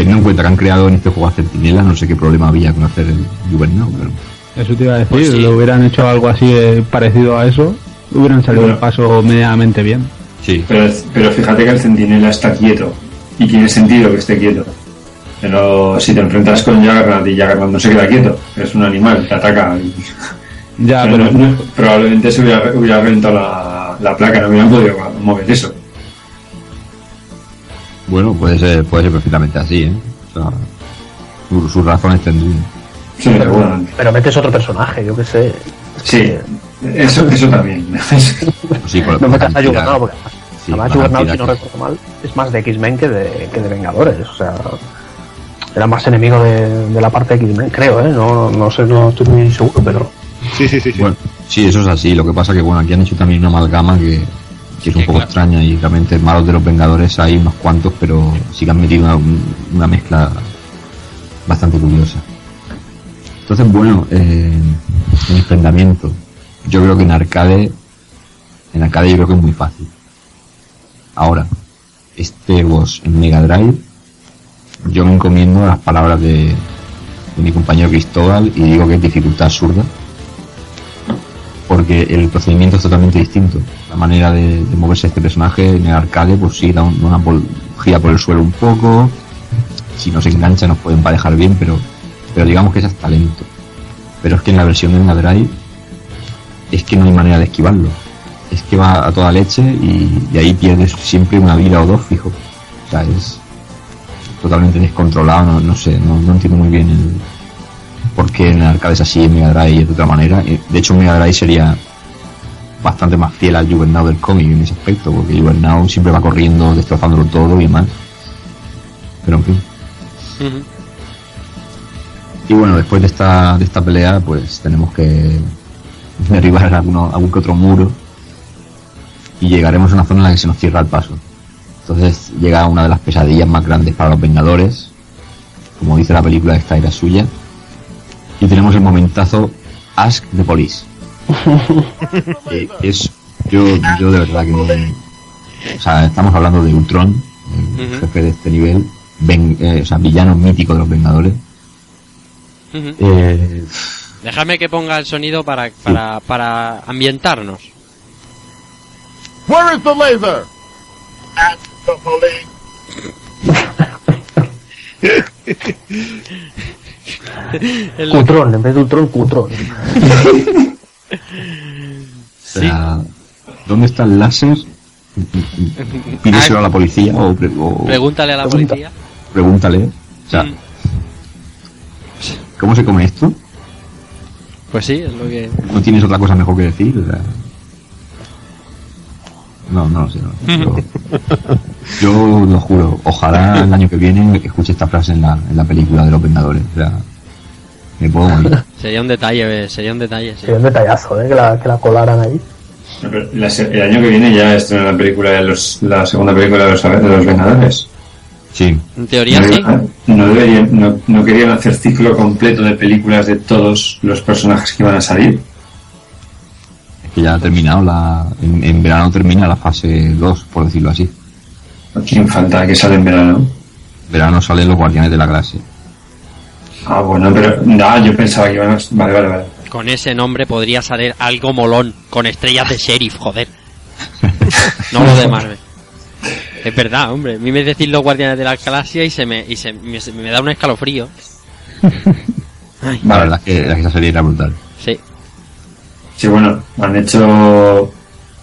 Teniendo en cuenta que han creado en este juego a Centinela, no sé qué problema había con hacer el Juggernaut, pero... Eso te iba a decir, Pues sí. lo hubieran hecho algo así eh, parecido a eso, hubieran salido Bueno. el paso medianamente bien. Sí, Pero, pero fíjate que el centinela está quieto y tiene sentido que esté quieto. Pero si te enfrentas con Juggernaut y Juggernaut no se queda quieto, es un animal, te ataca. y- Ya, pero pero no- no- probablemente se hubiera, hubiera reventado la, la placa, no hubieran podido mover eso. Bueno, puede ser, puede ser perfectamente así, ¿eh? O sea, su- sus razones tendrían. Sí, seguramente. Pero metes otro personaje, yo qué sé. Sí, eso, eso también. Sí, con- No metas a. Juggernaut, porque además, Sí, además la Juggernaut, si no que- recuerdo mal, es más de X-Men que de, que de Vengadores. O sea, era más enemigo de, de la parte de X-Men, creo, ¿eh? No, no sé, no estoy muy seguro, pero... Sí, sí, sí. sí. Bueno, sí, eso es así. Lo que pasa que, bueno, aquí han hecho también una amalgama que, que es un poco extraña y realmente malos de los Vengadores hay unos cuantos, pero sí que han metido una, mezcla bastante curiosa. Entonces, bueno, eh, en enfrentamiento, yo creo que en arcade, en arcade yo creo que es muy fácil. Ahora, este boss en Mega Drive, yo me encomiendo las palabras de, de mi compañero Cristóbal y digo que es dificultad absurda porque el procedimiento es totalmente distinto. La manera de, de moverse este personaje en el arcade, pues sí, da un- una gira por el suelo un poco. Si no se engancha, nos puede emparejar bien, pero, pero digamos que es hasta lento. Pero es que en la versión de Mega Drive es que no hay manera de esquivarlo. Es que va a toda leche y, y ahí pierdes siempre una vida o dos fijo. O sea, es totalmente descontrolado, no, no sé, no, entiendo muy bien el, porque en el arcade es así, en Mega Drive es de otra manera. Eh, De hecho, Mega Drive sería bastante más fiel al Juggernaut del cómic en ese aspecto, porque Juggernaut siempre va corriendo, destrozándolo todo y demás. Pero en fin. Y bueno, después de esta, de esta pelea, pues tenemos que derribar alguno, algún que otro muro y llegaremos a una zona en la que se nos cierra el paso. Entonces llega una de las pesadillas más grandes para los Vengadores, como dice la película, esta era suya, y tenemos el momentazo Ask the Police. Eh, es yo, yo de verdad que no, o sea, estamos hablando de Ultron, el Ujú. jefe de este nivel, ven- eh, o sea, villano mítico de los Vengadores. Ujú. Eh, Déjame que ponga el sonido para, para, para ambientarnos. Where is the laser? At the police. El- Cutrón, en vez de Ultron, Cutrón. o sea, ¿dónde está el láser? Pídeselo a la policía o, pre- o Pregúntale a la Pregunta. policía. pregúntale. O sea, Mm. ¿cómo se come esto? Pues sí, es lo que... ¿No tienes otra cosa mejor que decir? O sea, no, no lo sé. no. Yo, yo lo juro, ojalá el año que viene escuche esta frase en la, en la película de los Vengadores. O sea, me puedo morir. Sería un detalle, eh, sería un detalle, sí. Sería un detallazo, ¿eh? Que la, que la colaran ahí. La se- el año que viene ya estrena la película de los, la segunda película de los, de los Vengadores. Sí, En teoría no, sí. no deberían, no, no querían hacer ciclo completo de películas de todos los personajes que iban a salir. es que ya ha terminado la. En, en verano termina la fase 2, por decirlo así. ¿Quién falta que sale en verano? En verano salen los Guardianes de la Galaxia. Ah, bueno, pero no, yo pensaba que iban a... Vale, vale, vale. Con ese nombre podría salir algo molón, con estrellas de sheriff, joder. no lo de Marvel. Es verdad, hombre. A mí me decís los guardianes de la galaxia y se me, y se, me, da un escalofrío. Vale, la que, la que era brutal. Sí. Sí, bueno, han hecho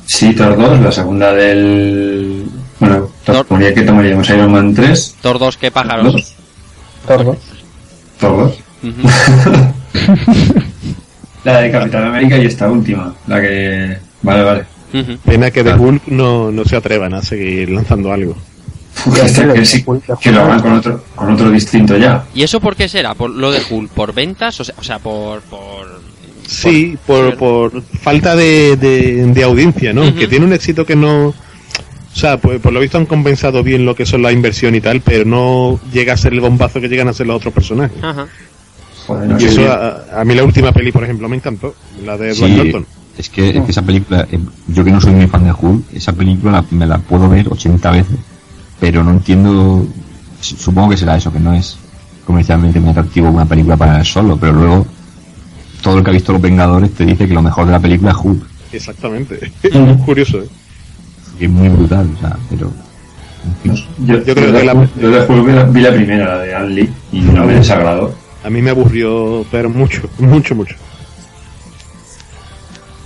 Sí, Thor 2, la segunda del. Bueno, Thor... ponía que tomaríamos Iron Man 3. Thor 2, qué pájaros. Thor 2. Todos. La de Capitán América y esta última, la que... Vale, vale. Pena que de ah. Hulk no, no se atrevan a seguir lanzando algo. Que, sí, que lo hagan con otro, con otro distinto ya. ¿Y eso por qué será? ¿Por lo de Hulk? ¿Por ventas? O sea, o sea por, por... Sí, por, por falta de, de, de audiencia, ¿no? Que tiene un éxito que no o sea, pues, por lo visto han compensado bien lo que son la inversión y tal, pero no llega a ser el bombazo que llegan a ser los otros personajes. Ajá. Y eso a, a mí la última peli, por ejemplo, me encantó. La de Edward Sí, Norton. es que, es que esa película, eh, yo que no soy muy fan de Hulk, esa película la- me la puedo ver 80 veces, pero no entiendo, su- supongo que será eso, que no es comercialmente muy atractivo una película para él solo, pero luego todo el que ha visto Los Vengadores te dice que lo mejor de la película es Hulk, Exactamente. Es muy curioso, ¿eh? Que es muy brutal, o sea, pero... en fin. Yo, Yo creo que la- yo de Hulk vi la, vi la primera, la de Lee, y no me desagradó. A mí me aburrió, pero mucho, mucho, mucho.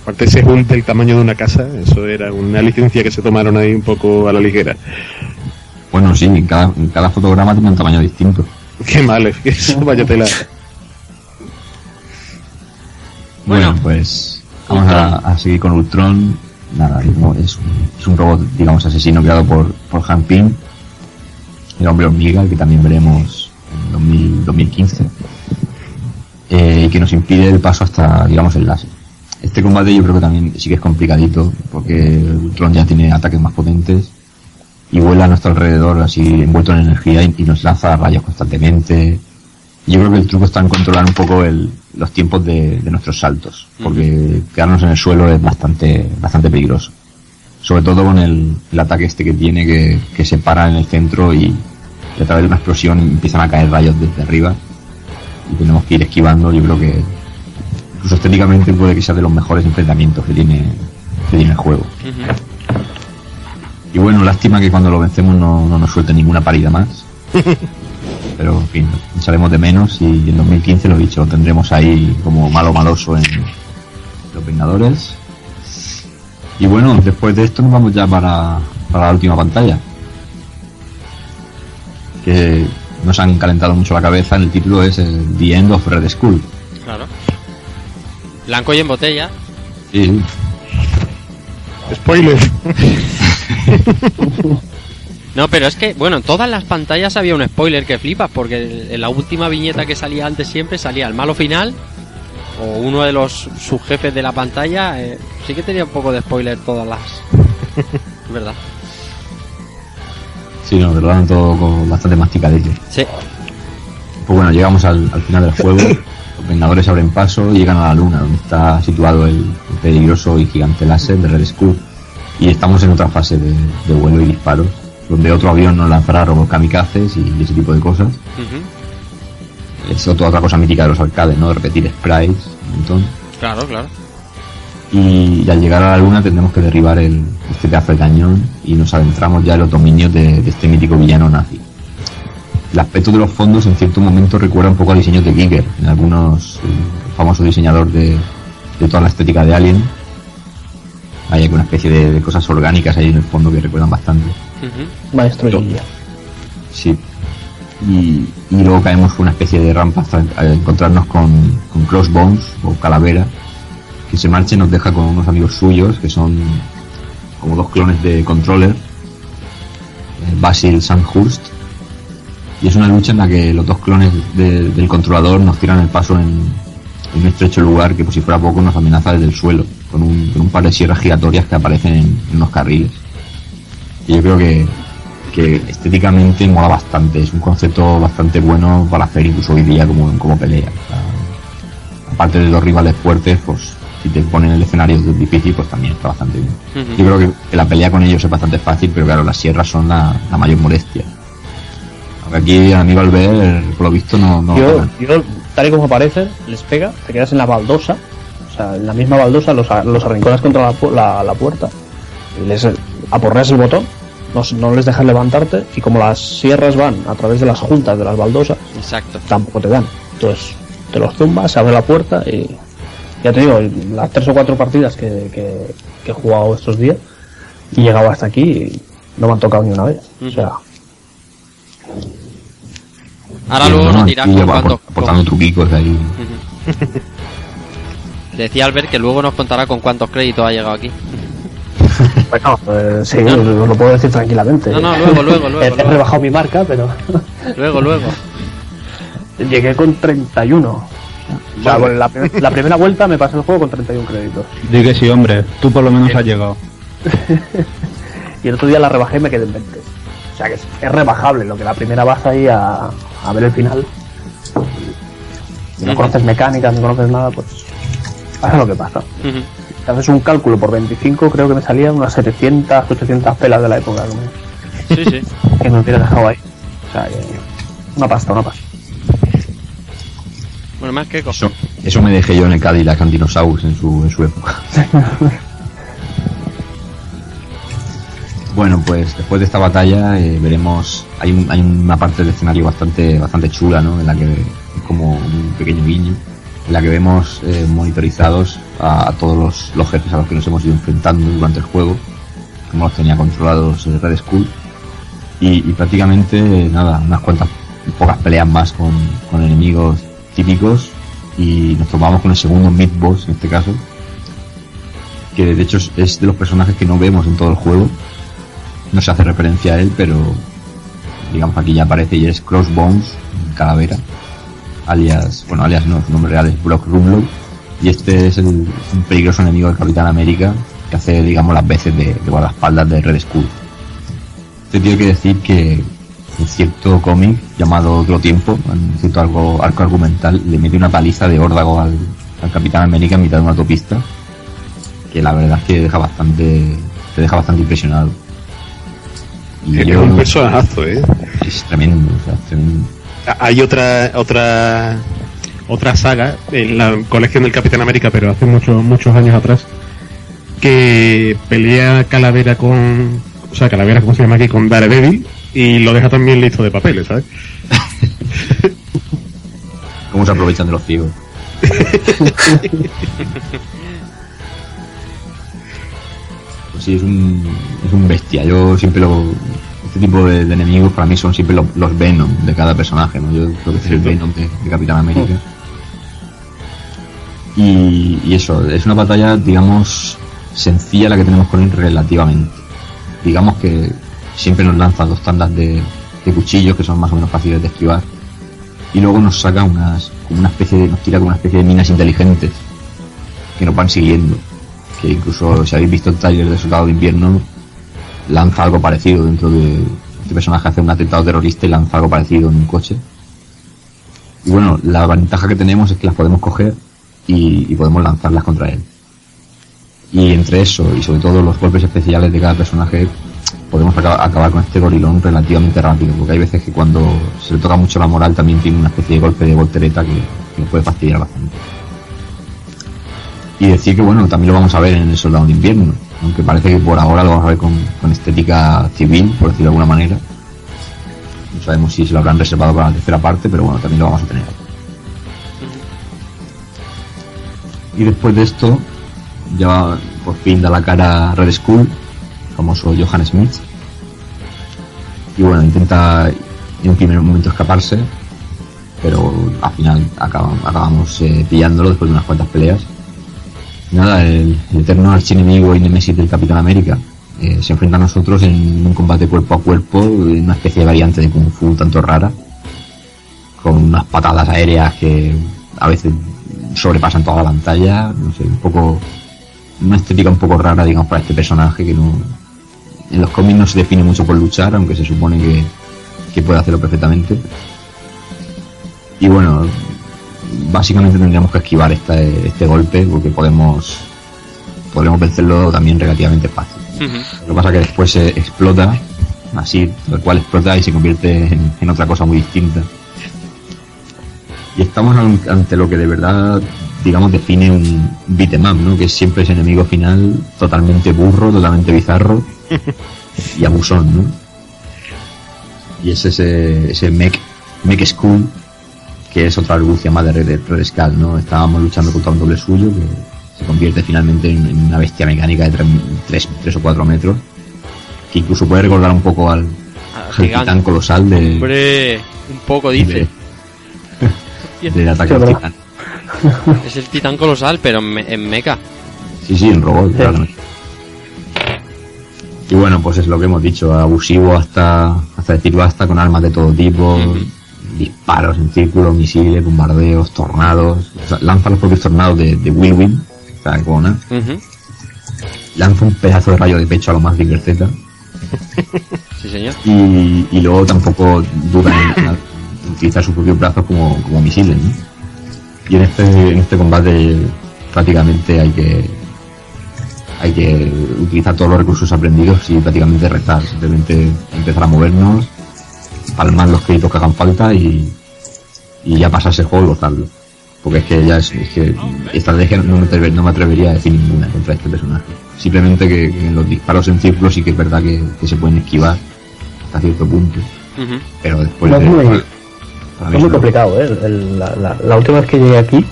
Aparte ese Hulk del tamaño de una casa, eso era una licencia que se tomaron ahí un poco a la ligera. Bueno, sí, en cada, en cada fotograma tiene un tamaño distinto. Qué mal, es que eso vaya tela. Bueno, Bueno. pues vamos a, a seguir con Ultron. Nada, es es un- robot, digamos, asesino creado por, por Han Pym, el hombre hormiga, que también veremos en 2000 2015, eh, y que nos impide el paso hasta, digamos, el láser. Este combate yo creo que también sí que es complicadito, porque Ultron ya tiene ataques más potentes y vuela a nuestro alrededor así envuelto en energía y, y nos lanza rayos constantemente. Yo creo que el truco está en controlar un poco el, los tiempos de, de nuestros saltos, porque quedarnos en el suelo es bastante, bastante peligroso. Sobre todo con el, el ataque este que tiene, que, que se para en el centro y, a través de una explosión empiezan a caer rayos desde arriba. Y tenemos que ir esquivando, yo creo que incluso estéticamente puede que sea de los mejores enfrentamientos que tiene, que tiene el juego. Y bueno, lástima que cuando lo vencemos no, no nos suelte ninguna parida más. Pero, en fin, echaremos de menos y en 2015, lo dicho, lo tendremos ahí como malo maloso en Los Vengadores. Y bueno, después de esto nos vamos ya para, para la última pantalla. Que nos han calentado mucho la cabeza, el título es el The End of Red Skull. Claro. Blanco y en botella. Sí, Spoiler. No, pero es que, bueno, en todas las pantallas había un spoiler que flipas, porque en la última viñeta que salía antes siempre salía el malo final o uno de los subjefes de la pantalla. eh, sí que tenía un poco de spoiler todas las. Verdad. sí, no, de verdad, todo con bastante masticadillo. Sí. Pues bueno, llegamos al, al final del juego. Los Vengadores abren paso y llegan a la Luna, donde está situado el, el peligroso y gigante láser de Red Skull. Y estamos en otra fase de, de vuelo y disparos, donde otro avión nos lanzará robots kamikazes y ese tipo de cosas. Ujú. Es otra, otra cosa mítica de los arcades, ¿no? De repetir sprites, un montón. Claro, claro. Y al llegar a la Luna tendremos que derribar el, este pedazo de cañón y nos adentramos ya en los dominios de, de este mítico villano nazi. El aspecto de los fondos en cierto momento recuerda un poco a diseños de Giger, en algunos, el famoso diseñador de, de toda la estética de Alien. Hay alguna especie de, de cosas orgánicas ahí en el fondo que recuerdan bastante. Ujú. Maestro Guilla. Sí. Y, y luego caemos por una especie de rampa hasta encontrarnos con, con Crossbones o Calavera, que se marcha y nos deja con unos amigos suyos que son como dos clones de Controller, eh, Basil Sandhurst. Y es una lucha en la que los dos clones de- del controlador nos tiran el paso en, en un estrecho lugar que, por si fuera poco, nos amenaza desde el suelo, con un, con un par de sierras giratorias que aparecen en, en unos carriles. Y yo creo que, que estéticamente mola bastante, es un concepto bastante bueno para hacer incluso hoy día como, como pelea. O sea, aparte de los rivales fuertes, pues si te ponen el escenario difícil, pues también está bastante bien. Ujú. Yo creo que, que la pelea con ellos es bastante fácil, pero claro, las sierras son la, la mayor molestia. Aunque aquí Aníbal ver, por lo visto, no... no Yo, yo, tal y como aparece, les pega, te quedas en la baldosa, o sea, en la misma baldosa los, a- los arrinconas contra la, pu- la, la puerta y les aporreas el botón, no, no les dejas levantarte y como las sierras van a través de las juntas de las baldosas, Exacto. tampoco te dan. Entonces, te los zumbas, se abre la puerta y ya te digo, las tres o cuatro partidas que, que, que he jugado estos días y he llegado hasta aquí y no me han tocado ni una vez. O sea, Ahora luego no, nos no, dirás aportando truquicos ahí. Decía Albert que luego nos contará con cuántos créditos ha llegado aquí. Bueno, eh, sí, os lo puedo decir tranquilamente. No, no, luego, luego, luego, He, he luego. rebajado mi marca, pero Luego, luego. llegué con 31. O sea, bueno, la, la primera vuelta me pasé el juego con 31 créditos. Di que sí, hombre. Tú por lo menos has llegado. Y el otro día la rebajé y me quedé en 20. O sea que es, es rebajable, lo que la primera vas ahí a, a ver el final. Si no conoces mecánicas, no conoces nada, pues pasa lo que pasa. Ujú. Si haces un cálculo por 25, creo que me salían unas 700, 800 pelas de la época que me, Sí, sí. que me hubiera dejado ahí. O sea una pasta, una pasta. Bueno, más que Eso, eso me dejé yo en el Cadillac Antinosaurus en su, en su época. Bueno, pues después de esta batalla eh, veremos, hay, un- hay una parte del escenario bastante bastante chula, ¿no? En la que es como un pequeño guiño, en la que vemos eh, monitorizados a, todos los, los jefes a los que nos hemos ido enfrentando durante el juego, como los tenía controlados eh, Red Skull, y, y prácticamente nada, unas cuantas pocas peleas más con, con enemigos típicos. Y nos tomamos con el segundo Mid Boss en este caso, que de hecho es de los personajes que no vemos en todo el juego. No se hace referencia a él, pero digamos aquí ya aparece y es Crossbones, Calavera, alias, bueno, alias no, su nombre real es Brock Rumlow, y este es el, un peligroso enemigo del Capitán América que hace, digamos, las veces de, de guardaespaldas de Red Skull. Este tiene que decir que en cierto cómic llamado Otro Tiempo, en cierto arco, arco argumental, le mete una paliza de órdago al, al Capitán América en mitad de una autopista, que la verdad es que deja bastante, te deja bastante impresionado. Y Es yo- un personajazo, ¿eh? es tremendo, o sea, es tremendo. Hay otra otra otra saga en la colección del Capitán América, pero hace muchos muchos años atrás, que pelea Calavera con, o sea, Calavera, ¿cómo se llama aquí? Con Daredevil y lo deja también listo de papeles, ¿sabes? Cómo se aprovechan de los ciegos. Pues sí, es un, es un bestia. Yo siempre lo. Este tipo de, de enemigos para mí son siempre lo- los Venom de cada personaje, ¿no? Yo creo que es el Venom de, de Capitán América. Y, y eso, es una batalla, digamos, sencilla la que tenemos con él relativamente. Digamos que siempre nos lanza dos tandas de, de cuchillos que son más o menos fáciles de esquivar y luego nos saca unas como una especie de nos tira como una especie de minas inteligentes que nos van siguiendo que incluso si habéis visto el taller de Soldado de Invierno lanza algo parecido dentro de este personaje hace un atentado terrorista y lanza algo parecido en un coche y bueno la ventaja que tenemos es que las podemos coger y, podemos lanzarlas contra él y entre eso y sobre todo los golpes especiales de cada personaje podemos aca- acabar con este gorilón relativamente rápido, porque hay veces que cuando se le toca mucho la moral también tiene una especie de golpe de voltereta que, que puede fastidiar bastante. Y decir que bueno, también lo vamos a ver en el Soldado de Invierno, aunque parece que por ahora lo vamos a ver con, con estética civil, por decirlo de alguna manera. No sabemos si se lo habrán reservado para la tercera parte, pero bueno, también lo vamos a tener. Y después de esto, ya por fin da la cara Red Skull, famoso Johann Smith. Y bueno, intenta en un primer momento escaparse, pero al final acabamos, acabamos eh, pillándolo después de unas cuantas peleas. Nada, el, eterno archienemigo y nemesis del Capitán América eh, se enfrenta a nosotros en un combate cuerpo a cuerpo, una especie de variante de Kung Fu tanto rara, con unas patadas aéreas que a veces sobrepasan toda la pantalla, no sé, un poco una estética un poco rara, digamos, para este personaje que no. En los cómics no se define mucho por luchar, aunque se supone que, que puede hacerlo perfectamente. Y bueno, básicamente tendríamos que esquivar este, este golpe porque podemos podremos vencerlo también relativamente fácil. Lo que pasa es que después se explota, así, tal cual explota y se convierte en, en otra cosa muy distinta. Y estamos an- ante lo que de verdad, digamos, define un beat'em up, ¿no? Que es siempre ese enemigo final totalmente burro, totalmente bizarro y abusón, ¿no? Y es ese, ese mech, mech school, que es otra argucia más de Red, ¿no? Estábamos luchando contra un doble suyo que se convierte finalmente en, en una bestia mecánica de 3 o 4 metros, que incluso puede recordar un poco al, al titán colosal de, Hombre, un poco dice. de, del ataque ¿verdad? titán. Es el titán colosal, pero en, me- en mecha. Sí, sí, en robot, claramente. Y bueno, pues es lo que hemos dicho, abusivo hasta, hasta decir basta, con armas de todo tipo, disparos en círculo, misiles, bombardeos, tornados. O sea, lanza los propios tornados de, de sea, como, ¿no? Ujú. lanza un pedazo de rayo de pecho a lo más Bigger Z Sí, señor. y, y luego tampoco duda en, en utilizar sus propios brazos como, como misiles, ¿no? Y en este, en este combate prácticamente hay que hay que utilizar todos los recursos aprendidos y prácticamente restar, simplemente empezar a movernos, palmar los créditos que hagan falta y, y ya pasarse el juego y. Porque es que ya es, es que estrategia no me, atrever- no me atrevería a decir ninguna contra este personaje. Simplemente que, los disparos en círculo sí que es verdad que, que se pueden esquivar hasta cierto punto. Pero después No es de- muy- Es muy complicado, ¿eh? El- la, la- la última vez que llegué aquí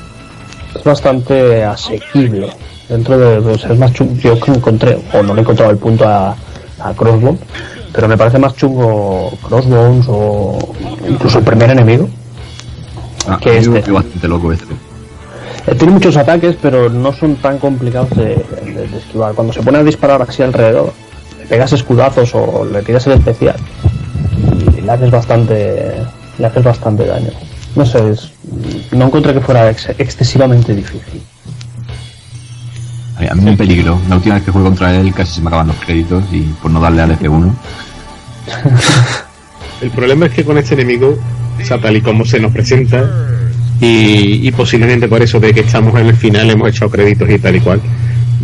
es bastante asequible. Dentro de. Pues es más chungo. Yo que encontré, o no le he encontrado el punto a, a Crossbones, pero me parece más chungo Crossbones o incluso el primer enemigo. Ah, que este. bastante loco este. Eh, Tiene muchos ataques, pero no son tan complicados de, de- de esquivar. Cuando se pone a disparar así alrededor, le pegas escudazos o le tiras el especial y le haces bastante, le haces bastante daño. No sé, es- no encontré que fuera ex- excesivamente difícil. A mí, me peligró. La última vez que jugué contra él casi se me acaban los créditos y por no darle al F1. El problema es que con este enemigo, o sea, tal y como se nos presenta, y, y posiblemente por eso de que estamos en el final, hemos echado créditos y tal y cual,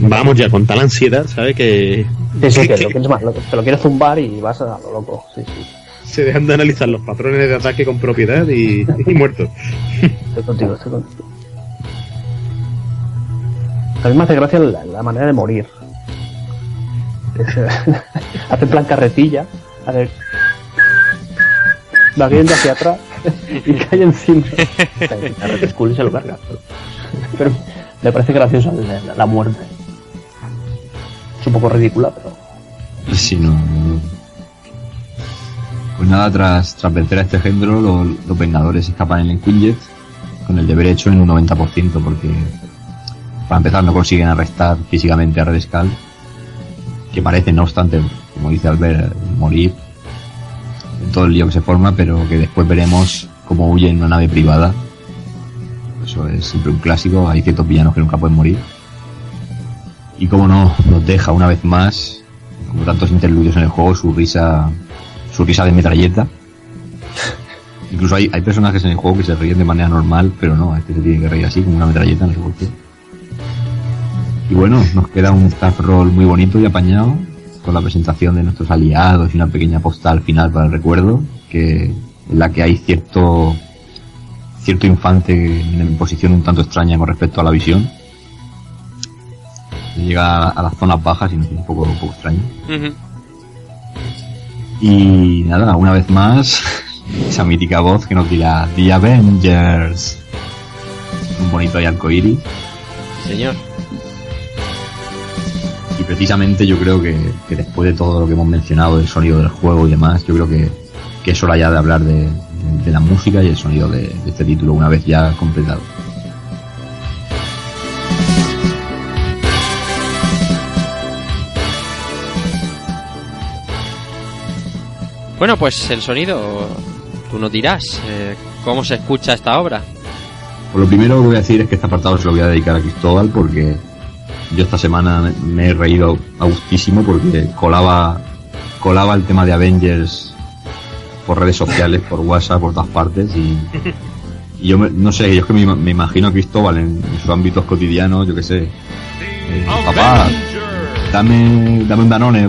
vamos ya con tal ansiedad, ¿sabes? Que, Sí, sí, que- que que lo quieres más, lo- te lo quieres zumbar y vas a lo loco. Sí, sí. se dejan de analizar los patrones de ataque con propiedad y, y muertos. Estoy contigo, estoy contigo. A mí me hace gracia la, la manera de morir. Hace plan carretilla, hace... Va viendo hacia atrás y cae encima. Carrete es cool y se lo carga. Pero, me parece graciosa la, la muerte. Es un poco ridícula, pero... Sí, no, no. Pues nada, tras, tras vencer a este género, los, los Vengadores escapan en el Quinjet con el deber hecho en un 90%, porque para empezar no consiguen arrestar físicamente a Red Skull, que parece, no obstante, como dice Albert, morir en todo el lío que se forma, pero que después veremos cómo huye en una nave privada. Eso es siempre un clásico, hay ciertos villanos que nunca pueden morir. Y como no, nos deja una vez más, como tantos interludios en el juego, su risa, su risa de metralleta. Incluso hay, hay personajes en el juego que se ríen de manera normal, pero no, este se tiene que reír así, como una metralleta, no sé por qué. Y bueno, nos queda un staff roll muy bonito y apañado, con la presentación de nuestros aliados y una pequeña postal final para el recuerdo, que en la que hay cierto cierto infante en posición un tanto extraña con respecto a la visión. Llega a las zonas bajas y nos es un poco, un poco extraño. Y nada, una vez más, esa mítica voz que nos dirá The Avengers. Un bonito ahí arcoíris. Señor. Y precisamente yo creo que, que después de todo lo que hemos mencionado del sonido del juego y demás, yo creo que, que es hora ya de hablar de, de la música y el sonido de, de este título una vez ya completado. Bueno, pues el sonido, tú nos dirás, eh, ¿cómo se escucha esta obra? Por lo primero que voy a decir es que este apartado se lo voy a dedicar a Cristóbal porque yo esta semana me- he reído a gustísimo porque colaba, colaba el tema de Avengers por redes sociales, por WhatsApp, por todas partes y, y yo me- no sé, yo es que me, me imagino a Cristóbal en, en sus ámbitos cotidianos, yo qué sé. eh, papá, dame, dame un Danone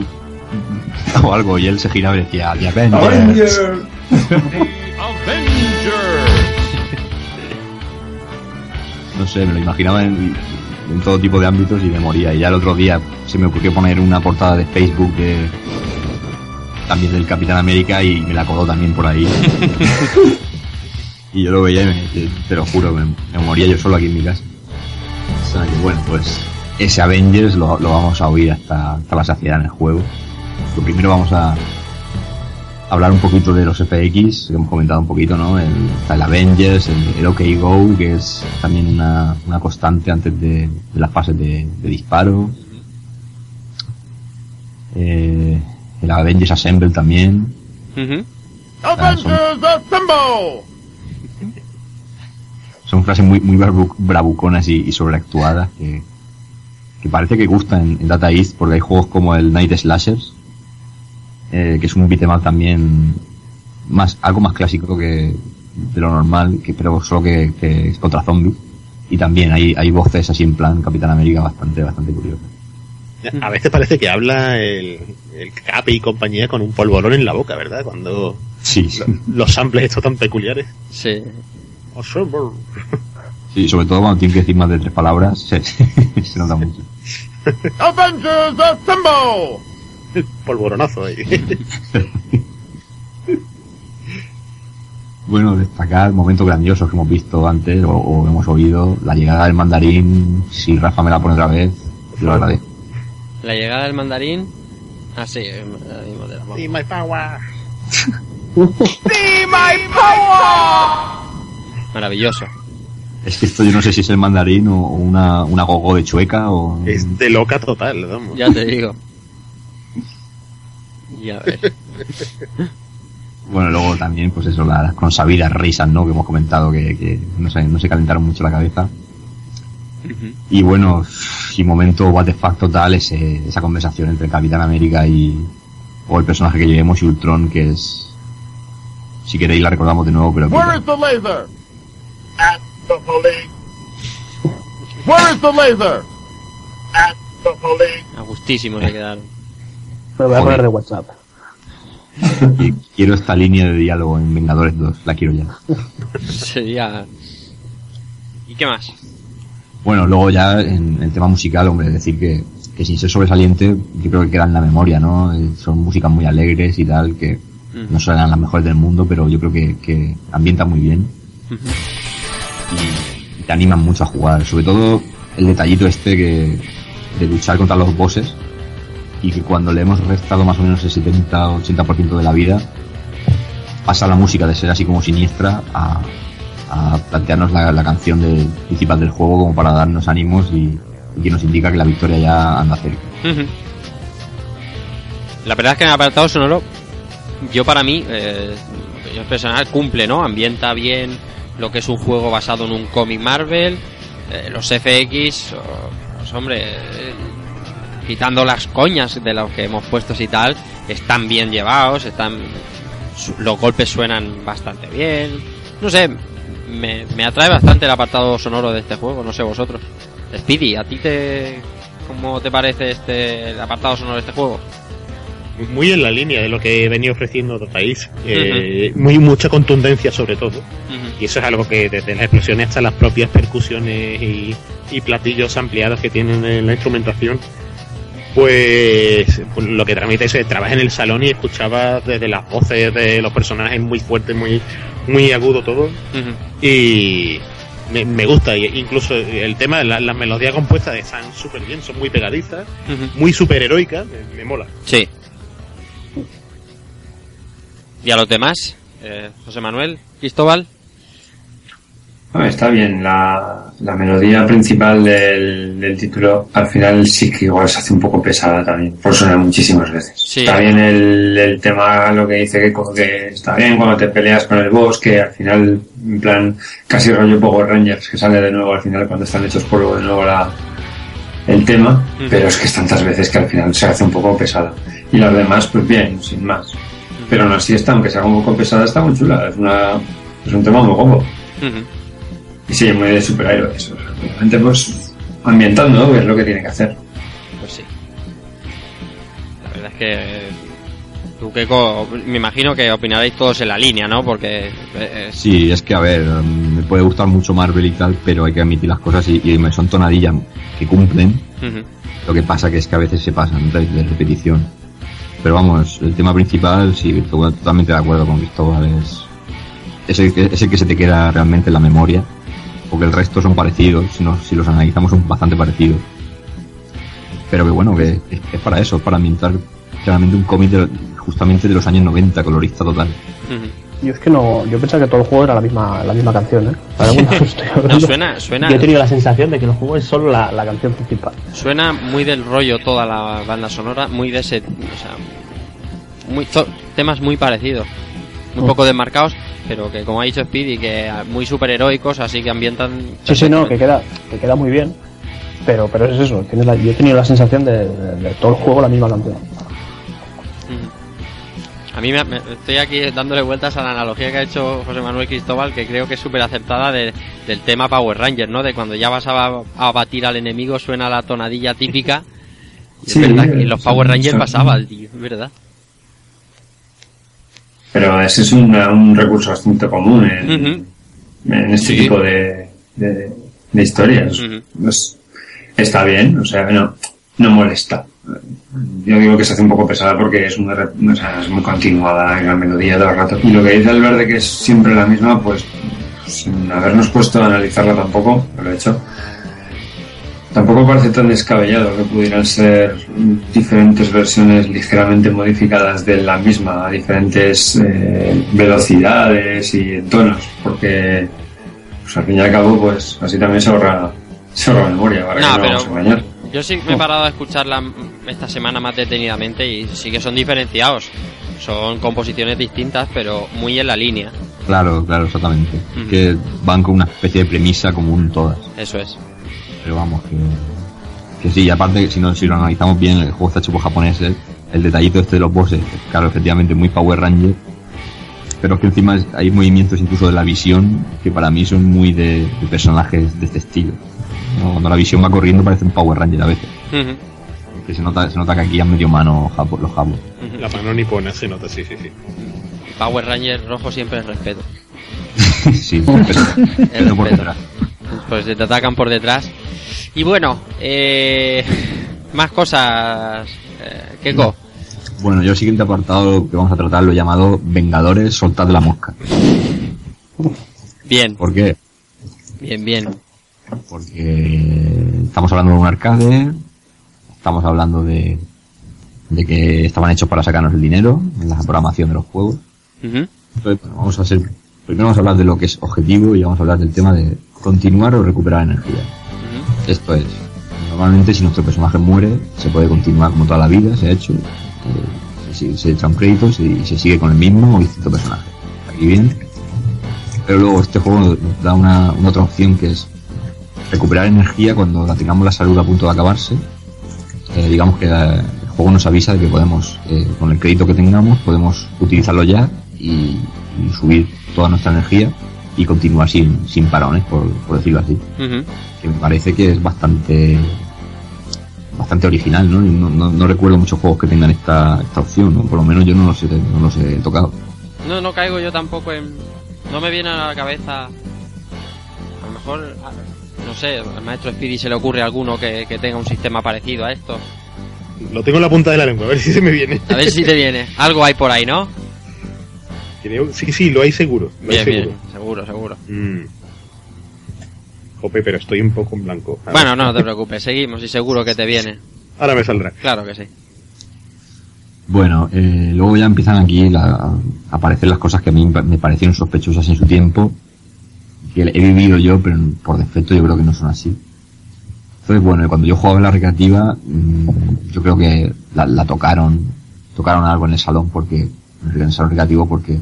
o algo y él se giraba y decía The Avengers. no sé, me lo imaginaba en, en todo tipo de ámbitos y me moría. Y ya el otro día se me ocurrió poner una portada de Facebook de también del Capitán América y me la coló también por ahí. y yo lo veía y me, te, te lo juro, me, me moría yo solo aquí en mi casa. O sea que bueno, pues ese Avengers lo, lo vamos a oír hasta, hasta la saciedad en el juego. Lo primero vamos a hablar un poquito de los FX, que hemos comentado un poquito, ¿no? El, está el Avengers, el, el OK Go, que es también una, una constante antes de, de las fases de, de disparo. Eh, el Avengers Assemble también. Ujú. Avengers Assemble. Son frases muy, muy bravu- bravuconas y, y sobreactuadas que, que parece que gustan en Data East porque hay juegos como el Night Slashers, eh, que es un beat'em también más, algo más clásico que de lo normal, que, pero solo que, que es contra zombies. Y también hay, hay voces así en plan Capitán América bastante, bastante curiosas. A veces parece que habla el, el Capi y compañía con un polvorón en la boca, ¿verdad? Cuando Sí, los samples estos tan peculiares. Sí. Sí, sobre todo cuando tienen que decir más de tres palabras, se, se nota mucho. Avengers Assemble. Polvoronazo ahí. Bueno, destacar momentos grandiosos que hemos visto antes o, o hemos oído. La llegada del mandarín, si Rafa me la pone otra vez, yo lo agradezco. La llegada del mandarín. Ah, sí, eh, te la pongo. See my power. Maravilloso. Es que esto yo no sé si es el mandarín o o una, una gogo de chueca o... Es de loca total, vamos. Ya te digo. Ya ves. Bueno, luego también, pues eso, las consabidas risas, ¿no? Que hemos comentado que, que no, se, no se calentaron mucho la cabeza. Y bueno, y momento what the fuck total, ese, esa conversación entre Capitán América y... o el personaje que llevemos y Ultron, que es... Si queréis la recordamos de nuevo, pero... Where is the laser? At the police. Where is the laser? At the police. A gustísimo se quedaron. Me lo voy a poner de WhatsApp. Y quiero esta línea de diálogo en Vengadores 2, la quiero ya. Sería. ¿Y qué más? Bueno, luego ya en el tema musical, hombre, decir que, que sin ser sobresaliente, yo creo que queda en la memoria, ¿no? Eh, Son músicas muy alegres y tal, que no serán las mejores del mundo, pero yo creo que, que ambientan muy bien y, y te animan mucho a jugar. Sobre todo el detallito este que de luchar contra los bosses y que cuando le hemos restado más o menos el 70 o 80% de la vida, pasa la música de ser así como siniestra a, a plantearnos la, la canción de- principal del juego como para darnos ánimos y, que nos indica que la victoria ya anda cerca. La verdad es que en el apartado sonoro, yo para mí, eh, yo personal, cumple, ¿no? Ambienta bien lo que es un juego basado en un cómic Marvel, eh, los FX, o- pues hombre, eh, quitando las coñas de los que hemos puesto y tal, están bien llevados, están los golpes suenan bastante bien, no sé, me, me atrae bastante el apartado sonoro de este juego, no sé vosotros. Speedy, ¿a ti te cómo te parece este el apartado sonoro de este juego? Muy en la línea de lo que venía ofreciendo Dota East. Eh, muy mucha contundencia sobre todo. Y eso es algo que desde las explosiones hasta las propias percusiones y, y platillos ampliados que tienen en la instrumentación, pues, pues lo que transmite es que trabajas en el salón y escuchabas desde las voces de los personajes muy fuertes, muy, muy agudo todo. Y me, me gusta, incluso el tema, la- las melodías compuestas están súper bien, son muy pegadizas, muy superheroicas, me, me mola. Sí. ¿Y a los demás? Eh, José Manuel, Cristóbal. No, está bien, la, la melodía principal del, del título al final sí que igual se hace un poco pesada también, por sonar muchísimas veces. Sí. Está bien el, el tema, lo que dice que, que está bien cuando te peleas con el boss, que al final, en plan, casi rollo Power Rangers, que sale de nuevo al final cuando están hechos polvo de nuevo la, el tema, pero es que es tantas veces que al final se hace un poco pesada. Y las demás, pues bien, sin más. Pero aún así está, aunque sea un poco pesada, está muy chula, es una, es un tema muy guapo. Y sí, muy de superhéroes. Realmente, pues, ambientando, ¿no? que es lo que tiene que hacer. Pues sí. La verdad es que tú, Keiko, me imagino que opinaréis todos en la línea, ¿no? Porque eh, es- Sí, es que a ver, mm, me puede gustar mucho Marvel y tal, pero hay que admitir las cosas y, y me son tonadillas que cumplen. Lo que pasa que es que a veces se pasan de, de repetición. Pero vamos, el tema principal, sí, estoy totalmente de acuerdo con Cristóbal, es, es, el, que- es el que se te queda realmente en la memoria, porque el resto son parecidos, si, no- si los analizamos son bastante parecidos. Pero que bueno, que es, es para eso, es para ambientar claramente un cómic de- justamente de los años 90, colorista total. Yo es que no, yo pensaba que todo el juego era la misma, la misma canción, ¿eh? Estoy No, suena, suena, Yo he tenido la sensación de que el juego es solo la, la canción principal. suena muy del rollo toda la banda sonora, muy de ese, o sea, muy, temas muy parecidos, Mm. poco desmarcados, pero que como ha dicho Speedy, que muy superheroicos, así que ambientan. Sí, sí, no, que queda, que queda muy bien. Pero, pero es eso, tienes la- yo he tenido la sensación de, de- de todo el juego la misma canción. A mí me, me- estoy aquí dándole vueltas a la analogía que ha hecho José Manuel Cristóbal, que creo que es súper acertada de- del tema Power Ranger, ¿no? De cuando ya vas a, a batir al enemigo suena la tonadilla típica. Sí, es verdad que en los Power Rangers pasaba, tío, es verdad. Pero ese es una- un recurso bastante común en, este Sí. tipo de, de, de historias. Pues, está bien, o sea, no, no molesta. Yo digo que se hace un poco pesada porque es, una, o sea, es muy continuada en la melodía todo el rato. Y lo que dice Albert de que es siempre la misma, pues sin habernos puesto a analizarla tampoco, lo he hecho. Tampoco parece tan descabellado que pudieran ser diferentes versiones ligeramente modificadas de la misma a diferentes eh, velocidades y tonos, porque pues, al fin y al cabo, pues así también se ahorra, se ahorra memoria, para No, que no pero- vamos a engañar. Yo sí me he parado a escucharla esta semana más detenidamente y sí que son diferenciados. Son composiciones distintas, pero muy en la línea. Claro, claro, exactamente. Que van con una especie de premisa común todas. Eso es. Pero vamos, que, que sí, y aparte, si, no, si lo analizamos bien, el juego está hecho por japoneses. El detallito este de los bosses, claro, efectivamente, muy Power Ranger. Pero es que encima hay movimientos incluso de la visión que para mí son muy de, de personajes de este estilo. ¿no? Cuando la visión va corriendo parece un Power Ranger a veces. Que se nota, se nota que aquí han medio mano japo- los japos. ujú. La mano nipona se nota, sí, sí, sí. Power Ranger rojo siempre es respeto. sí, pero, El pero respeto. Pues te atacan por detrás. Y bueno, eh, más cosas. Eh, Keko. Bueno, yo el siguiente apartado que vamos a tratar lo he llamado Vengadores, soltad la mosca. Bien, ¿Por qué? bien, bien. Porque estamos hablando de un arcade, estamos hablando de, de que estaban hechos para sacarnos el dinero en la programación de los juegos. Entonces, bueno, vamos a hacer, primero vamos a hablar de lo que es objetivo y vamos a hablar del tema de continuar o recuperar energía. Esto es, normalmente si nuestro personaje muere, se puede continuar como toda la vida, se ha hecho, eh, se, se echan créditos y se sigue con el mismo o distinto personaje. Aquí bien. Pero luego este juego nos da una, una otra opción que es recuperar energía cuando la tengamos la salud a punto de acabarse. Eh, digamos que eh, el juego nos avisa de que podemos, eh, con el crédito que tengamos, podemos utilizarlo ya y, y subir toda nuestra energía y continuar sin, sin parones, por, por decirlo así que me parece que es bastante bastante original, ¿no? No, no, no recuerdo muchos juegos que tengan esta, esta opción, ¿no? Por lo menos yo no los he, no los he tocado. No, no caigo yo tampoco en. No me viene a la cabeza. A lo mejor. a- No sé, al maestro Speedy se le ocurre alguno que, que tenga un sistema parecido a esto. Lo tengo en la punta de la lengua, a ver si se me viene. A ver si te viene. Algo hay por ahí, ¿no? Creo- sí, sí, lo hay seguro. Lo Bien, hay bien. seguro. Seguro, seguro. Mm. Jope, pero estoy un poco en blanco. A Bueno, ver. no, no te preocupes. Seguimos y seguro que te viene. Ahora me saldrá. Claro que sí. Bueno, eh, luego ya empiezan aquí la- a aparecer las cosas que a mí me parecieron sospechosas en su tiempo, que he vivido yo, pero por defecto yo creo que no son así. Entonces, bueno, cuando yo jugaba en la recreativa, mm, yo creo que la, la tocaron, tocaron algo en el salón porque, en el salón recreativo porque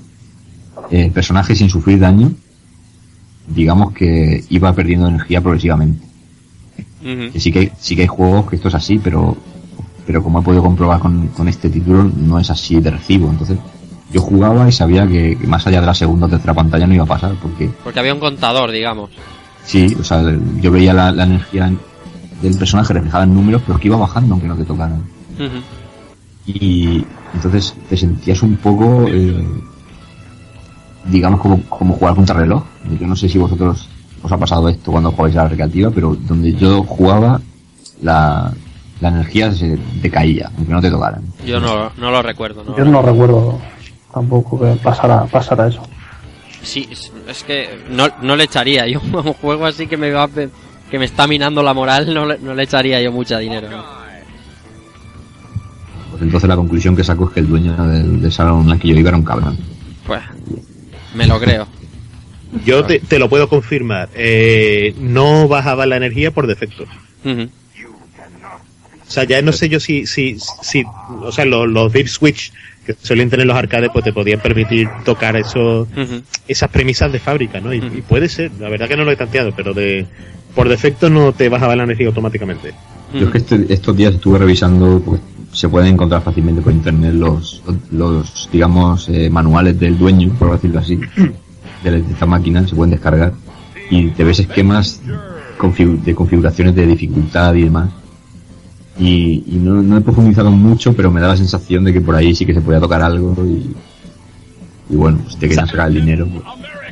el personaje sin sufrir daño, digamos que iba perdiendo energía progresivamente. Que sí que hay, sí que hay juegos que esto es así, pero pero como he podido comprobar con, con este título, no es así de recibo. Entonces, yo jugaba y sabía que, que más allá de la segunda o tercera pantalla no iba a pasar, porque Porque había un contador, digamos. sí, o sea, yo veía la, la energía del personaje reflejada en números, pero que iba bajando aunque no te tocaran. Y entonces te sentías un poco, eh, digamos, como, como jugar contra reloj. Yo no sé si vosotros os ha pasado esto cuando jugáis a la recreativa, pero donde yo jugaba, la, la energía se decaía, aunque no te tocaran. Yo no, no lo recuerdo, ¿no? Yo no recuerdo tampoco que pasara, pasara eso. Sí, es- que no, no le echaría. Yo a un juego así que me va a pe- que me está minando la moral, no le, no le echaría yo mucha dinero. ¿no? Pues entonces la conclusión que saco es que el dueño del, del salón online que yo iba era un cabrón. Pues, Me lo creo. Yo te, te lo puedo confirmar. Eh, no bajaba la energía por defecto. O sea, ya no sé yo si, si, si o sea, los, los dip switch que suelen tener los arcades, pues te podían permitir tocar eso, Ujú. esas premisas de fábrica, ¿no? Y, y puede ser, la verdad que no lo he tanteado, pero de, por defecto no te bajaba la energía automáticamente. Yo es que este- estos días estuve revisando, pues, se pueden encontrar fácilmente por internet los, los digamos, eh, manuales del dueño, por decirlo así, de, de esta máquina, se pueden descargar. Y te ves esquemas de configuraciones de dificultad y demás. Y, y no, no he profundizado mucho, pero me da la sensación de que por ahí sí que se podía tocar algo y, y bueno, si te querían sacar el dinero, pues,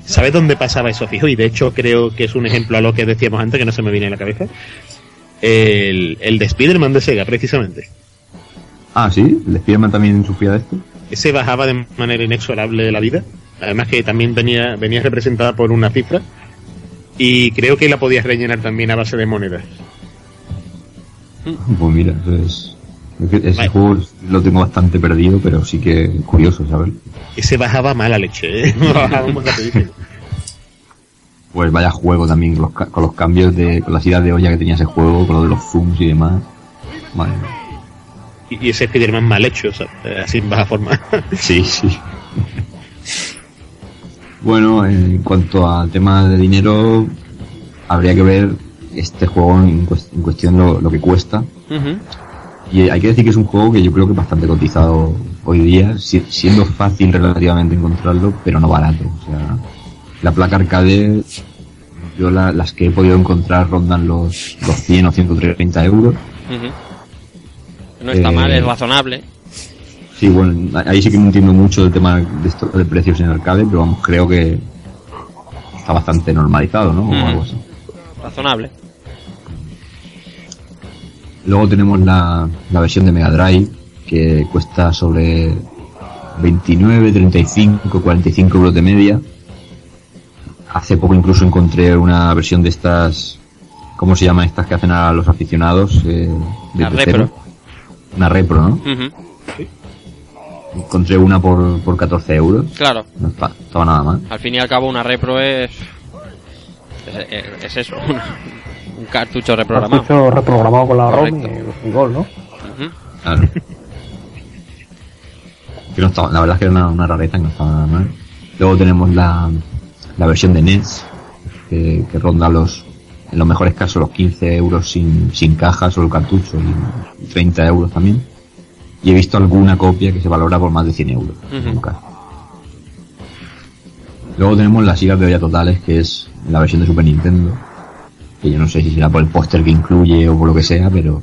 ¿Sabes dónde pasaba eso fijo? Y de hecho creo que es un ejemplo a lo que decíamos antes, que no se me viene a la cabeza. El, el de Spider-Man de Sega, precisamente. Ah, sí, el Spiderman también sufría de esto. Ese bajaba de manera inexorable de la vida. Además que también venía, venía representada por una cifra. Y creo que la podías rellenar también a base de monedas. Pues mira, eso es, ese juego lo tengo bastante perdido, pero sí que es curioso saber. Ese bajaba mala leche, ¿eh? Pues vaya juego también, con los, con los cambios de, con las idas de olla que tenía ese juego, con lo de los zooms y demás. Mía. Y, y ese Spider-Man mal hecho, o sea, así en baja forma. Sí, sí. Bueno, en cuanto al tema de dinero, habría que ver este juego en, en cuestión lo, lo que cuesta. Y hay que decir que es un juego que yo creo que es bastante cotizado hoy día, si- siendo fácil relativamente encontrarlo, pero no barato. O sea, la placa arcade, yo la- las que he podido encontrar rondan los, los 100 o 130 euros. No está Eh, mal, es razonable. Sí, bueno, ahí sí que no entiendo mucho el tema de, esto, de precios en arcade, pero vamos, creo que está bastante normalizado, ¿no? O algo así. Razonable. Luego tenemos la, la versión de Mega Drive, que cuesta sobre 29, 35, 45 euros de media. Hace poco incluso encontré una versión de estas, ¿cómo se llaman estas que hacen a los aficionados? Eh, de cero. repro. Una repro, ¿no? Encontré una por, por 14 euros. Claro. No está- estaba nada mal. Al fin y al cabo, una repro es. Es, es eso, un cartucho reprogramado. Cartucho reprogramado con la ROM y, y gol, ¿no? Claro. Que no estaba- la verdad es que era una, una rareza que no estaba nada mal. Luego tenemos la, la versión de NES, que, que ronda los, en los mejores casos, los 15 euros sin, sin caja, solo el cartucho, y 30 euros también. Y he visto alguna copia que se valora por más de 100 euros. En un caso. Luego tenemos las gigas de olla totales, que es la versión de Super Nintendo. Que yo no sé si será por el póster que incluye o por lo que sea, pero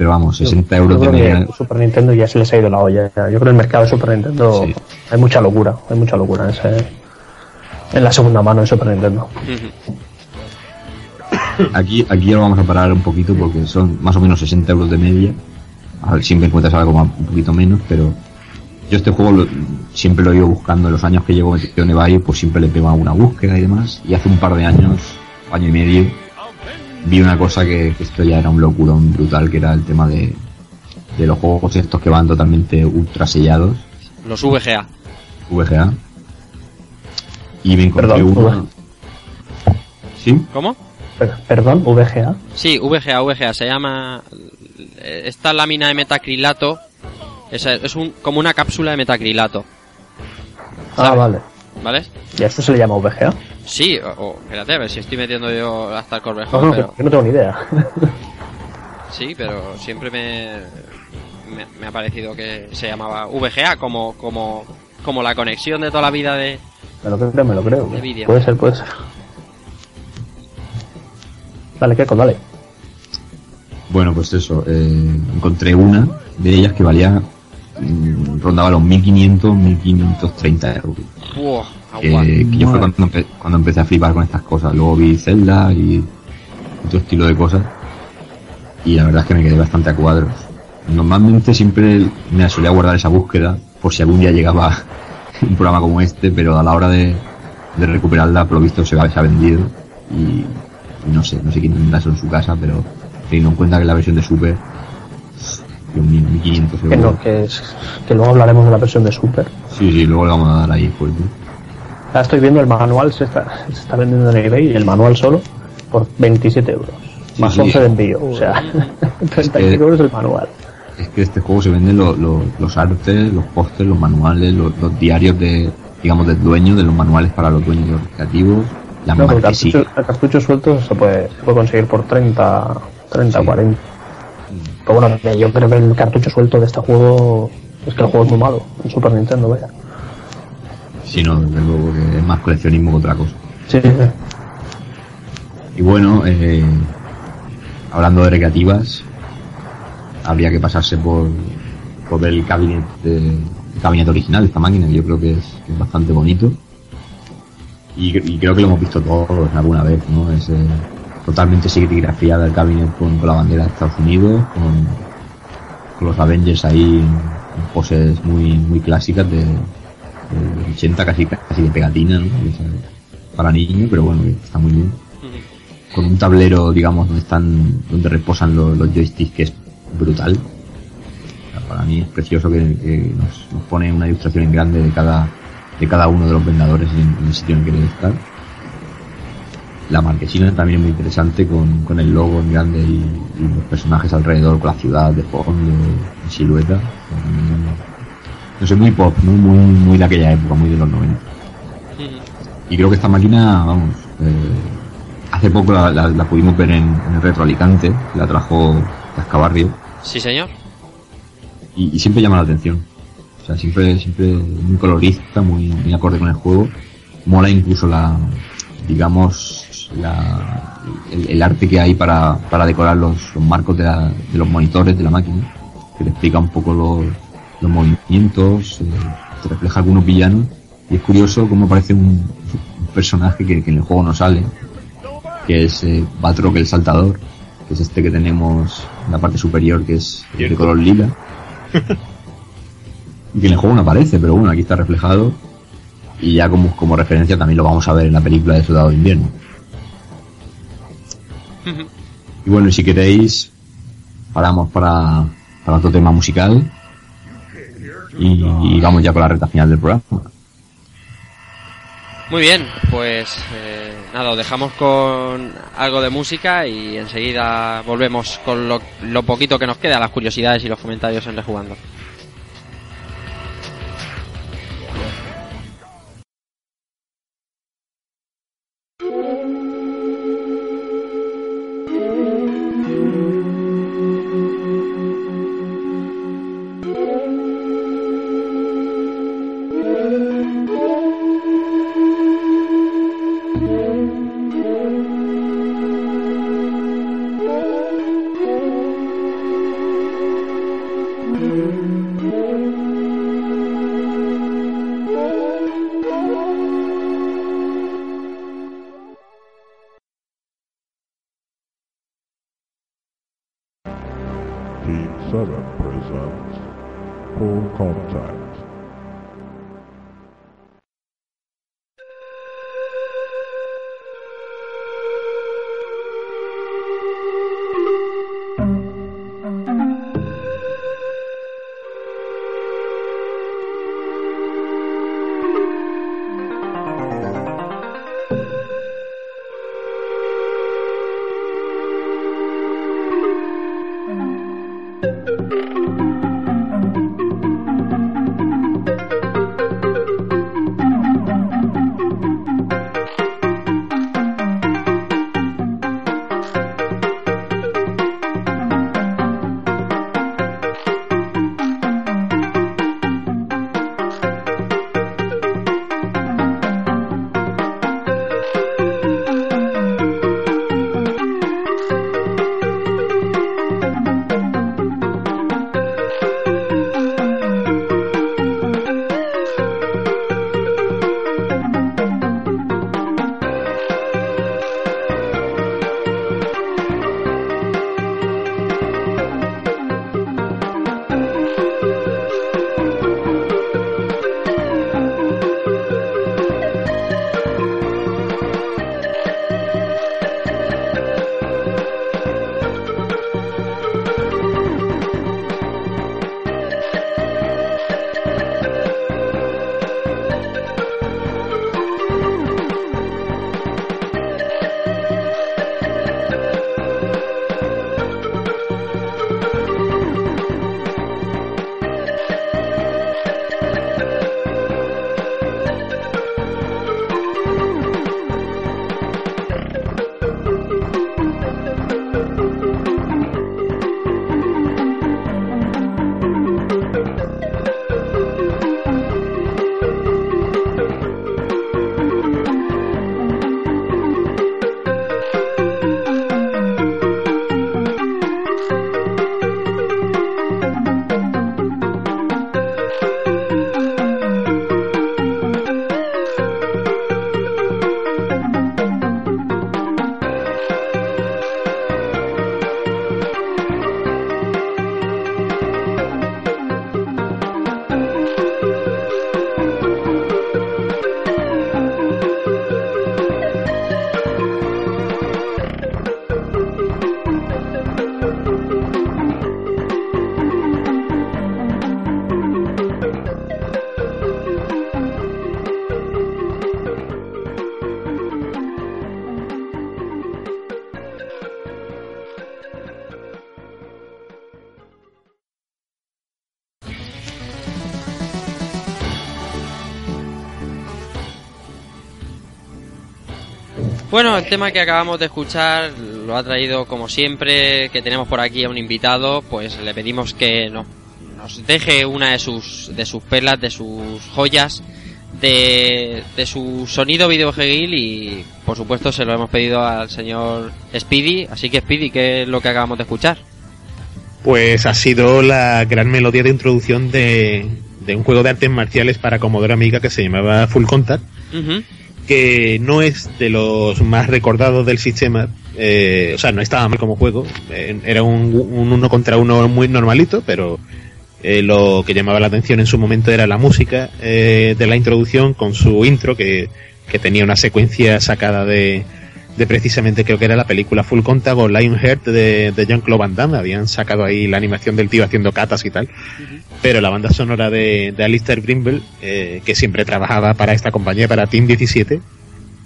pero vamos, 60 euros Yo creo que Super Nintendo ya se les ha ido la olla. ya. Yo creo que el mercado de Super Nintendo hay mucha locura, hay mucha locura en, ese, en la segunda mano de Super Nintendo. Aquí, aquí ya lo vamos a parar un poquito porque son más o menos 60 euros de media. A siempre encuentras algo más, un poquito menos, pero yo este juego lo- siempre lo he ido buscando en los años que llevo metido en eBay, pues siempre le pego alguna búsqueda y demás. Y hace un par de años, año y medio, vi una cosa que, que esto ya era un locurón brutal, que era el tema de, de los juegos estos que van totalmente ultra sellados, Los VGA. VGA. Y me encontré Perdón, uno. ¿Sí? ¿Cómo? Per- Perdón, VGA. Sí, VGA, VGA. Se llama. Esta lámina de metacrilato. Es, es un, como una cápsula de metacrilato. Ah, vale. ¿Vale? ¿Y a eso se le llama VGA? Sí, o, o- espérate, a ver si estoy metiendo yo hasta el No, corvejón, no, pero. yo no tengo ni idea. Sí, pero siempre me, me, me ha parecido que se llamaba VGA como, como, como la conexión de toda la vida de... Me lo creo, me lo creo. Puede ser, puede ser. Dale, Keiko, dale. Bueno, pues eso, eh, encontré una de ellas que valía, mm, rondaba los 1500, 1530 euros. Buah, Que, agua. que yo fue cuando, empe- cuando empecé a flipar con estas cosas. Luego vi Zelda y otro estilo de cosas. Y la verdad es que me quedé bastante a cuadros. Normalmente siempre me solía guardar esa búsqueda por si algún día llegaba un programa como este, pero a la hora de, de recuperarla, por lo visto se ha, se ha vendido. Y, y no sé, no sé quién tendrá eso en su casa, pero teniendo en cuenta que la versión de Super, los 1500 Que, euros. no, que, es, que luego hablaremos de la versión de Super. Sí, sí, luego le vamos a dar ahí fuerte. Ahora estoy viendo el manual, se está, se está vendiendo en eBay, el manual solo, por 27 euros. Más sí. 11 de envío, o sea, 35 que- euros el manual. Es que este juego se venden lo- lo- los artes, los pósters, los manuales, los, los diarios de, digamos, del dueño, de los manuales para los dueños de los creativos, las No, el cartucho, el cartucho suelto se puede, se puede conseguir por 30, 30, 40. Pero bueno, yo creo que el cartucho suelto de este juego es que el juego es muy malo, en Super Nintendo, vaya. Si no, desde luego que es más coleccionismo que otra cosa. Sí, sí. Y bueno, eh, hablando de recreativas, habría que pasarse por, por ver el cabinet, el cabinet original de esta máquina, que yo creo que es, que es bastante bonito. Y, y creo que lo hemos visto todos alguna vez, ¿no? Es eh, totalmente serigrafiada el cabinet con, con la bandera de Estados Unidos, con, con los Avengers ahí en, poses muy, muy clásicas de, de los 80, casi, casi de pegatina, ¿no? Para niños, pero bueno, está muy bien con un tablero, digamos, donde están, donde reposan los, los joysticks, que es brutal. Para mí es precioso que, nos, pone una ilustración en grande de cada, de cada uno de los vendedores en, el sitio en que debe estar. La marquesina también es muy interesante con, con el logo en grande y, los personajes alrededor, con la ciudad de fondo, en silueta. No sé, muy pop, ¿no? muy, muy de aquella época, muy de los 90. Y creo que esta máquina, vamos, eh, hace poco la, pudimos ver en, en el Retro Alicante, la trajo Cascabarrio, Sí, señor. y, siempre llama la atención. O sea, siempre, siempre muy colorista, muy, muy acorde con el juego. Mola incluso la, digamos, la, el, arte que hay para, para decorar los, marcos de, la- de los monitores de la máquina, que te explica un poco los, los movimientos, eh, refleja algunos villanos, y es curioso cómo aparece un, un personaje que, que en el juego no sale, que es eh, Batroc el Saltador, que es este que tenemos en la parte superior, que es de color lila. y que en el juego no aparece, pero bueno, aquí está reflejado. Y ya como, como referencia también lo vamos a ver en la película de Soldado de Invierno. Y bueno, y si queréis, paramos para, para otro tema musical. Y, y vamos ya con la recta final del programa. Muy bien, pues eh, nada, os dejamos con algo de música y enseguida volvemos con lo, lo poquito que nos queda, las curiosidades y los comentarios en Rejugando. Bueno, el tema que acabamos de escuchar lo ha traído como siempre, que tenemos por aquí a un invitado, pues le pedimos que no, nos deje una de sus, de sus perlas, de sus joyas, de, de su sonido videojueguil y por supuesto se lo hemos pedido al señor Speedy, así que Speedy, ¿qué es lo que acabamos de escuchar? Pues ha sido la gran melodía de introducción de, de un juego de artes marciales para Commodore Amiga que se llamaba Full Contact, Ujú. Que no es de los más recordados del sistema. eh, o sea, no estaba mal como juego. eh, era un, un uno contra uno muy normalito, pero eh, lo que llamaba la atención en su momento era la música eh, de la introducción con su intro que, que tenía una secuencia sacada de, de precisamente creo que era la película Full Contact o Lionheart de, de Jean-Claude Van Damme. Habían sacado ahí la animación del tío haciendo catas y tal. Pero la banda sonora de, de Alistair Grimble, eh, que siempre trabajaba para esta compañía, para Team 17,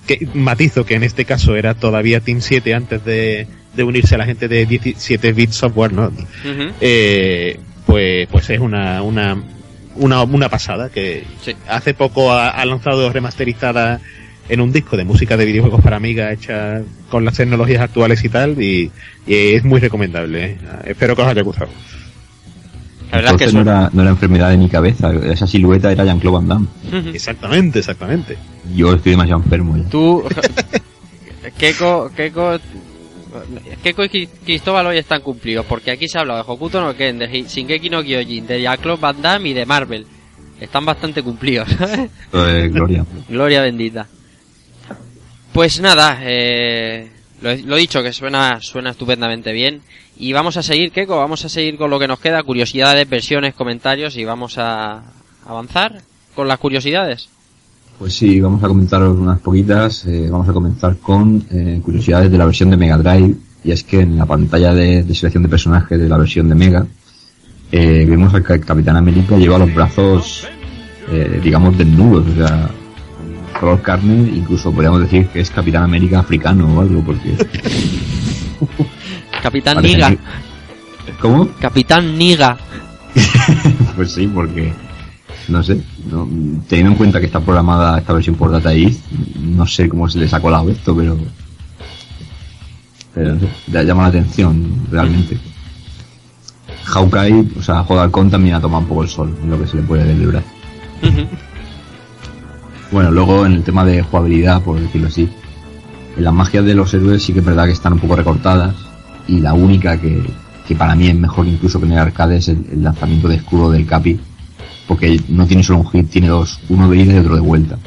que matizo que en este caso era todavía Team 7 antes de, de unirse a la gente de 17 Bit Software, ¿no? Eh, pues, pues es una, una, una, una pasada que hace poco ha, ha lanzado remasterizada en un disco de música de videojuegos para Amiga hecha con las tecnologías actuales y tal y, y es muy recomendable. ¿eh? Espero que os haya gustado. La verdad es que Entonces no era, no era enfermedad de mi cabeza, esa silueta era Jean-Claude Van Damme. Exactamente, exactamente. Yo estoy demasiado enfermo ya. Tú, Keiko, Keiko, Keiko y Cri- Cristóbal hoy están cumplidos, porque aquí se ha hablado de Hokuto no Ken, de Hi- Shingeki no Kyojin, de Jean-Claude Van Damme y de Marvel. Están bastante cumplidos, es gloria. Gloria bendita. Pues nada, eh, lo, he- lo dicho, que suena, suena estupendamente bien. Y vamos a seguir, Keiko, vamos a seguir con lo que nos queda, curiosidades, versiones, comentarios, y vamos a avanzar con las curiosidades. Pues sí, vamos a comentaros unas poquitas. eh, vamos a comenzar con eh, curiosidades de la versión de Mega Drive. Y es que en la pantalla de, de selección de personajes de la versión de Mega, eh, vemos al Capitán América lleva los brazos, eh, digamos, desnudos. O sea, color carne, incluso podríamos decir que es Capitán América africano o algo, porque... Capitán Niga. ¿Cómo? Capitán Niga. Pues sí, porque no sé, no- teniendo en cuenta que está programada esta versión por Data East, no sé cómo se les ha colado esto, pero pero llama la atención realmente. Hawkeye, o sea, Halcón también ha tomado un poco el sol, en lo que se le puede celebrar. Bueno, luego en el tema de jugabilidad, por decirlo así, en las magias de los héroes sí que es verdad que están un poco recortadas y la única que, que para mí es mejor incluso que en el arcade es el, lanzamiento de escudo del Capi, porque no tiene solo un hit, tiene dos, uno de ida y otro de vuelta.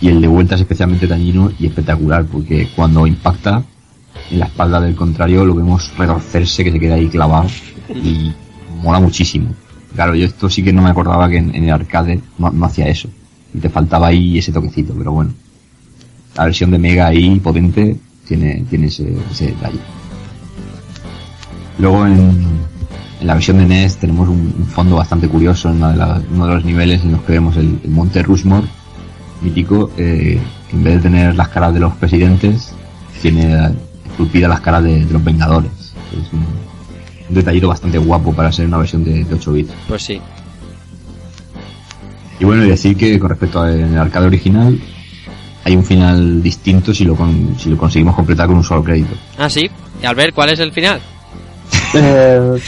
Y el de vuelta es especialmente dañino y espectacular, porque cuando impacta en la espalda del contrario lo vemos retorcerse, que se queda ahí clavado y mola muchísimo. Claro, yo esto sí que no me acordaba que en, en el arcade no, no hacía eso. Y te faltaba ahí ese toquecito, pero bueno. La versión de Mega ahí potente tiene, tiene ese, ese detalle. Luego en, en la versión de NES tenemos un, un fondo bastante curioso en una de la- uno de los niveles en los que vemos el, el monte Rushmore mítico, eh, que en vez de tener las caras de los presidentes, tiene esculpidas las caras de, de los Vengadores. Es un, un detallito bastante guapo para ser una versión de, de 8 bits. Pues sí. Y bueno, y decir que con respecto al arcade original, hay un final distinto si lo, con- si lo conseguimos completar con un solo crédito. Ah, sí. Y Albert, ¿cuál es el final? Eh,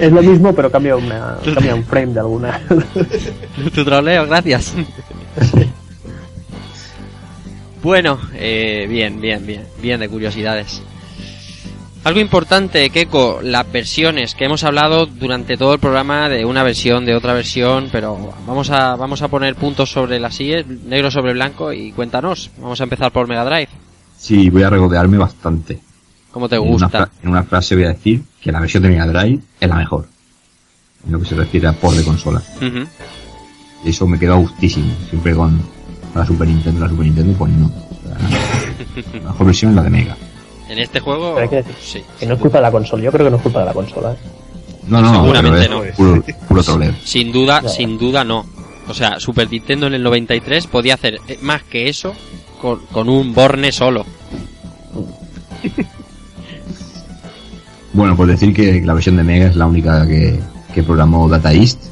es, lo mismo, pero cambia, una, cambia un frame de alguna. tu troleo, gracias. bueno, eh, bien, bien, bien. Bien de curiosidades. Algo importante, Keiko, las versiones que hemos hablado durante todo el programa de una versión, de otra versión, pero vamos a, vamos a poner puntos sobre las sillas, negro sobre blanco y cuéntanos. Vamos a empezar por Mega Drive. Sí, voy a regodearme bastante. ¿Cómo te En una, gusta? en una frase voy a decir que la versión de Mega Drive es la mejor. En lo que se refiere a por de consola. Eso me quedó a gustísimo. Siempre con la Super Nintendo, la Super Nintendo, pues no. La mejor versión es la de Mega. En este juego, Pero hay que decir sí. que no es culpa de la consola. Yo creo que no es culpa de la consola. ¿eh? No, no, Seguramente pero no. es puro, puro troleo. Sin duda, No. sin duda no. O sea, Super Nintendo en el 93 podía hacer eh, más que eso con, con un Borne solo. Bueno, pues decir que la versión de Mega es la única que, que programó Data East.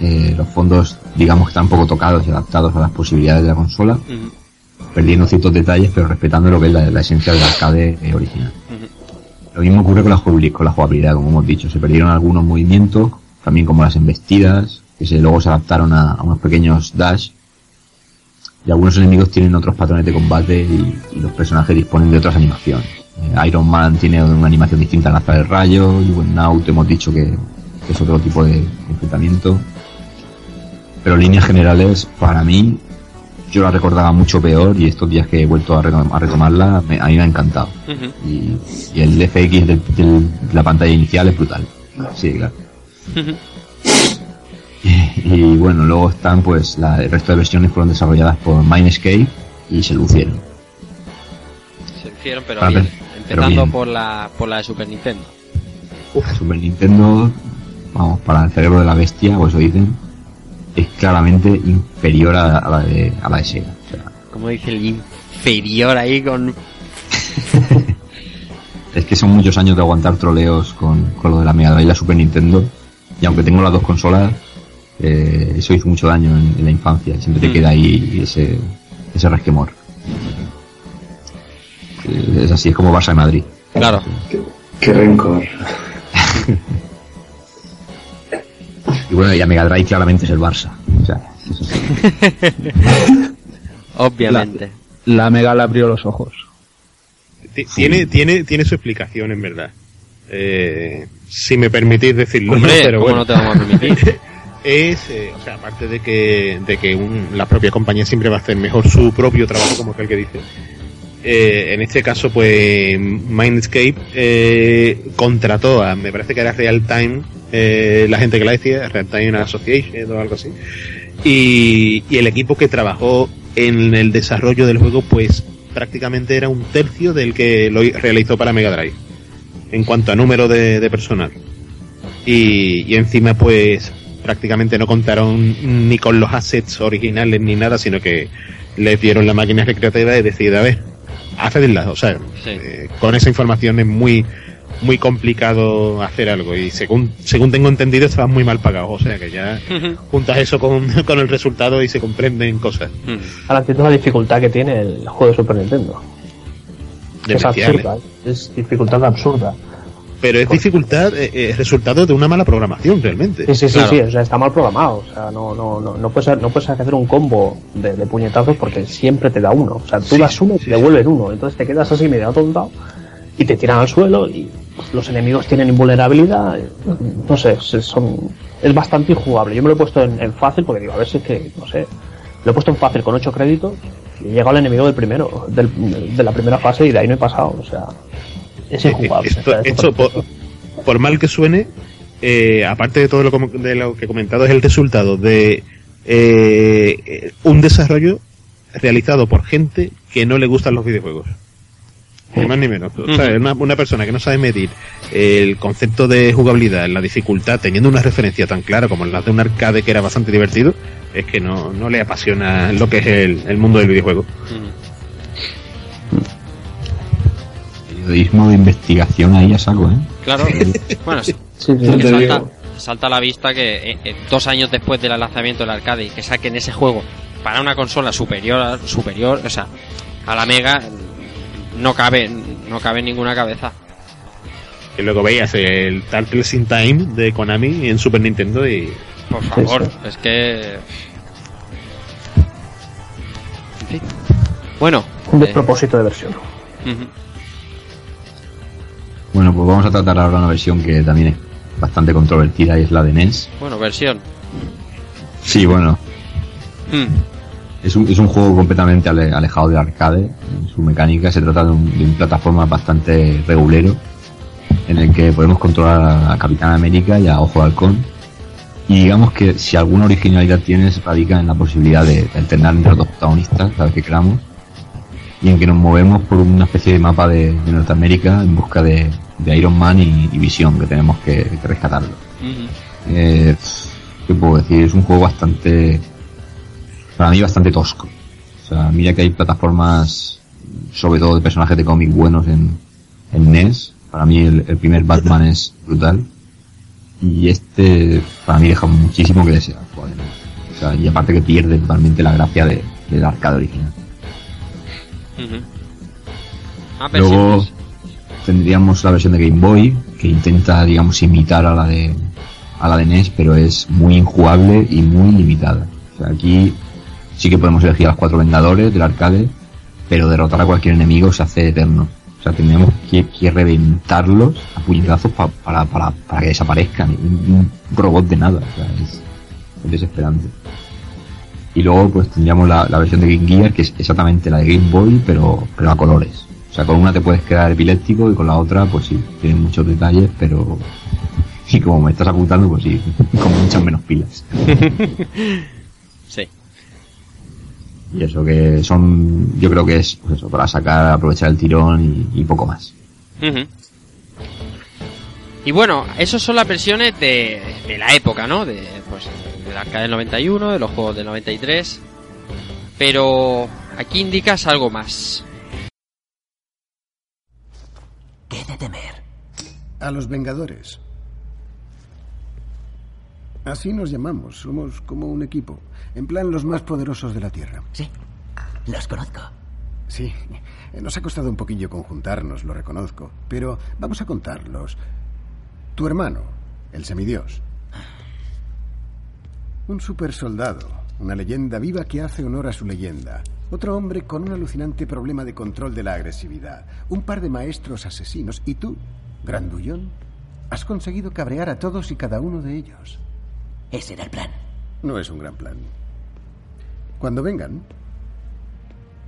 Eh, los fondos, digamos que están poco tocados y adaptados a las posibilidades de la consola. Perdiendo ciertos detalles, pero respetando lo que es la, la esencia del arcade eh, original. Lo mismo ocurre con la, jugabilidad, con la jugabilidad, como hemos dicho. Se perdieron algunos movimientos, también como las embestidas, que se, luego se adaptaron a, a unos pequeños dash. Y algunos enemigos tienen otros patrones de combate y, y los personajes disponen de otras animaciones. Eh, Iron Man tiene una animación distinta al lanzar el rayo, y bueno, Naut hemos dicho que, que es otro tipo de, enfrentamiento. Pero en líneas generales, para mí, yo la recordaba mucho peor y estos días que he vuelto a, retom- a retomarla, me- a mí me ha encantado. Y, y el FX de la pantalla inicial es brutal. Sí, claro. Y, y bueno, luego están pues la, el resto de versiones fueron desarrolladas por Mindscape y se lucieron. Se hicieron, pero bien. Empezando por la, por la de Super Nintendo. Super Nintendo, vamos, para el cerebro de la bestia, o eso dicen, es claramente inferior a, a la de a la de Sega. O sea, Como dice el inferior ahí con... es que son muchos años de aguantar troleos con, con lo de la Mega Drive y la Super Nintendo. Y aunque tengo las dos consolas, eh, eso hizo mucho daño en, en la infancia. Siempre te Mm. queda ahí ese, ese resquemor. Eh, Es así, es como Barça de Madrid. Claro. Qué rencor. Y bueno, y a Mega Drive claramente es el Barça. O sea, eso sí. Obviamente. La Mega le abrió los ojos. Ti- Tiene, tiene, tiene su explicación, en verdad. Eh, si me permitís decirlo, Hombre, ¿no? pero ¿cómo bueno. no te vamos a permitir? es, eh, o sea, aparte de que, de que un- la propia compañía siempre va a hacer mejor su propio trabajo, como aquel que dice. Eh, en este caso, pues, Mindscape eh, contrató a, me parece que era Real Time, eh, la gente que la decía, Real Time Association o algo así. Y, el equipo que trabajó en el desarrollo del juego, pues, prácticamente era un tercio del que lo realizó para Mega Drive. En cuanto a número de, personal y, encima pues prácticamente no contaron ni con los assets originales ni nada, sino que les dieron la máquina recreativa y decide, a ver, hacedla, o sea, Sí. eh, con esa información es muy muy complicado hacer algo y según según tengo entendido estaban muy mal pagados, o sea que ya juntas eso con, con el resultado y se comprenden cosas. Ahora entiendo la dificultad que tiene el juego de Super Nintendo. Es absurda, es dificultad absurda. Pero es dificultad, eh, eh, resultado de una mala programación realmente. Sí, sí, sí, Claro. sí, o sea, está mal programado. O sea, no, no, no, no puedes, no puedes hacer un combo de, de puñetazos porque siempre te da uno. O sea, tú das uno y te devuelven uno. Entonces te quedas así medio atontado y te tiran al suelo y los enemigos tienen invulnerabilidad. No sé, se- son, es bastante injugable. Yo me lo he puesto en, en fácil porque digo, a ver si es que, no sé, lo he puesto en fácil con 8 créditos y he llegado al enemigo del primero, del, de la primera fase y de ahí no he pasado. O sea, es injugable. Esto, O sea, es esto, por, por mal que suene, eh, aparte de todo lo, de lo que he comentado, es el resultado de eh, un desarrollo realizado por gente que no le gustan los videojuegos. Ni más ni menos. O sea, Ujú. una, una persona que no sabe medir el concepto de jugabilidad, la dificultad, teniendo una referencia tan clara como la de un arcade que era bastante divertido, es que no, no le apasiona lo que es el, el mundo del videojuego. Periodismo de investigación ahí a saco, ¿eh? Claro. bueno, sí. Te salta, a la vista que eh, eh, dos años después del lanzamiento del arcade que saquen ese juego para una consola superior a, superior, o sea, a la Mega no cabe no cabe en ninguna cabeza. Y luego veías el Turtles in Time de Konami en Super Nintendo y Por favor, es que En fin. Bueno, Un eh, despropósito de versión. Bueno, pues vamos a tratar ahora una versión que también es bastante controvertida y es la de NES. bueno, versión. Sí, bueno, Mm. es un, es un juego completamente ale- alejado del arcade en su mecánica. Se trata de un, de un plataforma bastante regulero en el que podemos controlar a, Capitán América y a Ojo de Halcón. Y digamos que si alguna originalidad tiene, se radica en la posibilidad de, de alternar entre los dos protagonistas cada vez que queramos y en que nos movemos por una especie de mapa de, de Norteamérica en busca de, de Iron Man y, y Visión, que tenemos que, que rescatarlo. Eh, ¿Qué puedo decir? Es un juego bastante, para mí bastante tosco. O sea, mira que hay plataformas, sobre todo de personajes de cómic buenos en, en NES. Para mí el, el primer Batman es brutal. Y este, para mí deja muchísimo que desear. O sea, y aparte que pierde totalmente la gracia de, del arcade original. Ah, Luego tendríamos la versión de Game Boy, que intenta, digamos, imitar a la de a la de NES, pero es muy injugable y muy limitada. O sea, aquí sí que podemos elegir a los cuatro vengadores del arcade, pero derrotar a cualquier enemigo se hace eterno. O sea, tendríamos que, que reventarlos a puñetazos pa- para, para, para que desaparezcan. Un, un robot de nada. O sea, es, es desesperante. Y luego pues tendríamos la, la versión de Game Gear, que es exactamente la de Game Boy, pero, pero a colores. O sea, con una te puedes quedar epiléptico y con la otra, pues sí, tiene muchos detalles, pero... Y como me estás ocultando, pues sí, con muchas menos pilas. Sí. Y eso que son, yo creo que es pues eso, para sacar, aprovechar el tirón y, y poco más. Y bueno, esas son las versiones de, de la época, ¿no? De, pues, del arcade del 91, de los juegos del 93. Pero aquí indicas algo más. ¿Qué de temer? A los Vengadores. Así nos llamamos, somos como un equipo. En plan los más poderosos de la Tierra. Sí, los conozco. Sí, nos ha costado un poquillo conjuntarnos, lo reconozco. Pero vamos a contarlos. Tu hermano, el semidios. Un super soldado, una leyenda viva que hace honor a su leyenda. Otro hombre con un alucinante problema de control de la agresividad. Un par de maestros asesinos. Y tú, grandullón, has conseguido cabrear a todos y cada uno de ellos. Ese era el plan. No es un gran plan. Cuando vengan,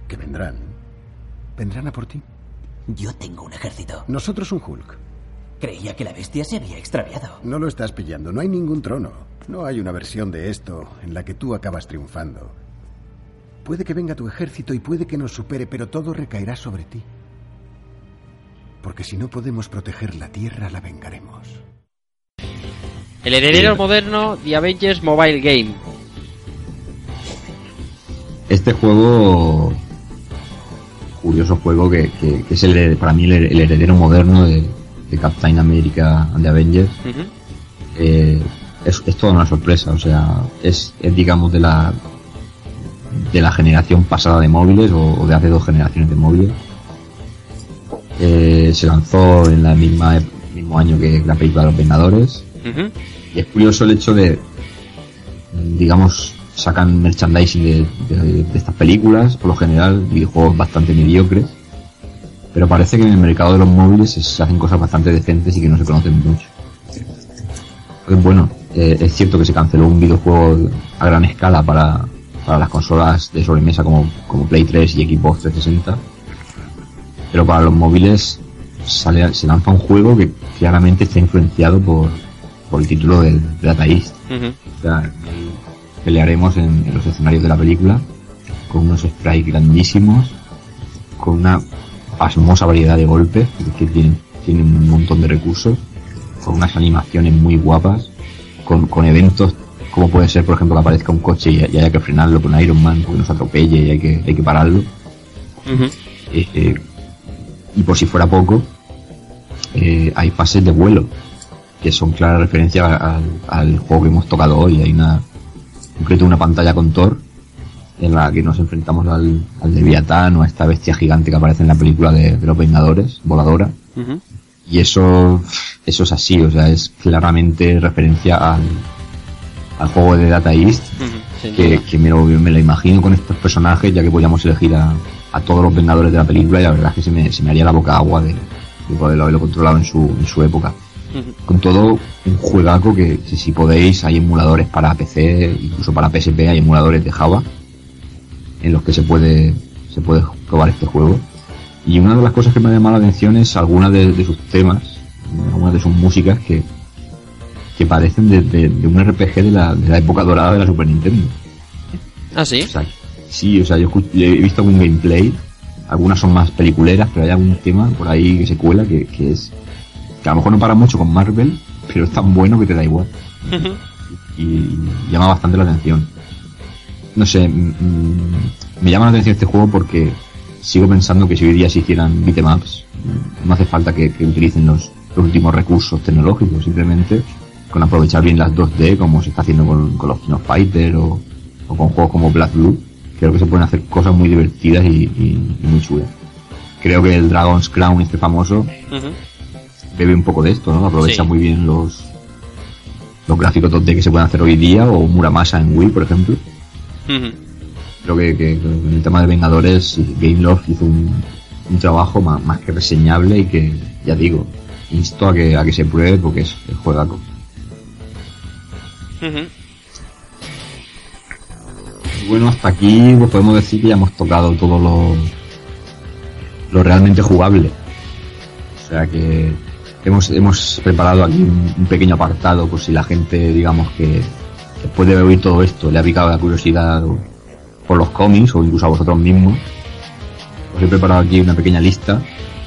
que vendrán, vendrán a por ti. Yo tengo un ejército. Nosotros un Hulk. Creía que la bestia se había extraviado. No lo estás pillando, no hay ningún trono. No hay una versión de esto en la que tú acabas triunfando. Puede que venga tu ejército y puede que nos supere, pero todo recaerá sobre ti. Porque si no podemos proteger la Tierra, la vengaremos. El heredero moderno de Avengers Mobile Game. Este juego, curioso juego que, que- que es el, para mí el, el heredero moderno de, de Captain America and the Avengers, eh, es, es toda una sorpresa, o sea, es, es, digamos de la de la generación pasada de móviles o, o de hace dos generaciones de móviles. Eh, se lanzó en la misma ep- mismo año que la película de los Vengadores. Y es curioso el hecho de, digamos, sacan merchandising de, de- de estas películas, por lo general, videojuegos bastante mediocres. Pero parece que en el mercado de los móviles se, hacen cosas bastante decentes y que no se conocen mucho. Pues bueno, eh, es cierto que se canceló un videojuego a gran escala para, para las consolas de sobremesa como, como Play 3 y Xbox 360. Pero para los móviles sale, se lanza un juego que claramente está influenciado por, por el título del Data East. Ujú. O sea, pelearemos en, en los escenarios de la película con unos sprites grandísimos, con una pasmosa variedad de golpes, que tienen, tienen un montón de recursos, con unas animaciones muy guapas, con, con eventos como puede ser, por ejemplo, que aparezca un coche y, haya que frenarlo con Iron Man porque nos atropelle y hay que, hay que pararlo. Eh, eh, y por si fuera poco, eh, hay fases de vuelo que son clara referencia al, al juego que hemos tocado hoy. Hay una, en concreto una pantalla con Thor en la que nos enfrentamos al, al Leviatán o a esta bestia gigante que aparece en la película de, de los Vengadores, voladora. Ujú. Y eso, eso es así, o sea, es claramente referencia al, al juego de Data East, Ujú. Sin que, que me, lo, me lo imagino con estos personajes, ya que podíamos elegir a, a todos los Vengadores de la película y la verdad es que se me, se me haría la boca agua de, de poderlo haberlo controlado en su, en su época. Con todo, un juegaco que, si, si podéis, hay emuladores para PC, incluso para PSP, hay emuladores de Java, en los que se puede, se puede probar este juego. Y una de las cosas que me ha llamado la atención es algunas de, de sus temas, algunas de sus músicas que, que parecen de, de- de un RPG de la, de la época dorada de la Super Nintendo. Ah, sí. O sea, sí, o sea, yo he visto algún gameplay, algunas son más peliculeras, pero hay algún tema por ahí que se cuela que, que es que a lo mejor no para mucho con Marvel, pero es tan bueno que te da igual y llama bastante la atención. No sé, mm, mm, me llama la atención este juego porque sigo pensando que si hoy día se hicieran beatemaps, mm, no hace falta que, que utilicen los, los últimos recursos tecnológicos, simplemente con aprovechar bien las 2D, como se está haciendo con, con los Kino Fighter o, o con juegos como Black Blue, creo que se pueden hacer cosas muy divertidas y, y- y muy chulas. Creo que el Dragon's Crown, este famoso, bebe un poco de esto, ¿no? Aprovecha Sí. muy bien los los gráficos 2D que se pueden hacer hoy día, o Muramasa en Wii, por ejemplo. Creo que, que en el tema de Vengadores, Game Love hizo un, un trabajo más, más que reseñable y que, ya digo, insto a que, a que se pruebe porque es el juegaco. Ujú. Y Bueno, hasta aquí pues podemos decir que ya hemos tocado todo lo, lo realmente jugable. O sea que hemos, hemos preparado aquí un, un pequeño apartado por si la gente, digamos que después de oír todo esto le ha picado la curiosidad por los cómics o incluso a vosotros mismos. Os he preparado aquí una pequeña lista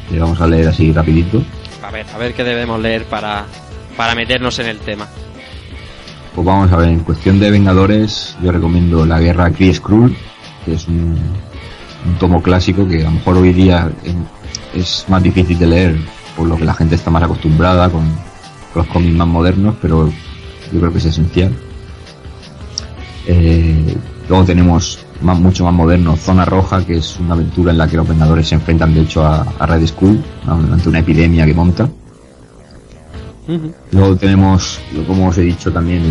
que vamos a leer así rapidito. A ver, a ver qué debemos leer para, para meternos en el tema. Pues vamos a ver, en cuestión de Vengadores, yo recomiendo La Guerra Kree Skrull, que es un, un tomo clásico que a lo mejor hoy día es más difícil de leer, por lo que la gente está más acostumbrada con, con los cómics más modernos, pero yo creo que es esencial. Eh, luego tenemos más, mucho más moderno Zona Roja, que es una aventura en la que los Vengadores se enfrentan de hecho a, a Red Skull, ante una epidemia que monta. Luego tenemos, como os he dicho también,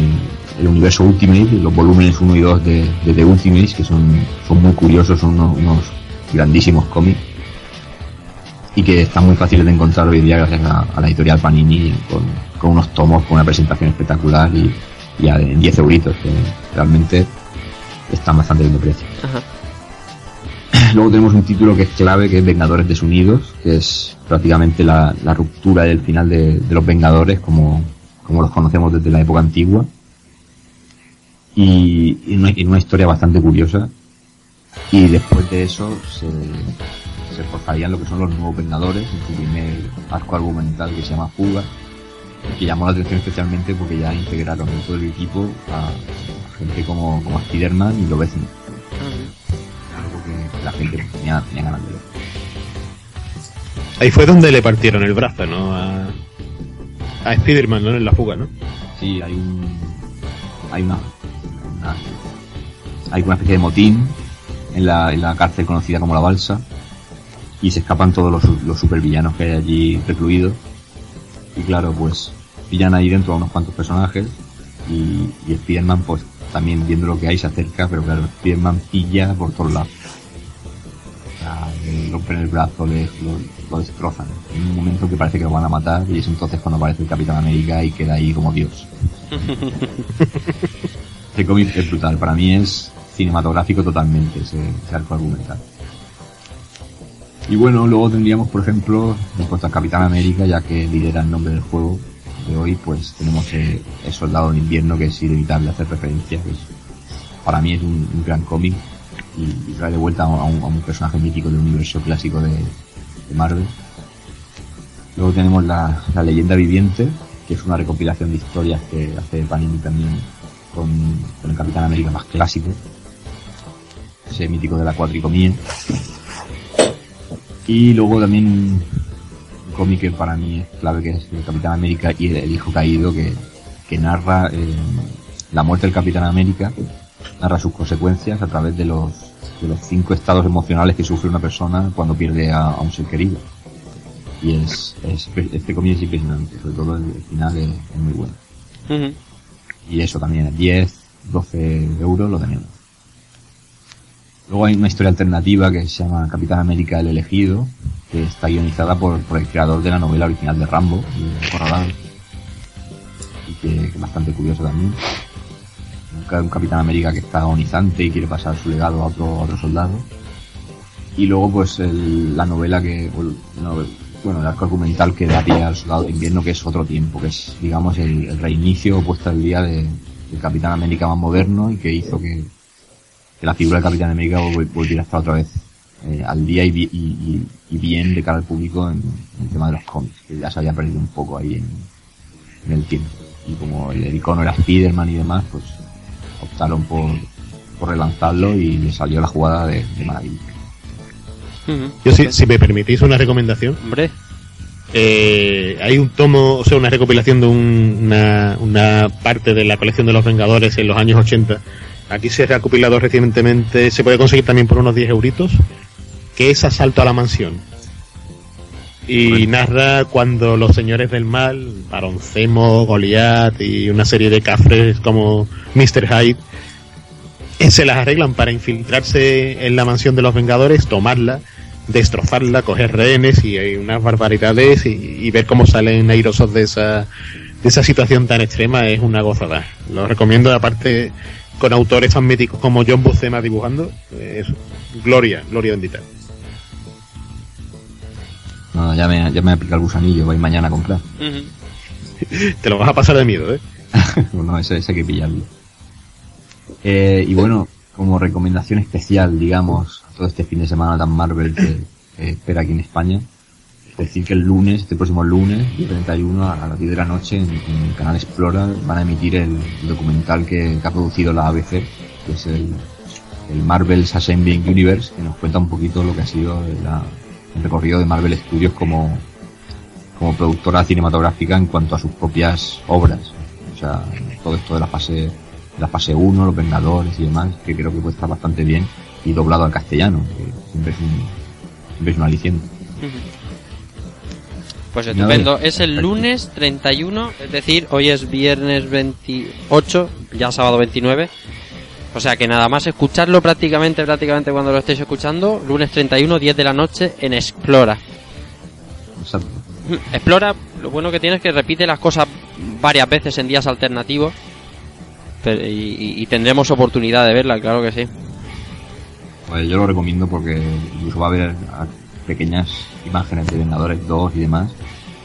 el universo Ultimate, los volúmenes 1 y 2 de, de The Ultimates, que son, son muy curiosos, son unos, unos grandísimos cómics. Y que están muy fáciles de encontrar hoy día gracias a, a la editorial Panini, con, con unos tomos, con una presentación espectacular y, y a 10 euritos, que realmente están bastante bien de precio. Ajá. Luego tenemos un título que es clave, que es Vengadores Desunidos, que es prácticamente la, la ruptura y el final de, de los Vengadores como, como los conocemos desde la época antigua. Y, y una, y una historia bastante curiosa. Y después de eso se, se forjarían lo que son los nuevos Vengadores, en su primer arco argumental que se llama Fuga, que llamó la atención especialmente porque ya integraron en todo el equipo a gente como, como Spiderman y Lobezno algo que la gente tenía, tenía ganas de ver. Ahí fue donde le partieron el brazo, ¿no? A, a Spider-Man, ¿no? En la fuga, ¿no? Sí, hay un. Hay una. una- hay una especie de motín en la, en la cárcel conocida como la Balsa. Y se escapan todos los, los supervillanos que hay allí recluidos. Y claro, pues pillan ahí dentro a unos cuantos personajes. Y, y Spiderman, pues también viendo lo que hay, se acerca. Pero claro, Spiderman pilla por todos lados. O sea, le rompen el brazo, le, lo, lo destrozan. En un momento que parece que lo van a matar. Y es entonces cuando aparece el Capitán América y queda ahí como Dios. Este cómic es brutal, para mí es cinematográfico totalmente ese, ese arco argumental. Y bueno, luego tendríamos, por ejemplo, en cuanto al Capitán América, ya que lidera el nombre del juego de hoy, pues tenemos el Soldado de Invierno, que es inevitable hacer referencia, que es- para mí es un, gran cómic y, y trae de vuelta a un, a un personaje mítico del universo clásico de, Marvel. Luego tenemos la, la leyenda viviente, que es una recopilación de historias que hace Panini también con, con el Capitán América más clásico, ese mítico de la cuatricomía. Y luego también cómic que para mí es clave, que es el Capitán América y el, Hijo Caído, que, que narra eh, la muerte del Capitán América, narra sus consecuencias a través de los, de los cinco estados emocionales que sufre una persona cuando pierde a, a un ser querido. Y es, es- este cómic es impresionante, sobre todo el, el final es, es muy bueno. Y eso también, 10, 12 euros lo tenemos. Luego hay una historia alternativa que se llama Capitán América el elegido, que está guionizada por, por el creador de la novela original de Rambo, de Corralado. Y que, es bastante curioso también. Un, un Capitán América que está agonizante y quiere pasar su legado a otro, otro soldado. Y luego pues el- la novela que, bueno, el arco argumental que da pie al soldado de invierno, que es otro tiempo, que es, digamos, el, el reinicio o puesta al día de, del Capitán América más moderno y que hizo que, la figura del Capitán América vol- volviera a estar otra vez eh, al día y, y, y- y bien de cara al público en, en el tema de los cómics, que ya se había perdido un poco ahí en, en el tiempo. Y como el, el icono era Spiderman y demás, pues optaron por, por relanzarlo y le salió la jugada de, de maravilla. Yo, si, si me permitís una recomendación. Hombre. Eh, hay un tomo, o sea, una recopilación de un- una, una parte de la colección de los Vengadores en los años 80, aquí se ha recopilado recientemente, se puede conseguir también por unos 10 euritos, que es Asalto a la Mansión. Y narra cuando los señores del mal, Baroncemo, Goliath y una serie de cafres como Mr. Hyde, eh, se las arreglan para infiltrarse en la mansión de los Vengadores, tomarla, destrozarla, coger rehenes y hay unas barbaridades y, y ver cómo salen airosos de esa, de esa situación tan extrema es una gozada. Lo recomiendo, aparte, con autores tan míticos como John Buscema dibujando, es gloria, gloria bendita. No, ya me, ya me ha picado el gusanillo, voy mañana a comprar. Te lo vas a pasar de miedo, ¿eh? no, ese, ese hay que pillarlo. Eh, y bueno, como recomendación especial, digamos, todo este fin de semana tan Marvel que, que espera aquí en España, es decir que el lunes, este próximo lunes, el 31, a las 10 de la noche, en, en el canal Explora, van a emitir el, documental que, que ha producido la ABC, que es el, el Marvel's Assembling Universe, que nos cuenta un poquito lo que ha sido la- recorrido de Marvel Studios como, como productora cinematográfica en cuanto a sus propias obras. O sea, todo esto de la fase, la fase 1, los Vengadores y demás, que creo que puede estar bastante bien y doblado al castellano, que siempre es un, siempre es un aliciente. Pues estupendo. Es el lunes 31, es decir, hoy es viernes 28, ya sábado 29. O sea que nada más escucharlo prácticamente, prácticamente cuando lo estéis escuchando, lunes 31, 10 de la noche en Explora. Exacto. Explora, lo bueno que tiene es que repite las cosas varias veces en días alternativos. Pero- y, y- y tendremos oportunidad de verla, claro que sí. Pues yo lo recomiendo porque incluso va a haber pequeñas imágenes de Vengadores 2 y demás,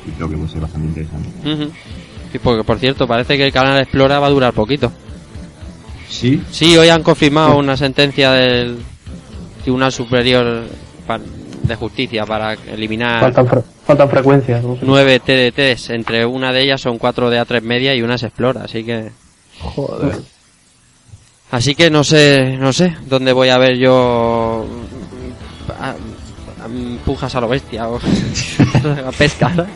y creo que puede ser bastante interesante. Ujú. Sí, porque por cierto, parece que el canal Explora va a durar poquito. Sí. Sí, hoy han confirmado una sentencia del Tribunal Superior de Justicia para eliminar Faltan, fre- faltan frecuencias. ¿no? nueve TDTs. Entre una de ellas son cuatro de A3 media y una es Explora, así que Joder. así que no sé, no sé dónde voy a ver yo a- a- pujas a lo bestia o a.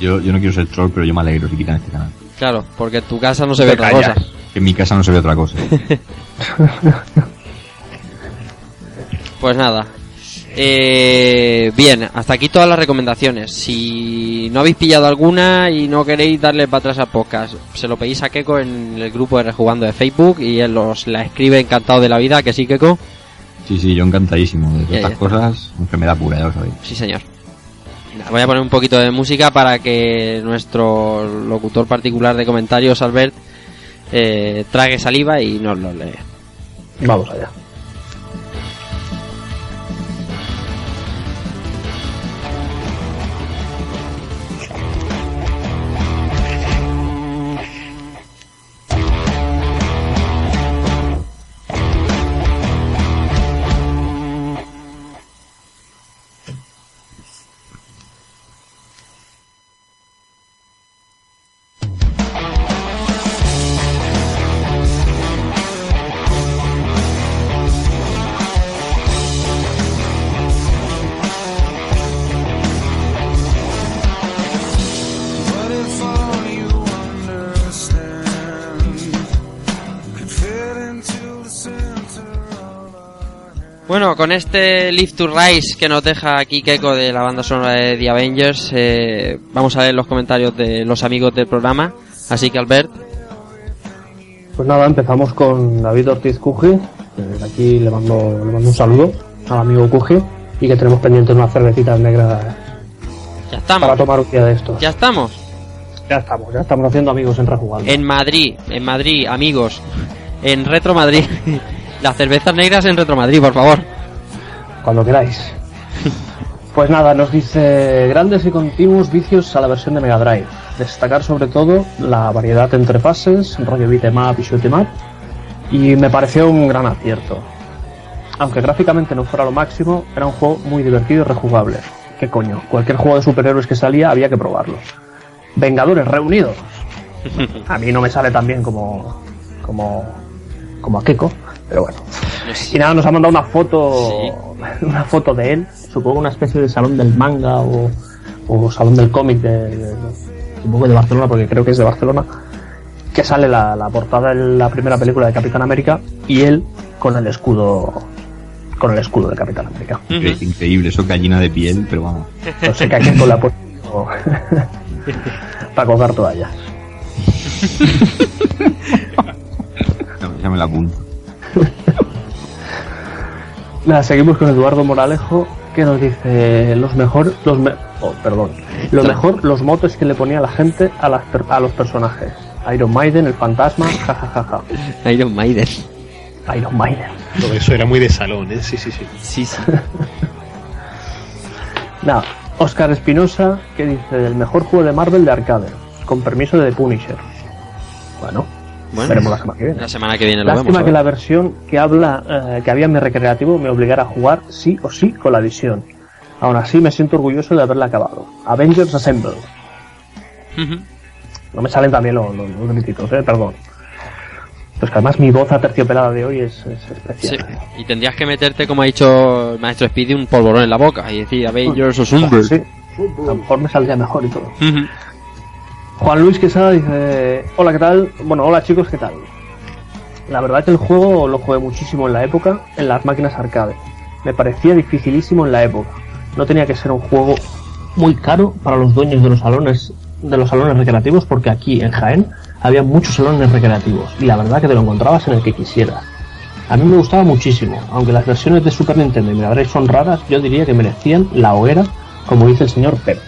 Yo, yo no quiero ser troll, pero yo me alegro si quitan este canal. Claro, porque en tu casa no se ve otra cosa. Que en mi casa no se ve otra cosa. Pues nada. Eh, bien, hasta aquí todas las recomendaciones. Si no habéis pillado alguna y no queréis darle para atrás al podcast, se lo pedís a Keko en el grupo de Rejugando de Facebook y él os la escribe encantado de la vida, que sí, Keko. Sí, sí, yo encantadísimo de todas estas cosas. Enfermedad pura, ya lo sabéis. Sí, señor. Voy a poner un poquito de música para que nuestro locutor particular de comentarios, Albert, eh, trague saliva y nos lo lee. Vamos allá. Con este Live to Rise que nos deja aquí Keiko de la banda sonora de The Avengers, eh, vamos a ver los comentarios de los amigos del programa. Así que Albert, Pues nada, empezamos con David Ortiz Cuji. desde aquí le mando, le mando un saludo al amigo Cuji y que tenemos pendientes unas cervecitas negras ya estamos. para tomar un día de estos. Ya estamos. Ya estamos, ya estamos haciendo amigos en Rejugando. En Madrid, en Madrid, amigos. En Retro Madrid. Las cervezas negras en Retro Madrid, por favor. Cuando queráis. Pues nada, nos dice grandes y continuos vicios a la versión de Mega Drive. Destacar sobre todo la variedad entre fases, rollo beat'em up y shoot'em up, y me pareció un gran acierto. Aunque gráficamente no fuera lo máximo, era un juego muy divertido y rejugable. ¿Qué coño? Cualquier juego de superhéroes que salía había que probarlo. Vengadores reunidos. A mí no me sale tan bien como como como a Keiko, pero bueno. Y nada, nos ha mandado una foto una foto de él, supongo una especie de salón del manga o, o salón del cómic de, de- supongo que de Barcelona porque creo que es de Barcelona que sale la, la portada de la primera película de Capitán América y él con el escudo con el escudo de Capitán América. Es increíble, eso gallina de piel, pero vamos. No sé qué hay con la puesto para colgar toallas. Ya, ya me la apunto. Nada, seguimos con Eduardo Moralejo que nos dice los mejor los me- oh, perdón lo mejor los motes que le ponía la gente a, las per- a los personajes Iron Maiden el fantasma jajajaja Iron Maiden. Iron Maiden. Todo eso era muy de salón, ¿eh? Sí, sí, sí. Sí, sí. nada Oscar Espinosa que dice del mejor juego de Marvel de arcade con permiso de The Punisher bueno, Bueno, veremos la semana que viene La semana que viene lo Lástima vemos. que la versión que habla eh, que había en mi recreativo me obligara a jugar sí o sí con la visión. Aún así me siento orgulloso de haberla acabado. Avengers Assemble. Ujú. No me salen también los, los, los grititos, eh, perdón. Pues que además mi voz aterciopelada de hoy es, es Sí. especial. Y tendrías que meterte, como ha dicho el maestro Speedy, un polvorón en la boca y decir Avengers o Sunbird. Sí, a lo mejor me saldría mejor y todo. Ujú. Juan Luis Quesada dice, hola, ¿qué tal? Bueno, hola chicos, ¿qué tal? La verdad que el juego lo jugué muchísimo en la época, en las máquinas arcade. Me parecía dificilísimo en la época. No tenía que ser un juego muy caro para los dueños de los salones de los salones recreativos porque aquí en Jaén había muchos salones recreativos y la verdad que te lo encontrabas en el que quisieras. A mí me gustaba muchísimo, aunque las versiones de Super Nintendo y Mega Drive son raras, yo diría que merecían la hoguera, como dice el señor Pep.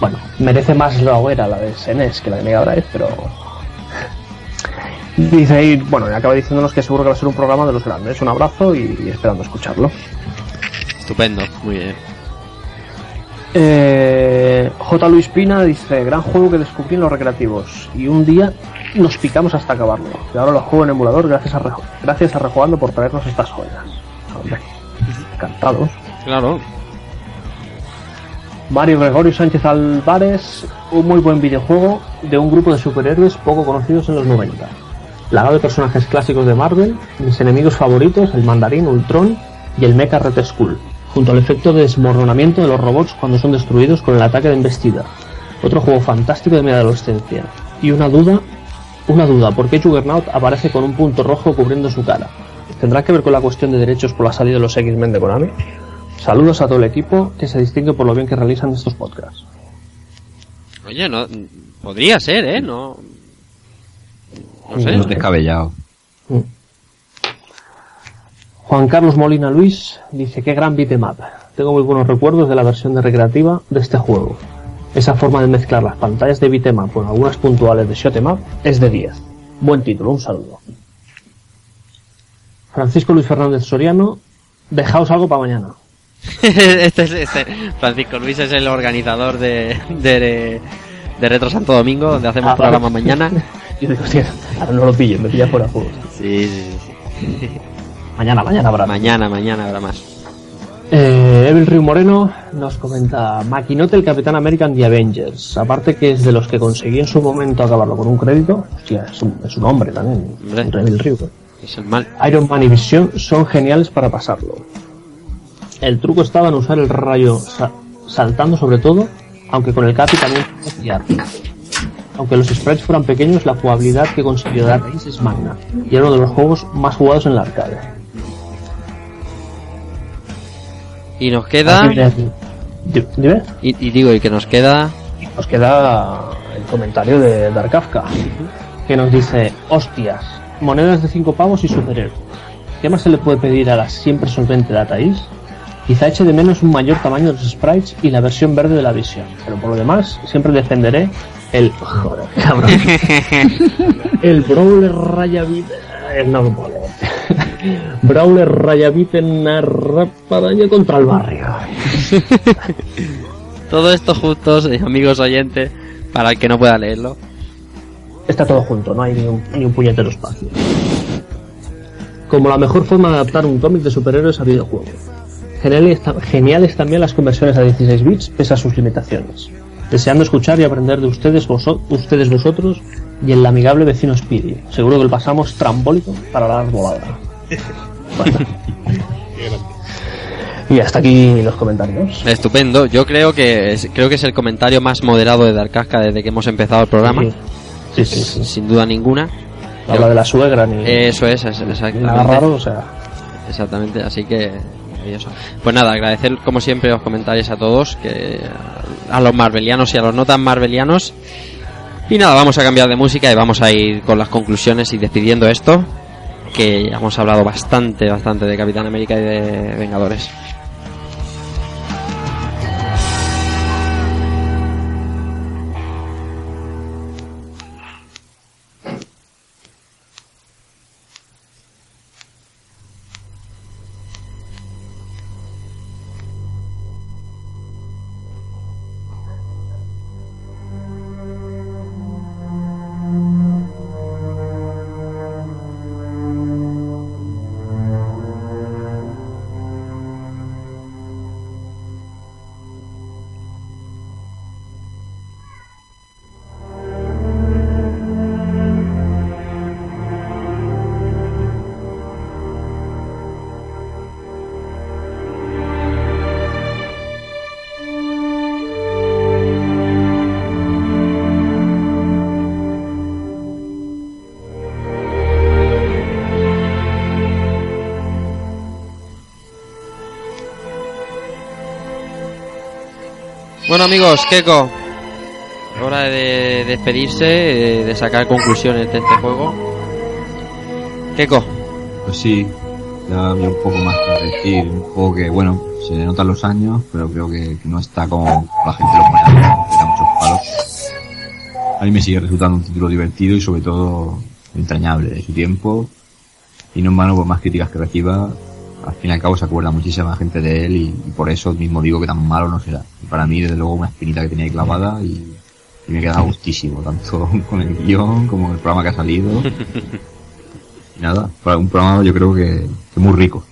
Bueno, merece más la hoguera la de SNES que la de Mega Drive, pero. Dice ahí, bueno, acaba diciéndonos que seguro que va a ser un programa de los grandes. Un abrazo y esperando escucharlo. Estupendo, muy bien. Eh, J. Luis Pina dice, gran juego que descubrí en los recreativos. Y un día nos picamos hasta acabarlo. Y ahora lo juego en emulador gracias a, Rejo- gracias a Rejugando por traernos estas joyas. Hombre, encantados. Claro. Mario Gregorio Sánchez Álvarez, un muy buen videojuego de un grupo de superhéroes poco conocidos en los 90. Plagado de personajes clásicos de Marvel, mis enemigos favoritos, el Mandarín, Ultron y el Mecha Red Skull, junto al efecto de desmoronamiento de los robots cuando son destruidos con el ataque de embestida. Otro juego fantástico de mi adolescencia. Y una duda, una duda, ¿por qué Juggernaut aparece con un punto rojo cubriendo su cara? ¿Tendrá que ver con la cuestión de derechos por la salida de los X-Men de Konami? Saludos a todo el equipo que se distingue por lo bien que realizan estos podcasts. Oye, no, podría ser, ¿eh? No, no sé. No es descabellado. Juan Carlos Molina Luis dice que gran beatmap. Tengo muy buenos recuerdos de la versión de recreativa de este juego. Esa forma de mezclar las pantallas de beatmap con algunas puntuales de shoot'em es de 10. Buen título, un saludo. Francisco Luis Fernández Soriano, dejaos algo para mañana. este es este. Francisco Luis es el organizador de, de, de Retro Santo Domingo, donde hacemos Ah, programa vale. mañana. Yo digo, hostia, ahora no lo pillo, me pilla fuera de juego. Sí, sí, sí. Mañana, mañana habrá. Mañana, mañana habrá más. Eh, Evil Río Moreno nos comenta Maquinote el Capitán American The Avengers. Aparte que es de los que conseguí en su momento acabarlo con un crédito. Hostia, es un, es un hombre también. Hombre. Evil Río. Es el mal. Iron Man y Visión son geniales para pasarlo. El truco estaba en usar el rayo sa- saltando sobre todo, aunque con el Capi también. Aunque los sprites fueran pequeños, la jugabilidad que consiguió dar Ace es magna, y era uno de los juegos más jugados en la arcade. Y nos queda. Di- Dime. Y, y digo, y que nos queda. Nos queda el comentario de Dark Kafka, que nos dice, hostias, monedas de 5 pavos y superhéroes. ¿Qué más se le puede pedir a la siempre solvente Data East? Quizá eche de menos un mayor tamaño de los sprites y la versión verde de la visión, pero por lo demás siempre defenderé el... Joder, cabrón. el Brawler Rayabit... eh, No lo puedo. Brawler Rayabit en una rapadaña contra el barrio. Todo esto juntos, eh, amigos oyentes, para el que no pueda leerlo. Está todo junto, no hay ni un, ni un puñetero espacio. Como la mejor forma de adaptar un cómic de superhéroes a videojuegos. Geniales, geniales también las conversiones a 16 bits, pese a sus limitaciones. Deseando escuchar y aprender de ustedes, voso- ustedes vosotros y el amigable vecino Speedy. Seguro que lo pasamos trambólico para la volada. Bueno. Y hasta aquí los comentarios. Estupendo. Yo creo que es, creo que es el comentario más moderado de Darkasca desde que hemos empezado el programa. Sí. Sí, sí, sí. sin duda ninguna. Habla de la suegra ni. Eso es, es- exactamente. Nada raro, o sea. Exactamente, así que maravilloso. Pues nada, agradecer como siempre los comentarios a todos, que a los marvelianos y a los no tan marvelianos. Y nada, vamos a cambiar de música y vamos a ir con las conclusiones y despidiendo esto, que hemos hablado bastante, bastante de Capitán América y de Vengadores. Amigos, Keko, hora de despedirse, eh, de sacar conclusiones de este juego. Keko, Pues sí, ya había un poco más que decir. Un juego que, bueno, se notan los años, pero creo que, no está como la gente lo pone, da muchos palos. A mí me sigue resultando un título divertido y sobre todo entrañable de su tiempo. Y no en vano, por más críticas que reciba, al fin y al cabo se acuerda muchísima gente de él y, y por eso mismo digo que tan malo no será. Y para mí, desde luego, una espinita que tenía ahí clavada y, y me queda gustísimo, tanto con el guion como con el programa que ha salido. Y nada, para un programa yo creo que, que muy rico.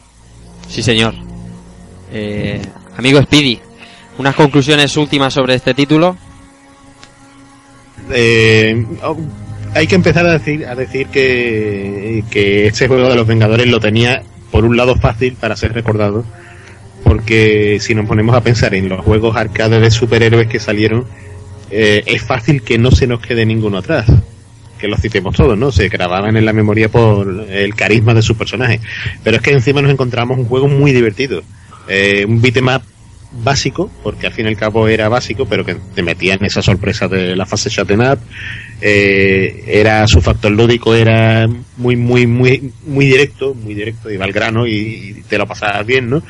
sí señor. Eh, amigo Speedy, unas conclusiones últimas sobre este título. Eh, oh, hay que empezar a decir, a decir que, que este juego de los Vengadores lo tenía por un lado fácil para ser recordado, porque si nos ponemos a pensar en los juegos arcade de superhéroes que salieron, eh, es fácil que no se nos quede ninguno atrás. Que los citemos todos, ¿no? Se grababan en la memoria por el carisma de sus personajes. Pero es que encima nos encontramos un juego muy divertido. Eh, un beat'em up básico, porque al fin y al cabo era básico, pero que te metía en esa sorpresa de la fase shutting up. Eh, era su factor lúdico era muy, muy, muy, muy directo, muy directo, iba al grano y, te lo pasabas bien, ¿no?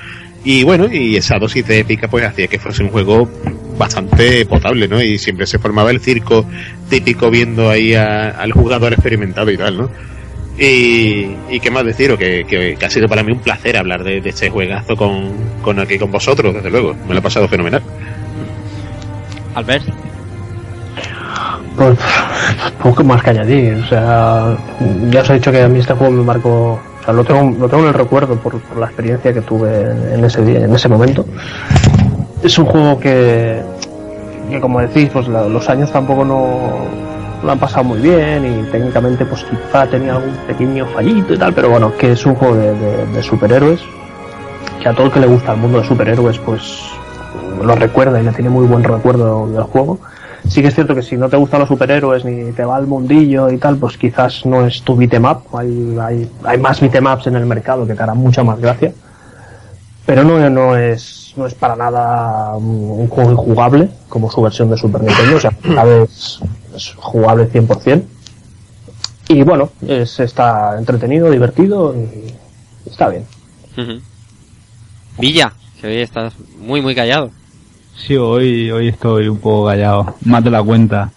Y bueno, y esa dosis de épica pues hacía que fuese un juego bastante potable, ¿no? Y siempre se formaba el circo típico viendo ahí a- al jugador experimentado y tal, ¿no? Y, y qué más deciros, que, que, ha sido para mí un placer hablar de, este juegazo con, con aquí con vosotros, desde luego. Me lo he pasado fenomenal. Albert. Pues poco más que añadir. O sea, ya os he dicho que a mí este juego me marcó. O sea, lo tengo, lo tengo en el recuerdo por, por la experiencia que tuve en, ese día, en ese momento. Es un juego que, que como decís, pues la- los años tampoco no lo han pasado muy bien y técnicamente pues quizá tenía algún pequeño fallito y tal, pero bueno, que es un juego de- de superhéroes que a todo el que le gusta el mundo de superhéroes pues lo recuerda y le tiene muy buen recuerdo del juego. Sí que es cierto que si no te gustan los superhéroes ni te va el mundillo y tal, pues quizás no es tu beat'em up. Hay, hay, hay más beat'em ups en el mercado que te harán mucha más gracia. Pero no, no es no es para nada un, juego injugable como su versión de Super Nintendo. O sea, a vez es jugable 100%. Y bueno, es, está entretenido, divertido y está bien. Ujú. Villa, que hoy estás muy, muy callado. Sí, hoy, hoy estoy un poco callado, más de la cuenta.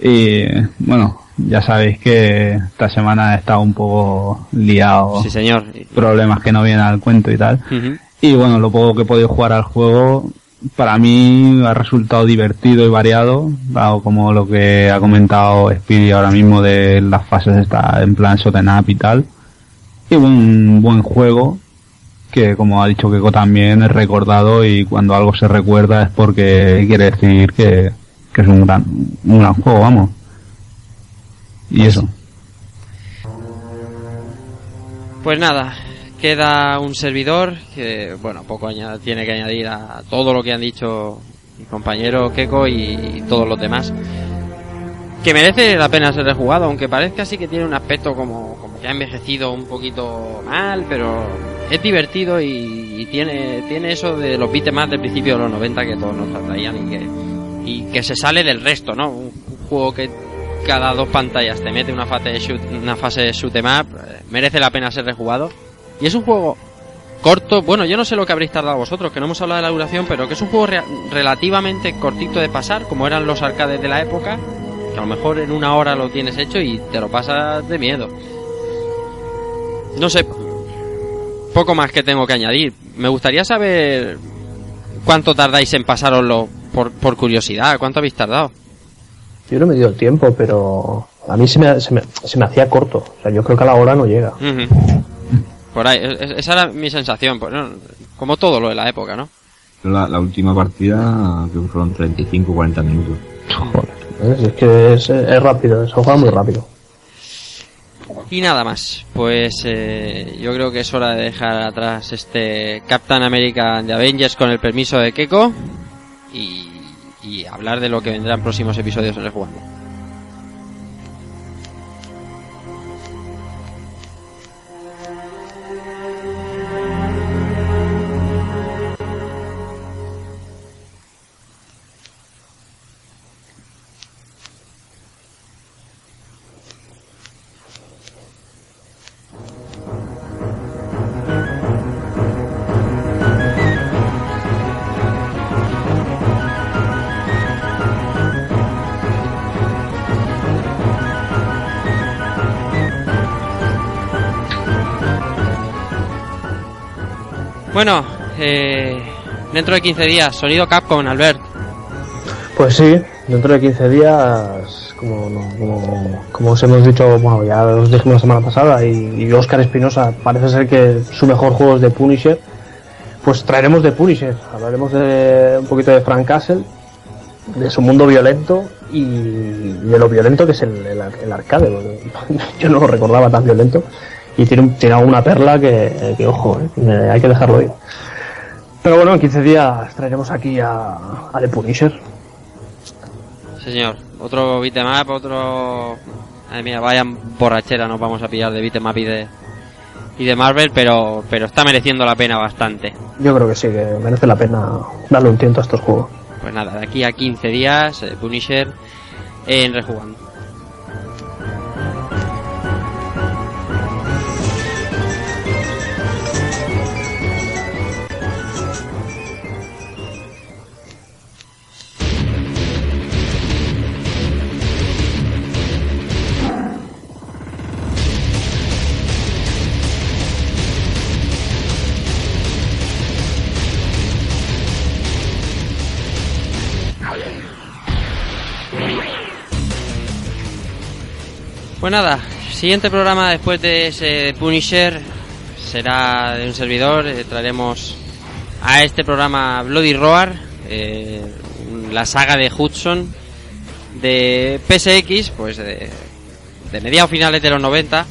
Y bueno, ya sabéis que esta semana he estado un poco liado. Sí, señor. Problemas que no vienen al cuento y tal. Y bueno, lo poco que he podido jugar al juego, para mí ha resultado divertido y variado, dado como lo que ha comentado Speedy ahora mismo de las fases está en plan shot'em up y tal. Y un buen juego, que como ha dicho Keko también es recordado y cuando algo se recuerda es porque quiere decir que, que es un gran, un gran juego, vamos. Y eso. Pues nada, queda un servidor que, bueno, poco tiene que añadir a todo lo que han dicho mi compañero Keko y todos los demás. que merece la pena ser rejugado, aunque parezca así que tiene un aspecto como ha envejecido un poquito mal, pero es divertido y, tiene, tiene eso de los beats más del principio de los 90 que todos nos atraían y que, se sale del resto, ¿no? Un, juego que cada dos pantallas te mete una fase de shoot, una fase de shoot 'em up, eh, merece la pena ser rejugado. Y es un juego corto, bueno, yo no sé lo que habréis tardado vosotros, que no hemos hablado de la duración, pero que es un juego rea- relativamente cortito de pasar, como eran los arcades de la época, que a lo mejor en una hora lo tienes hecho y te lo pasas de miedo. No sé, poco más que tengo que añadir. Me gustaría saber cuánto tardáis en pasároslo por, por curiosidad, cuánto habéis tardado. Yo no me dio el tiempo, pero a mí se me, se me, se me hacía corto. O sea, yo creo que a la hora no llega. Por ahí, es- es- esa era mi sensación, pues, como todo lo de la época, ¿no? La, la última partida creo que fueron 35 40 minutos. Es que es, es rápido, se juega muy rápido. Y nada más, pues eh, yo creo que es hora de dejar atrás este Captain America de Avengers con el permiso de Keiko y, hablar de lo que vendrá en próximos episodios en el jugando. Bueno, eh, dentro de 15 días, sonido Capcom, Albert. Pues sí, dentro de 15 días, como, como, como os hemos dicho, bueno, ya os dijimos la semana pasada, y, Oscar Espinosa parece ser que su mejor juego es de Punisher, pues traeremos de Punisher, hablaremos de un poquito de Frank Castle, de su mundo violento y de lo violento que es el, el, ar- el arcade. Yo no lo recordaba tan violento y tiene, un- tiene alguna perla que, que ojo, eh, hay que dejarlo ir. Pero bueno, en 15 días traeremos aquí a, a The Punisher. Señor. Otro beatmap, otro... Ay, mira, vaya borrachera nos vamos a pillar de beatmap y de, y de Marvel, pero, pero está mereciendo la pena bastante. Yo creo que sí, que merece la pena darle un tiento a estos juegos. Pues nada, de aquí a 15 días, eh, Punisher en Rejugando. Pues nada, siguiente programa después de ese Punisher será de un servidor. eh, traeremos a este programa Bloody Roar, eh, la saga de Hudson de PSX, pues de, mediados finales de los 90.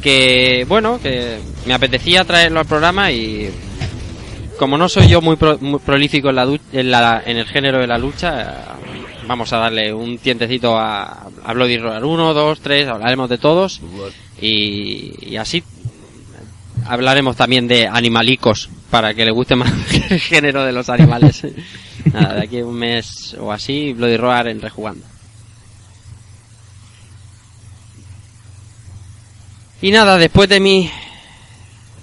Que bueno, que me apetecía traerlo al programa y como no soy yo muy, pro- muy prolífico en, la, en, la- en el género de la lucha, vamos a darle un tientecito a, a Bloody Roar 1, 2, 3, hablaremos de todos y, y así hablaremos también de animalicos para que le guste más el género de los animales. Nada, de aquí a un mes o así, Bloody Roar en Rejugando. Y nada, después de mí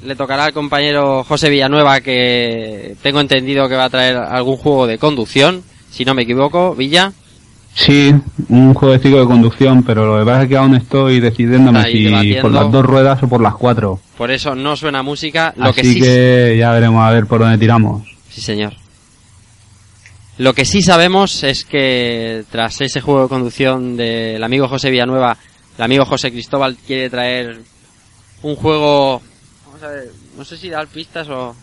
le tocará al compañero José Villanueva que tengo entendido que va a traer algún juego de conducción, si no me equivoco, Villa. Sí, un jueguecito de conducción, pero lo que pasa es que aún estoy decidiéndome si debatiendo. por las dos ruedas o por las cuatro. Por eso no suena música, lo Así que sí que ya veremos a ver por dónde tiramos. Sí, señor. Lo que sí sabemos es que tras ese juego de conducción del amigo José Villanueva, el amigo José Cristóbal quiere traer un juego... Vamos a ver, no sé si dar pistas o...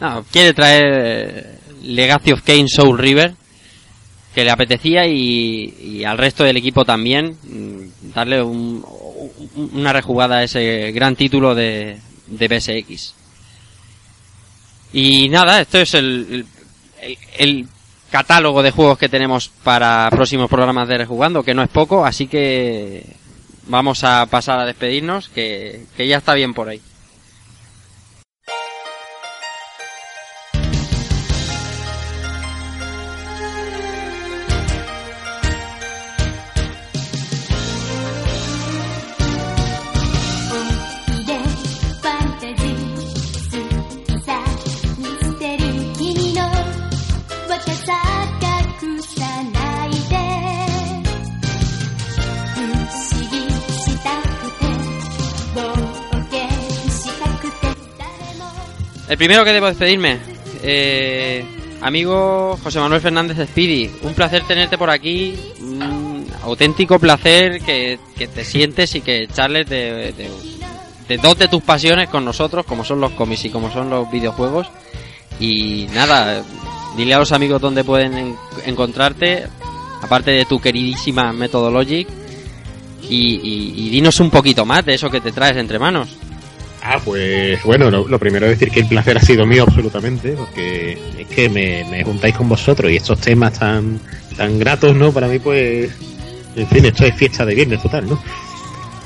No, quiere traer eh, Legacy of Kane Soul River, que le apetecía y, al resto del equipo también mm, darle un- un- una rejugada a ese gran título de, de PSX. Y nada, esto es el- el catálogo de juegos que tenemos para próximos programas de Rejugando, que no es poco, así que vamos a pasar a despedirnos, que, que ya está bien por ahí. El primero que debo despedirme, eh, amigo José Manuel Fernández Speedy, un placer tenerte por aquí, un auténtico placer que, te sientes y que charles de, dos de tus pasiones con nosotros, como son los cómics y como son los videojuegos. Y nada, dile a los amigos dónde pueden en- encontrarte, aparte de tu queridísima Methodologic, y dinos un poquito más de eso que te traes entre manos. Ah, pues bueno, lo, lo primero es decir que el placer ha sido mío absolutamente, porque es que me, me juntáis con vosotros y estos temas tan, tan gratos, ¿no? Para mí, pues, en fin, esto es fiesta de viernes total, ¿no?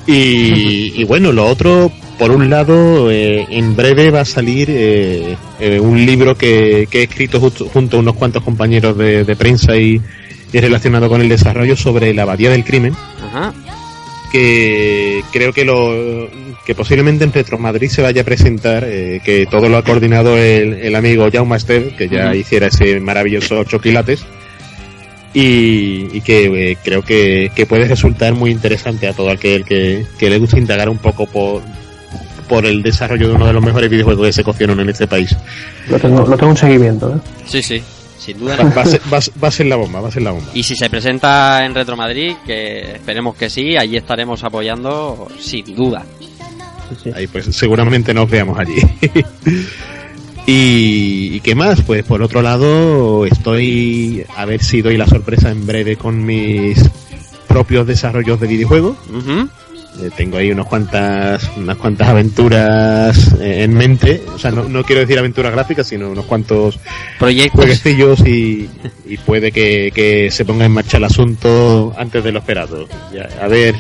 Y, y bueno, lo otro, por un lado, eh, en breve va a salir eh, eh, un libro que, que he escrito justo- junto a unos cuantos compañeros de, de prensa y, y relacionado con el desarrollo sobre la abadía del crimen Ajá. que creo que lo que posiblemente en Petromadrid se vaya a presentar, eh, que todo lo ha coordinado el, el amigo Jaume Ester, que ya hiciera ese maravilloso ocho quilates, y, y que eh, creo que, que puede resultar muy interesante a todo aquel que, que le guste indagar un poco por, por el desarrollo de uno de los mejores videojuegos que se cocieron en este país. Lo tengo, lo tengo en seguimiento, ¿eh? Sí, sí, sin duda. Va, va a ser, va a- va a ser la bomba, va a ser la bomba. Y si se presenta en Retro Madrid, que esperemos que sí, allí estaremos apoyando sin duda. Ahí pues seguramente nos veamos allí. y, ¿y qué más? Pues por otro lado, estoy a ver si doy la sorpresa en breve con mis propios desarrollos de videojuegos. Eh, tengo ahí unas cuantas, unas cuantas aventuras eh, en mente. O sea, no, no quiero decir aventuras gráficas, sino unos cuantos proyectos jueguecillos y, y puede que, que se ponga en marcha el asunto antes de lo esperado. Ya, a ver,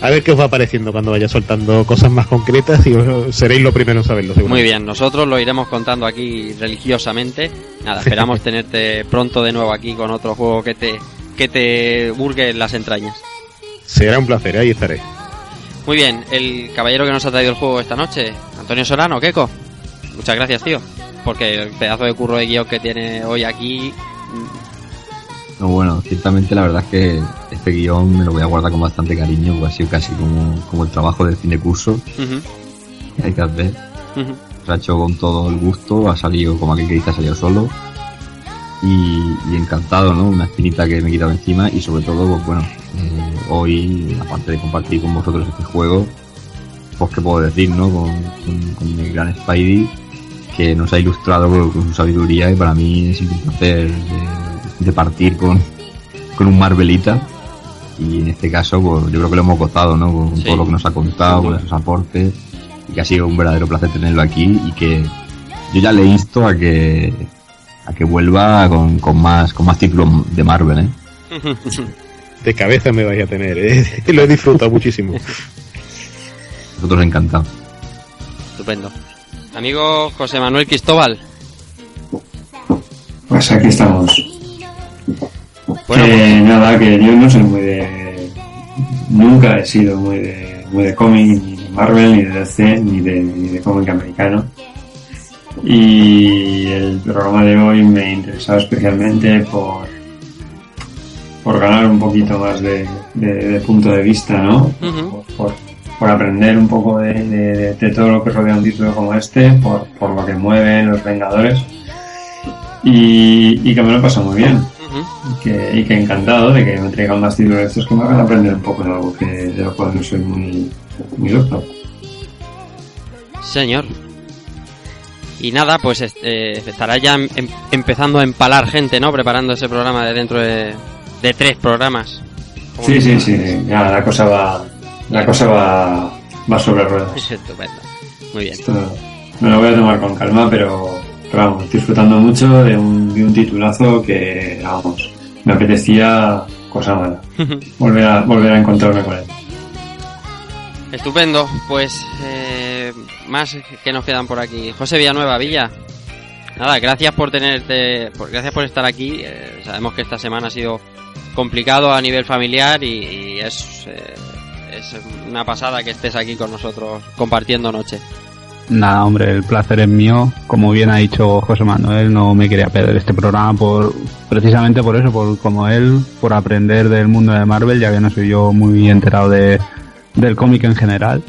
a ver qué os va apareciendo cuando vaya soltando cosas más concretas y os- seréis lo primero en saberlo. seguro. Muy bien, nosotros lo iremos contando aquí religiosamente. Nada, esperamos tenerte pronto de nuevo aquí con otro juego que te que te burgue en las entrañas. Será un placer, ahí estaré. Muy bien, el caballero que nos ha traído el juego esta noche, Antonio Solano, Keiko. Muchas gracias, tío. Porque el pedazo de curro de guion que tiene hoy aquí. No, bueno, ciertamente la verdad es que este guion me lo voy a guardar con bastante cariño, porque ha sido casi como, como el trabajo del fin de curso que hay que hacer. ujú. Se ha hecho con todo el gusto, ha salido como aquel que dice, ha salido solo. Y, y encantado, ¿no? Una espinita que me he quitado encima y sobre todo, pues bueno, eh, hoy, aparte de compartir con vosotros este juego, pues qué puedo decir, ¿no? Con, con- con el gran Spidey, que nos ha ilustrado con, con su sabiduría y para mí es un placer de, de partir con, con un Marvelita. Y en este caso, pues yo creo que lo hemos gozado, ¿no? Con Sí. todo lo que nos ha contado, con esos aportes y que ha sido un verdadero placer tenerlo aquí y que yo ya le insto a que a que vuelva con, con más con más títulos de Marvel ¿eh? De cabeza me vais a tener, ¿eh? lo he disfrutado muchísimo. nosotros encantados Estupendo. Amigo José Manuel Cristóbal. Pues aquí estamos. Bueno, Eh, nada, que yo no soy muy de. Nunca he sido muy de, muy de cómic, ni de Marvel, ni de DC, ni de, ni de cómic americano. Y el programa de hoy me ha interesado especialmente por, por ganar un poquito más de, de- de punto de vista, ¿no? Por, por aprender un poco de, de- de todo lo que rodea un título como este, por, por lo que mueven los Vengadores. Y, y que me lo he pasado muy bien. Y que, y que encantado de que me traigan más títulos de estos que me hagan aprender un poco de algo que, de lo cual no soy muy, muy doctor. Señor. Y nada, pues este, estará ya em- em- empezando a empalar gente, ¿no? Preparando ese programa de dentro de, de tres programas. Sí, sí, sí, ya la cosa va, la cosa va, va sobre ruedas. Estupendo. Muy bien. Esto me lo voy a tomar con calma, pero, Pero vamos, disfrutando mucho de un, de un titulazo que, vamos, me apetecía cosa mala. volver, a, volver a encontrarme con él. Estupendo, pues eh, más que nos quedan por aquí. José Villanueva, Villa. Nada, gracias por tenerte, por, gracias por estar aquí. Eh, sabemos que esta semana ha sido complicado a nivel familiar y, y es, eh, es una pasada que estés aquí con nosotros compartiendo noche. Nada, hombre, el placer es mío. Como bien ha dicho José Manuel, no me quería perder este programa por precisamente por eso, por como él, por aprender del mundo de Marvel, ya que no soy yo muy enterado de, del cómic en general.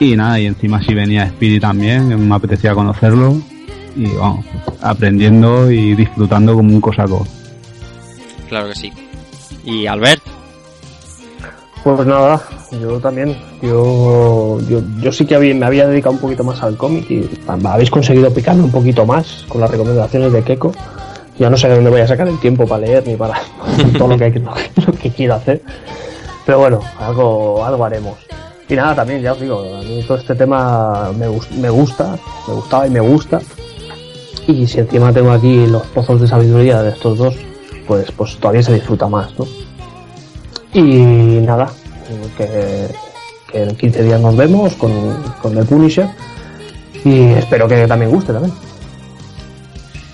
Y nada, y encima si venía Speedy también, me apetecía conocerlo. Y vamos, aprendiendo y disfrutando como un cosaco. Claro que sí. Y Albert, Pues nada, yo también. Yo, yo, yo sí que había- me había dedicado un poquito más al cómic y habéis conseguido picarme un poquito más con las recomendaciones de Keiko. Ya no sé de dónde voy a sacar el tiempo para leer ni para todo lo que, lo que quiero hacer. Pero bueno, algo, algo haremos. Y nada, también, ya os digo, a mí todo este tema me, me gusta, me gustaba y me gusta. Y si encima tengo aquí los pozos de sabiduría de estos dos, pues, pues todavía se disfruta más, ¿no? Y nada, que, en 15 días nos vemos con, con The Punisher. Y espero que también guste también.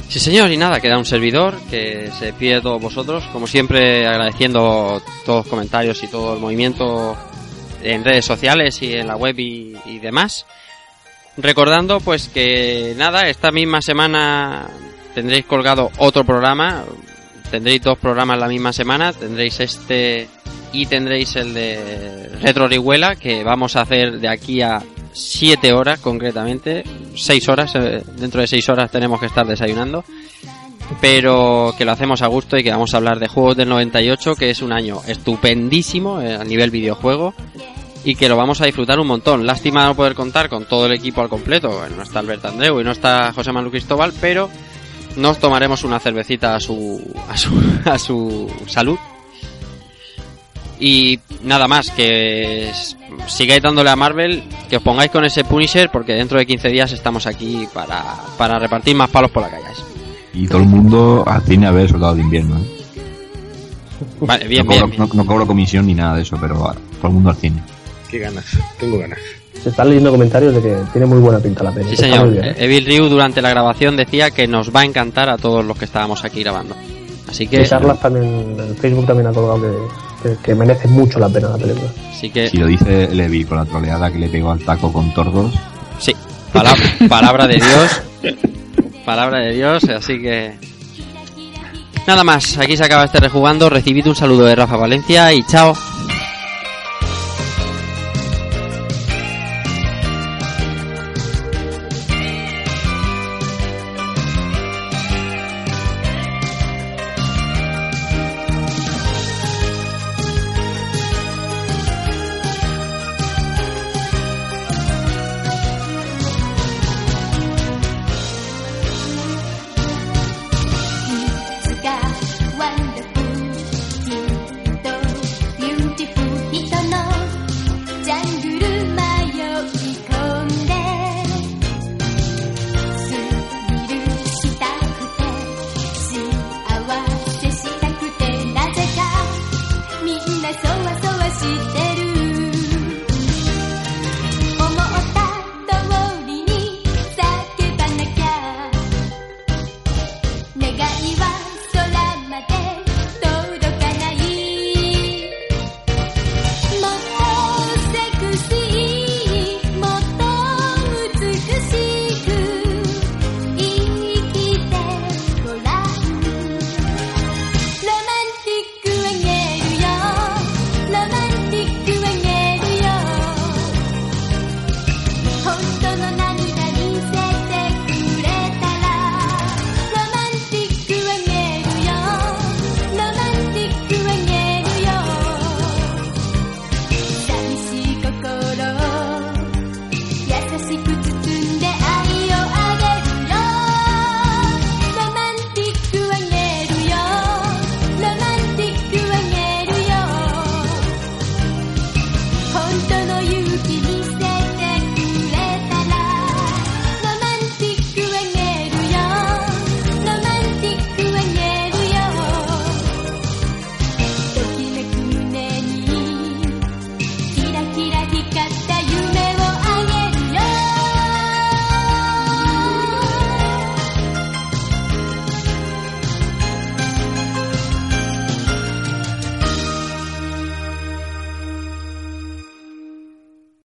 Sí, señor, y nada, queda un servidor que se pide todos vosotros, como siempre agradeciendo todos los comentarios y todo el movimiento en redes sociales y en la web y demás. Recordando pues que nada, esta misma semana tendréis colgado otro programa, tendréis dos programas la misma semana, tendréis este y tendréis el de Retro Orihuela que vamos a hacer de aquí a 7 horas concretamente, 6 horas, eh, dentro de 6 horas tenemos que estar desayunando, pero que lo hacemos a gusto y que vamos a hablar de juegos del 98, que es un año estupendísimo eh, a nivel videojuego y que lo vamos a disfrutar un montón. Lástima no poder contar con todo el equipo al completo, no está Albert Andreu y no está José Manuel Cristóbal, pero nos tomaremos una cervecita a su, a su, a su salud. Y nada más, que sigáis dándole a Marvel, que os pongáis con ese Punisher, porque dentro de 15 días estamos aquí para, para repartir más palos por la calle. Y todo el mundo al cine a ver Soldado de Invierno. ¿eh? Vale, bien, no, cobro, bien, No, no cobro comisión ni nada de eso, pero a- todo el mundo al cine. Qué ganas, tengo ganas. Se están leyendo comentarios de que tiene muy buena pinta la peli. Sí, señor. bien, ¿eh? Evil Ryu durante la grabación decía que nos va a encantar a todos los que estábamos aquí grabando. Así que, Y Carlas también, en Facebook también ha colgado que, que, que merece mucho la pena la película. así que Si lo dice Levi con la troleada que le pegó al taco con tordos, sí, pala- palabra de Dios. Palabra de Dios, así que... Nada más, aquí se acaba este rejugando. Recibid un saludo de Rafa Valencia y chao.